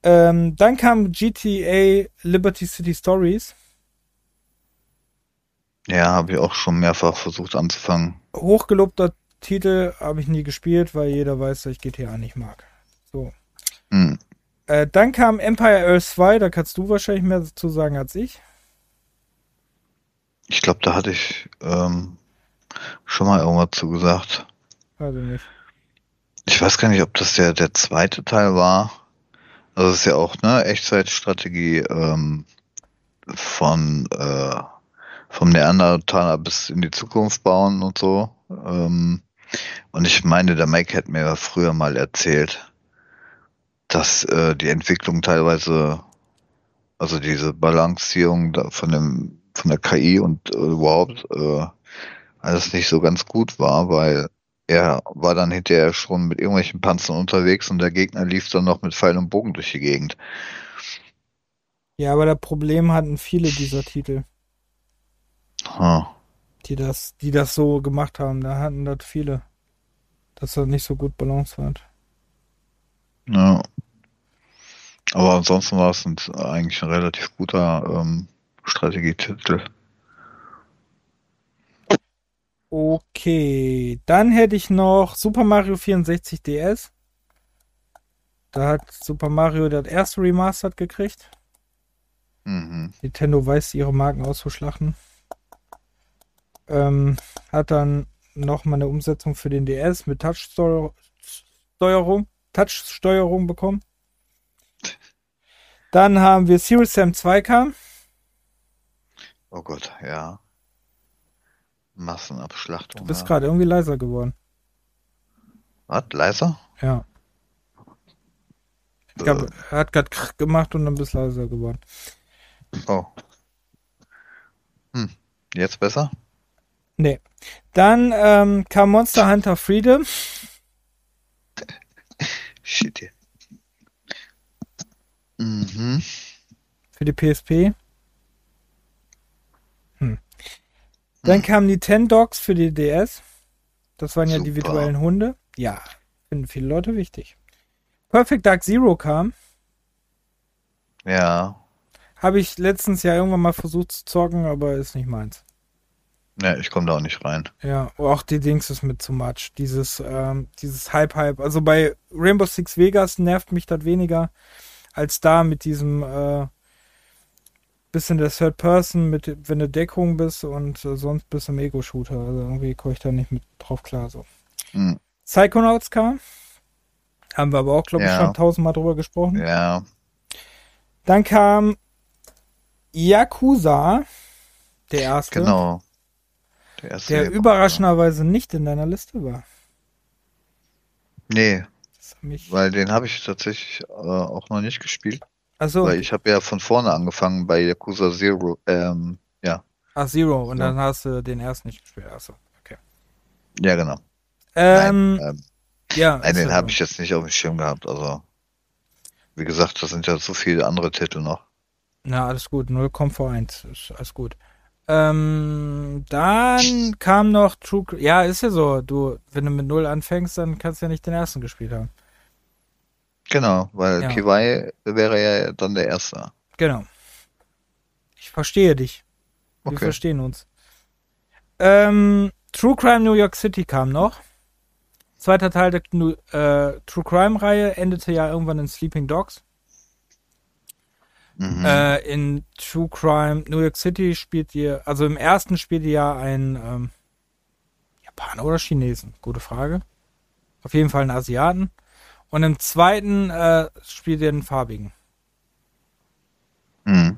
Ähm, dann kam GTA Liberty City Stories. Ja, habe ich auch schon mehrfach versucht anzufangen. Hochgelobter Titel habe ich nie gespielt, weil jeder weiß, dass ich GTA nicht mag. So. Hm. Äh, dann kam Empire Earth 2, da kannst du wahrscheinlich mehr dazu sagen als ich. Ich glaube, da hatte ich ähm, schon mal irgendwas zu gesagt. Also nicht. Ich weiß gar nicht, ob das der, der zweite Teil war. Also es ist ja auch ne Echtzeitstrategie ähm, von äh, vom Neandertaler bis in die Zukunft bauen und so. Ähm, und ich meine, der Mike hat mir früher mal erzählt, dass äh, die Entwicklung teilweise, also diese Balancierung von dem von der KI und äh, überhaupt äh, alles nicht so ganz gut war, weil er war dann hinterher schon mit irgendwelchen Panzern unterwegs und der Gegner lief dann noch mit Pfeil und Bogen durch die Gegend. Ja, aber das Problem hatten viele dieser Titel. Huh. Die das, die das so gemacht haben, da hatten das viele. Dass das nicht so gut balanciert hat. Ja. Aber ansonsten war es ein, eigentlich ein relativ guter ähm, Strategietitel. Okay, dann hätte ich noch Super Mario 64 DS. Da hat Super Mario das erste Remastered gekriegt. Mhm. Nintendo weiß, ihre Marken auszuschlachten. Ähm, hat dann nochmal eine Umsetzung für den DS mit Touch-Steuerung Touch bekommen. Dann haben wir Serious Sam 2 kam. Oh Gott, ja. Massenabschlachtung. Du bist ja. gerade irgendwie leiser geworden. Was? Leiser? Ja. Ich glaube, er hat gerade gemacht und dann bist leiser geworden. Oh. Hm. Jetzt besser? Nee. Dann ähm, kam Monster Hunter Freedom. Shit. Mhm. Für die PSP. Dann kamen die Ten Dogs für die DS. Das waren ja Super. die virtuellen Hunde. Ja, finden viele Leute wichtig. Perfect Dark Zero kam. Ja. Habe ich letztens ja irgendwann mal versucht zu zocken, aber ist nicht meins. Ja, ich komme da auch nicht rein. Ja, auch die Dings ist mit zu much. Dieses, ähm, dieses Hype-Hype. Also bei Rainbow Six Vegas nervt mich das weniger als da mit diesem äh, bisschen der Third Person, mit, wenn du Deckung bist und äh, sonst bist du im Ego-Shooter. Also irgendwie komme ich da nicht mit drauf klar. So. Mhm. Psychonauts kam. Haben wir aber auch, glaube ich, schon tausendmal drüber gesprochen. Ja. Dann kam Yakuza, der erste. Genau. Der, erste der überraschenderweise nicht in deiner Liste war. Nee. Weil den habe ich tatsächlich äh, auch noch nicht gespielt. Weil ich habe ja von vorne angefangen bei Yakuza Zero. Ähm, ja. Ach, Zero. Und so. dann hast du den ersten nicht gespielt. Achso, okay. Ja, genau. Ähm, Nein, ähm, ja, Nein, den habe ich jetzt nicht auf dem Schirm gehabt. Also, wie gesagt, das sind ja so viele andere Titel noch. Na, alles gut. 0 kommt vor 1. Ist alles gut. Ähm, dann kam noch True. Ja, ist ja so. Du, wenn du mit Null anfängst, dann kannst du ja nicht den ersten gespielt haben. Genau, weil Ja. Kiwai wäre ja dann der Erste. Genau. Ich verstehe dich. Wir Okay. verstehen uns. Ähm, True Crime New York City kam noch. Zweiter Teil der äh, True Crime Reihe endete ja irgendwann in Sleeping Dogs. Mhm. Äh, in True Crime New York City spielt ihr, also im ersten spielt ihr ja ein ähm, Japaner oder Chinesen? Gute Frage. Auf jeden Fall einen Asiaten. Und im zweiten äh, spielt ihr einen farbigen. Mhm.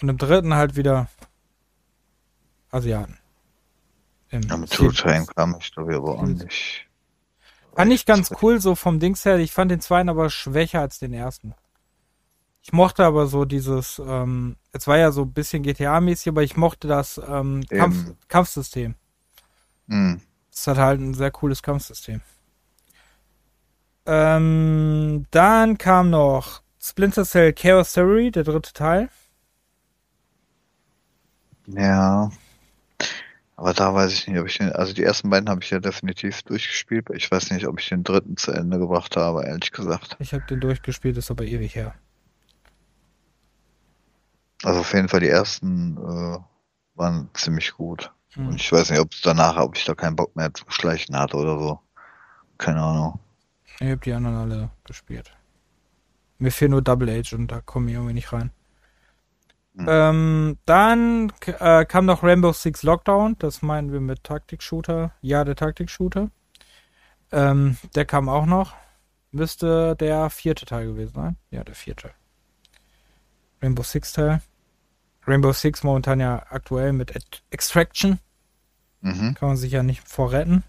Und im dritten halt wieder Asiaten. Im Ja, mit True Time kam ich glaube ich aber auch nicht. Fand ich ganz cool, so vom Dings her. Ich fand den zweiten aber schwächer als den ersten. Ich mochte aber so dieses, ähm, es war ja so ein bisschen GTA-mäßig, aber ich mochte das ähm, Kampf. Kampfsystem. Mhm. Es hat halt ein sehr cooles Kampfsystem. Ähm, dann kam noch Splinter Cell Chaos Theory, der dritte Teil. Ja. Aber da weiß ich nicht, ob ich den, also die ersten beiden habe ich ja definitiv durchgespielt. Ich weiß nicht, ob ich den dritten zu Ende gebracht habe, ehrlich gesagt. Ich habe den durchgespielt, ist aber ewig her. Also auf jeden Fall die ersten äh, waren ziemlich gut. Hm. Und ich weiß nicht, ob es danach, ob ich da keinen Bock mehr zu schleichen hatte oder so. Keine Ahnung. Ich habe die anderen alle gespielt. Mir fehlt nur Double Age und da komme ich irgendwie nicht rein. Hm. Ähm, dann äh, kam noch Rainbow Six Lockdown. Das meinen wir mit Taktik-Shooter. Ja, der Taktik-Shooter. Ähm, der kam auch noch. Müsste der vierte Teil gewesen sein. Ja, der vierte. Rainbow Six Teil. Rainbow Six momentan ja aktuell mit Extraction. Mhm. Kann man sich ja nicht vorretten.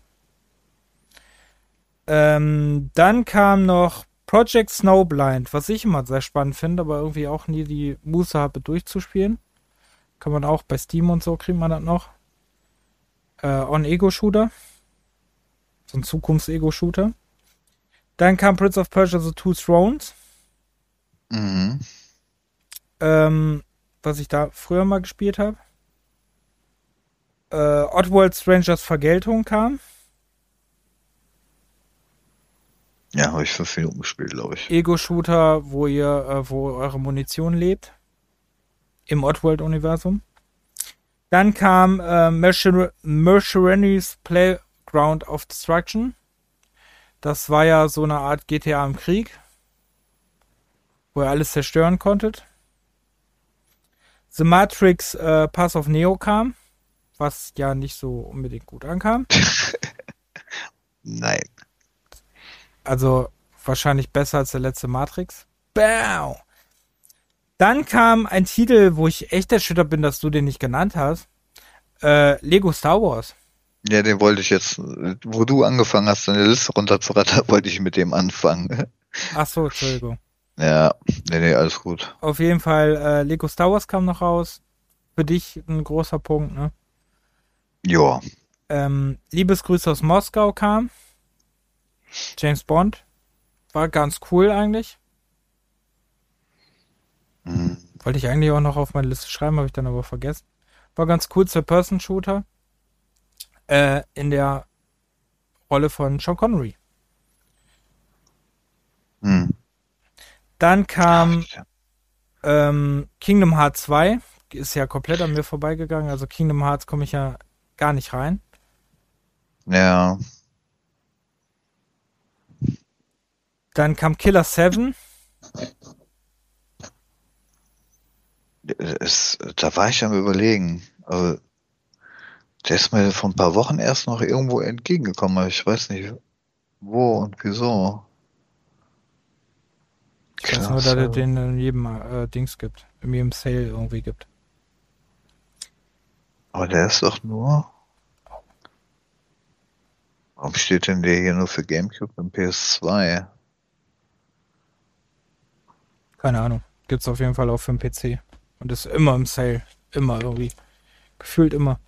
Ähm, dann kam noch Project Snowblind, was ich immer sehr spannend finde, aber irgendwie auch nie die Muße habe durchzuspielen. Kann man auch bei Steam und so kriegt man das noch. Äh, On-Ego-Shooter. So ein Zukunfts-Ego-Shooter. Dann kam Prince of Persia The Two Thrones. Mhm. Ähm, was ich da früher mal gespielt habe. Äh, Oddworld Strangers Vergeltung kam. Ja, habe ich fünf Minuten gespielt, glaube ich. Ego-Shooter, wo ihr, äh, wo eure Munition lebt. Im Oddworld-Universum. Dann kam äh, Mercer Mercenaries Playground of Destruction. Das war ja so eine Art GTA im Krieg, wo ihr alles zerstören konntet. The Matrix äh, Pass of Neo kam, was ja nicht so unbedingt gut ankam. Nein. Also wahrscheinlich besser als der letzte Matrix. Bam! Dann kam ein Titel, wo ich echt erschüttert bin, dass du den nicht genannt hast. Äh, Lego Star Wars. Ja, den wollte ich jetzt, wo du angefangen hast, deine Liste runterzurattern, wollte ich mit dem anfangen. Ach so, Entschuldigung. Ja, nee, nee, alles gut. Auf jeden Fall, äh, Lego Star Wars kam noch raus. Für dich ein großer Punkt, ne? Ja, Ähm, Liebesgrüße aus Moskau kam. James Bond. War ganz cool eigentlich. Mhm. Wollte ich eigentlich auch noch auf meine Liste schreiben, habe ich dann aber vergessen. War ganz cool, Third-Person-Shooter. Äh, in der Rolle von Sean Connery. Mhm. Dann kam ähm, Kingdom Hearts 2. Ist ja komplett an mir vorbeigegangen. Also Kingdom Hearts komme ich ja gar nicht rein. Ja, Dann kam Killer 7. es, da war ich am überlegen. Also, der ist mir vor ein paar Wochen erst noch irgendwo entgegengekommen, aber ich weiß nicht wo und wieso. Ich weiß nur, dass es den in jedem äh, Dings gibt. In jedem Sale irgendwie gibt. Aber der ist doch nur. Warum steht denn der hier nur für GameCube und PS2? Keine Ahnung. Gibt's auf jeden Fall auch für den PC. Und ist immer im Sale. Immer irgendwie. Gefühlt immer.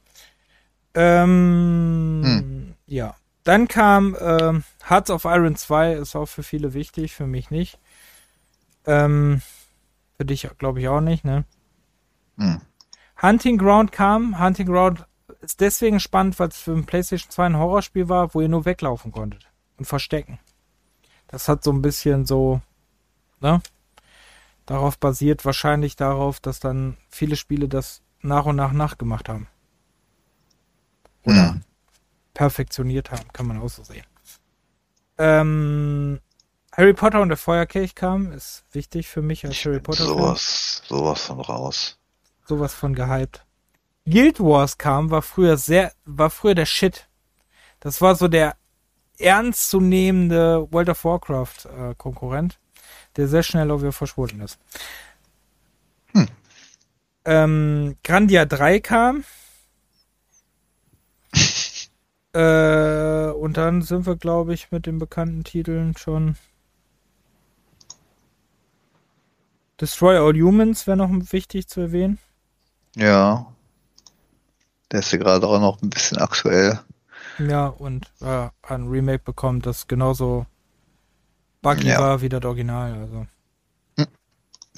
Ähm, Hm. ja. Dann kam ähm, Hearts of Iron 2, ist auch für viele wichtig, für mich nicht. Ähm, für dich glaube ich auch nicht, ne? Hm. Hunting Ground kam. Hunting Ground ist deswegen spannend, weil es für ein PlayStation 2 ein Horrorspiel war, wo ihr nur weglaufen konntet und verstecken. Das hat so ein bisschen so, ne? Darauf basiert wahrscheinlich darauf, dass dann viele Spiele das nach und nach nachgemacht haben. Oder Hm. perfektioniert haben, kann man auch so sehen. Ähm, Harry Potter und der Feuerkelch kam, ist wichtig für mich als Ich Harry Potter. Sowas, sowas von raus. sowas von gehypt. Guild Wars kam, war früher sehr, war früher der Shit. Das war so der ernstzunehmende World of Warcraft äh, Konkurrent, der sehr schnell auch wieder verschwunden ist. Hm. Ähm, Grandia 3 kam. äh, und dann sind wir, glaube ich, mit den bekannten Titeln schon. Destroy All Humans wäre noch wichtig zu erwähnen. Ja. Der ist ja gerade auch noch ein bisschen aktuell. Ja, und äh, ein Remake bekommt, das genauso buggy Ja. war wie das Original. Also. Hm.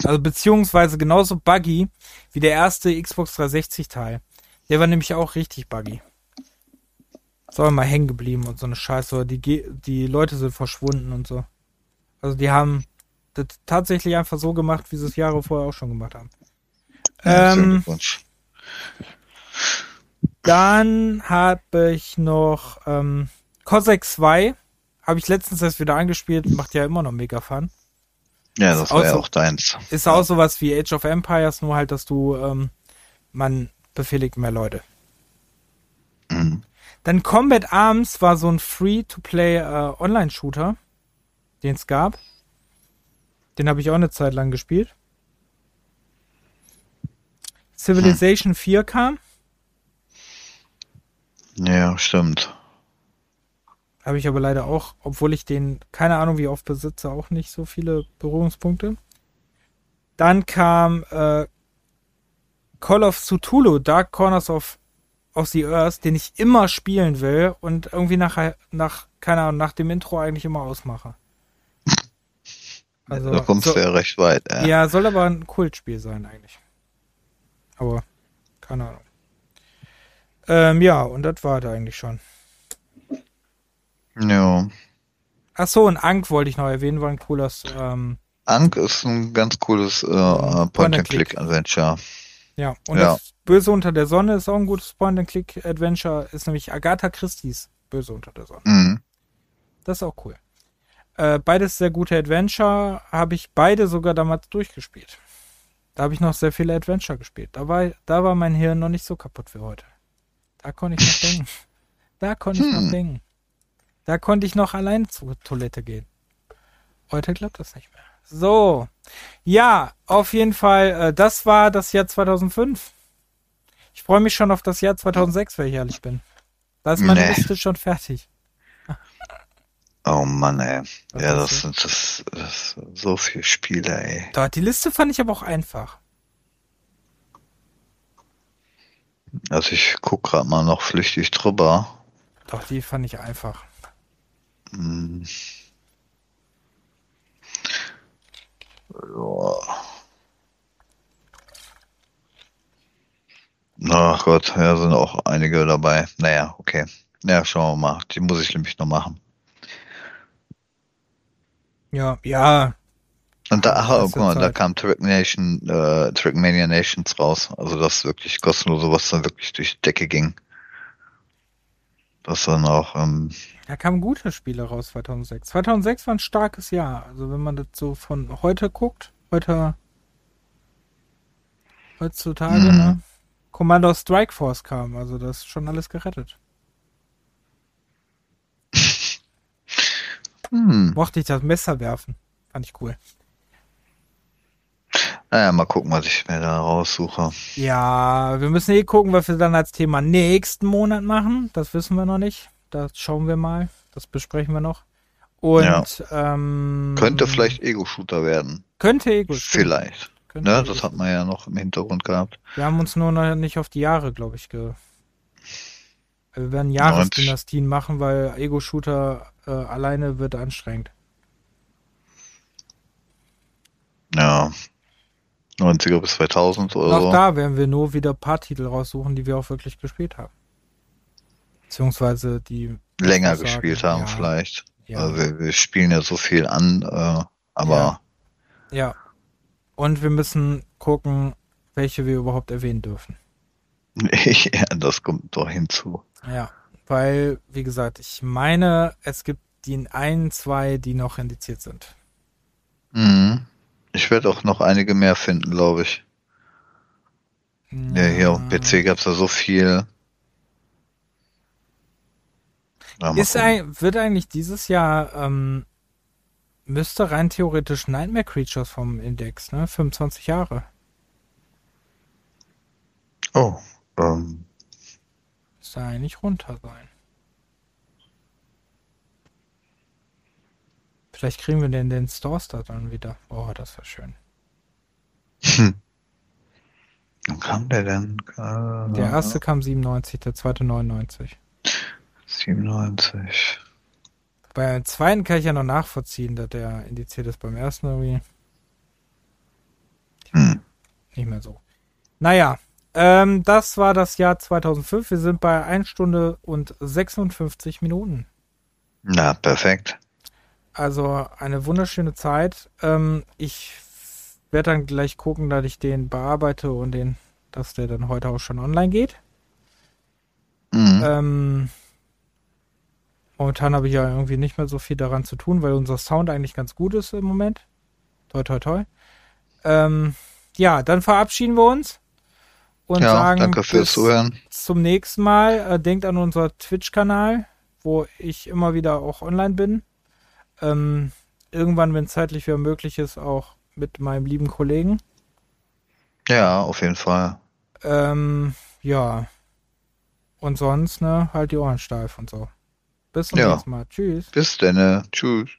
also beziehungsweise genauso buggy wie der erste Xbox 360 Teil. Der war nämlich auch richtig buggy. Aber mal hängen geblieben und so eine Scheiße. Die, Ge- die Leute sind verschwunden und so. Also die haben das tatsächlich einfach so gemacht, wie sie es Jahre vorher auch schon gemacht haben. Ja, Ähm. Dann habe ich noch ähm, Cossack 2. Habe ich letztens erst wieder angespielt. Macht ja immer noch mega Fun. Ja, das war ja außer- auch deins. Ist auch sowas wie Age of Empires, nur halt, dass du, ähm, man befehligt mehr Leute. Mhm. Dann Combat Arms war so ein Free-to-Play äh, Online-Shooter, den es gab. Den habe ich auch eine Zeit lang gespielt. Civilization 4 kam. Ja, stimmt. Habe ich aber leider auch, obwohl ich den, keine Ahnung wie oft besitze, auch nicht so viele Berührungspunkte. Dann kam äh, Call of Cthulhu, Dark Corners of, of the Earth, den ich immer spielen will und irgendwie nach, nach, keine Ahnung, nach dem Intro eigentlich immer ausmache. Also, da kommst so, du ja recht weit. Ja. ja, soll aber ein Kultspiel sein eigentlich. Aber, keine Ahnung. Ähm, ja, und das war da eigentlich schon. Ja. Ach so, und Ankh wollte ich noch erwähnen, war ein cooles, ähm, Ankh ist ein ganz cooles äh, Point-and-Click. Point-and-Click-Adventure. ja. Und Ja. das Böse unter der Sonne ist auch ein gutes Point-and-Click-Adventure, ist nämlich Agatha Christie's Böse unter der Sonne. Mhm. Das ist auch cool. Äh, beides sehr gute Adventure, habe ich beide sogar damals durchgespielt. Da habe ich noch sehr viele Adventure gespielt. Da war, da war mein Hirn noch nicht so kaputt wie heute. Da konnte ich noch denken. Da konnte ich noch Hm. denken. Da konnte ich noch allein zur Toilette gehen. Heute klappt das nicht mehr. So. Ja, auf jeden Fall, äh, das war das Jahr 2005. Ich freue mich schon auf das Jahr 2006, wenn ich ehrlich bin. Da ist meine Nee. Liste schon fertig. Oh Mann, ey. Was ja, das sind das, das sind so viele Spiele, ey. Da, die Liste fand ich aber auch einfach. Also ich guck gerade mal noch flüchtig drüber. Doch, die fand ich einfach. Hm. Ja. Ach Gott, ja, sind auch einige dabei. Naja, okay. Ja, schauen wir mal. Die muss ich nämlich noch machen. Ja, ja. Und da, ach, guck mal, da kam Trick Nation, äh, Trickmania Nations raus. Also das ist wirklich kostenlose, was dann wirklich durch die Decke ging. Das dann auch, ähm, Da kamen gute Spiele raus 2006. 2006 war ein starkes Jahr. Also wenn man das so von heute guckt, heute heutzutage, Mhm. ne? Commander Strike Force kam, also das ist schon alles gerettet. hm, Mochte ich das Messer werfen. Fand ich cool. Naja, mal gucken, was ich mir da raussuche. Ja, wir müssen eh gucken, was wir dann als Thema nächsten Monat machen. Das wissen wir noch nicht. Das schauen wir mal. Das besprechen wir noch. Und Ja. ähm, Könnte vielleicht Ego-Shooter werden. Könnte Ego. stimmt. Vielleicht. Könnte Ne, Ego das hat man ja noch im Hintergrund gehabt. Wir haben uns nur noch nicht auf die Jahre, glaube ich, ge. Wir werden Jahresdynastien machen, weil Ego-Shooter äh, alleine wird anstrengend. Ja. 90er bis 2000 oder Auch so. da werden wir nur wieder ein paar Titel raussuchen, die wir auch wirklich gespielt haben. Beziehungsweise die Länger sagen, gespielt haben ja, vielleicht. Ja, Also wir, wir spielen ja so viel an, äh, aber ja. Und wir müssen gucken, welche wir überhaupt erwähnen dürfen. ja, das kommt doch hinzu. Ja, weil, wie gesagt, ich meine, es gibt die ein, zwei, die noch indiziert sind. Mhm. Ich werde auch noch einige mehr finden, glaube ich. Ja, hier auf dem PC gab es ja so viel. Ja, Ist ein, wird eigentlich dieses Jahr, ähm, müsste rein theoretisch Nightmare Creatures vom Index, ne? 25 Jahre. oh, ähm, Müsste eigentlich runter sein. Vielleicht kriegen wir den, den Stores da dann wieder. Oh, das wäre schön. wann kam der denn? Äh, Der erste kam 97, der zweite 99. 97. Beim zweiten kann ich ja noch nachvollziehen, dass der indiziert ist. Beim ersten irgendwie Hm. nicht mehr so. Naja, ähm, das war das Jahr 2005. Wir sind bei 1 Stunde und 56 Minuten. Na, perfekt. Also eine wunderschöne Zeit. Ähm, ich werde dann gleich gucken, dass ich den bearbeite und den, dass der dann heute auch schon online geht. Mhm. Ähm, momentan habe ich ja irgendwie nicht mehr so viel daran zu tun, weil unser Sound eigentlich ganz gut ist im Moment. Toi, toi, toi. Ähm, ja, dann verabschieden wir uns und ja, sagen danke fürs Zuhören. zum nächsten Mal. Äh, denkt an unser Twitch-Kanal, wo ich immer wieder auch online bin. Ähm, irgendwann, wenn es zeitlich wieder möglich ist, auch mit meinem lieben Kollegen. Ja, auf jeden Fall. Ähm, ja. Und sonst, ne, halt die Ohren steif und so. Bis zum ja. nächsten Mal. Tschüss. Bis dann. Ne? Tschüss.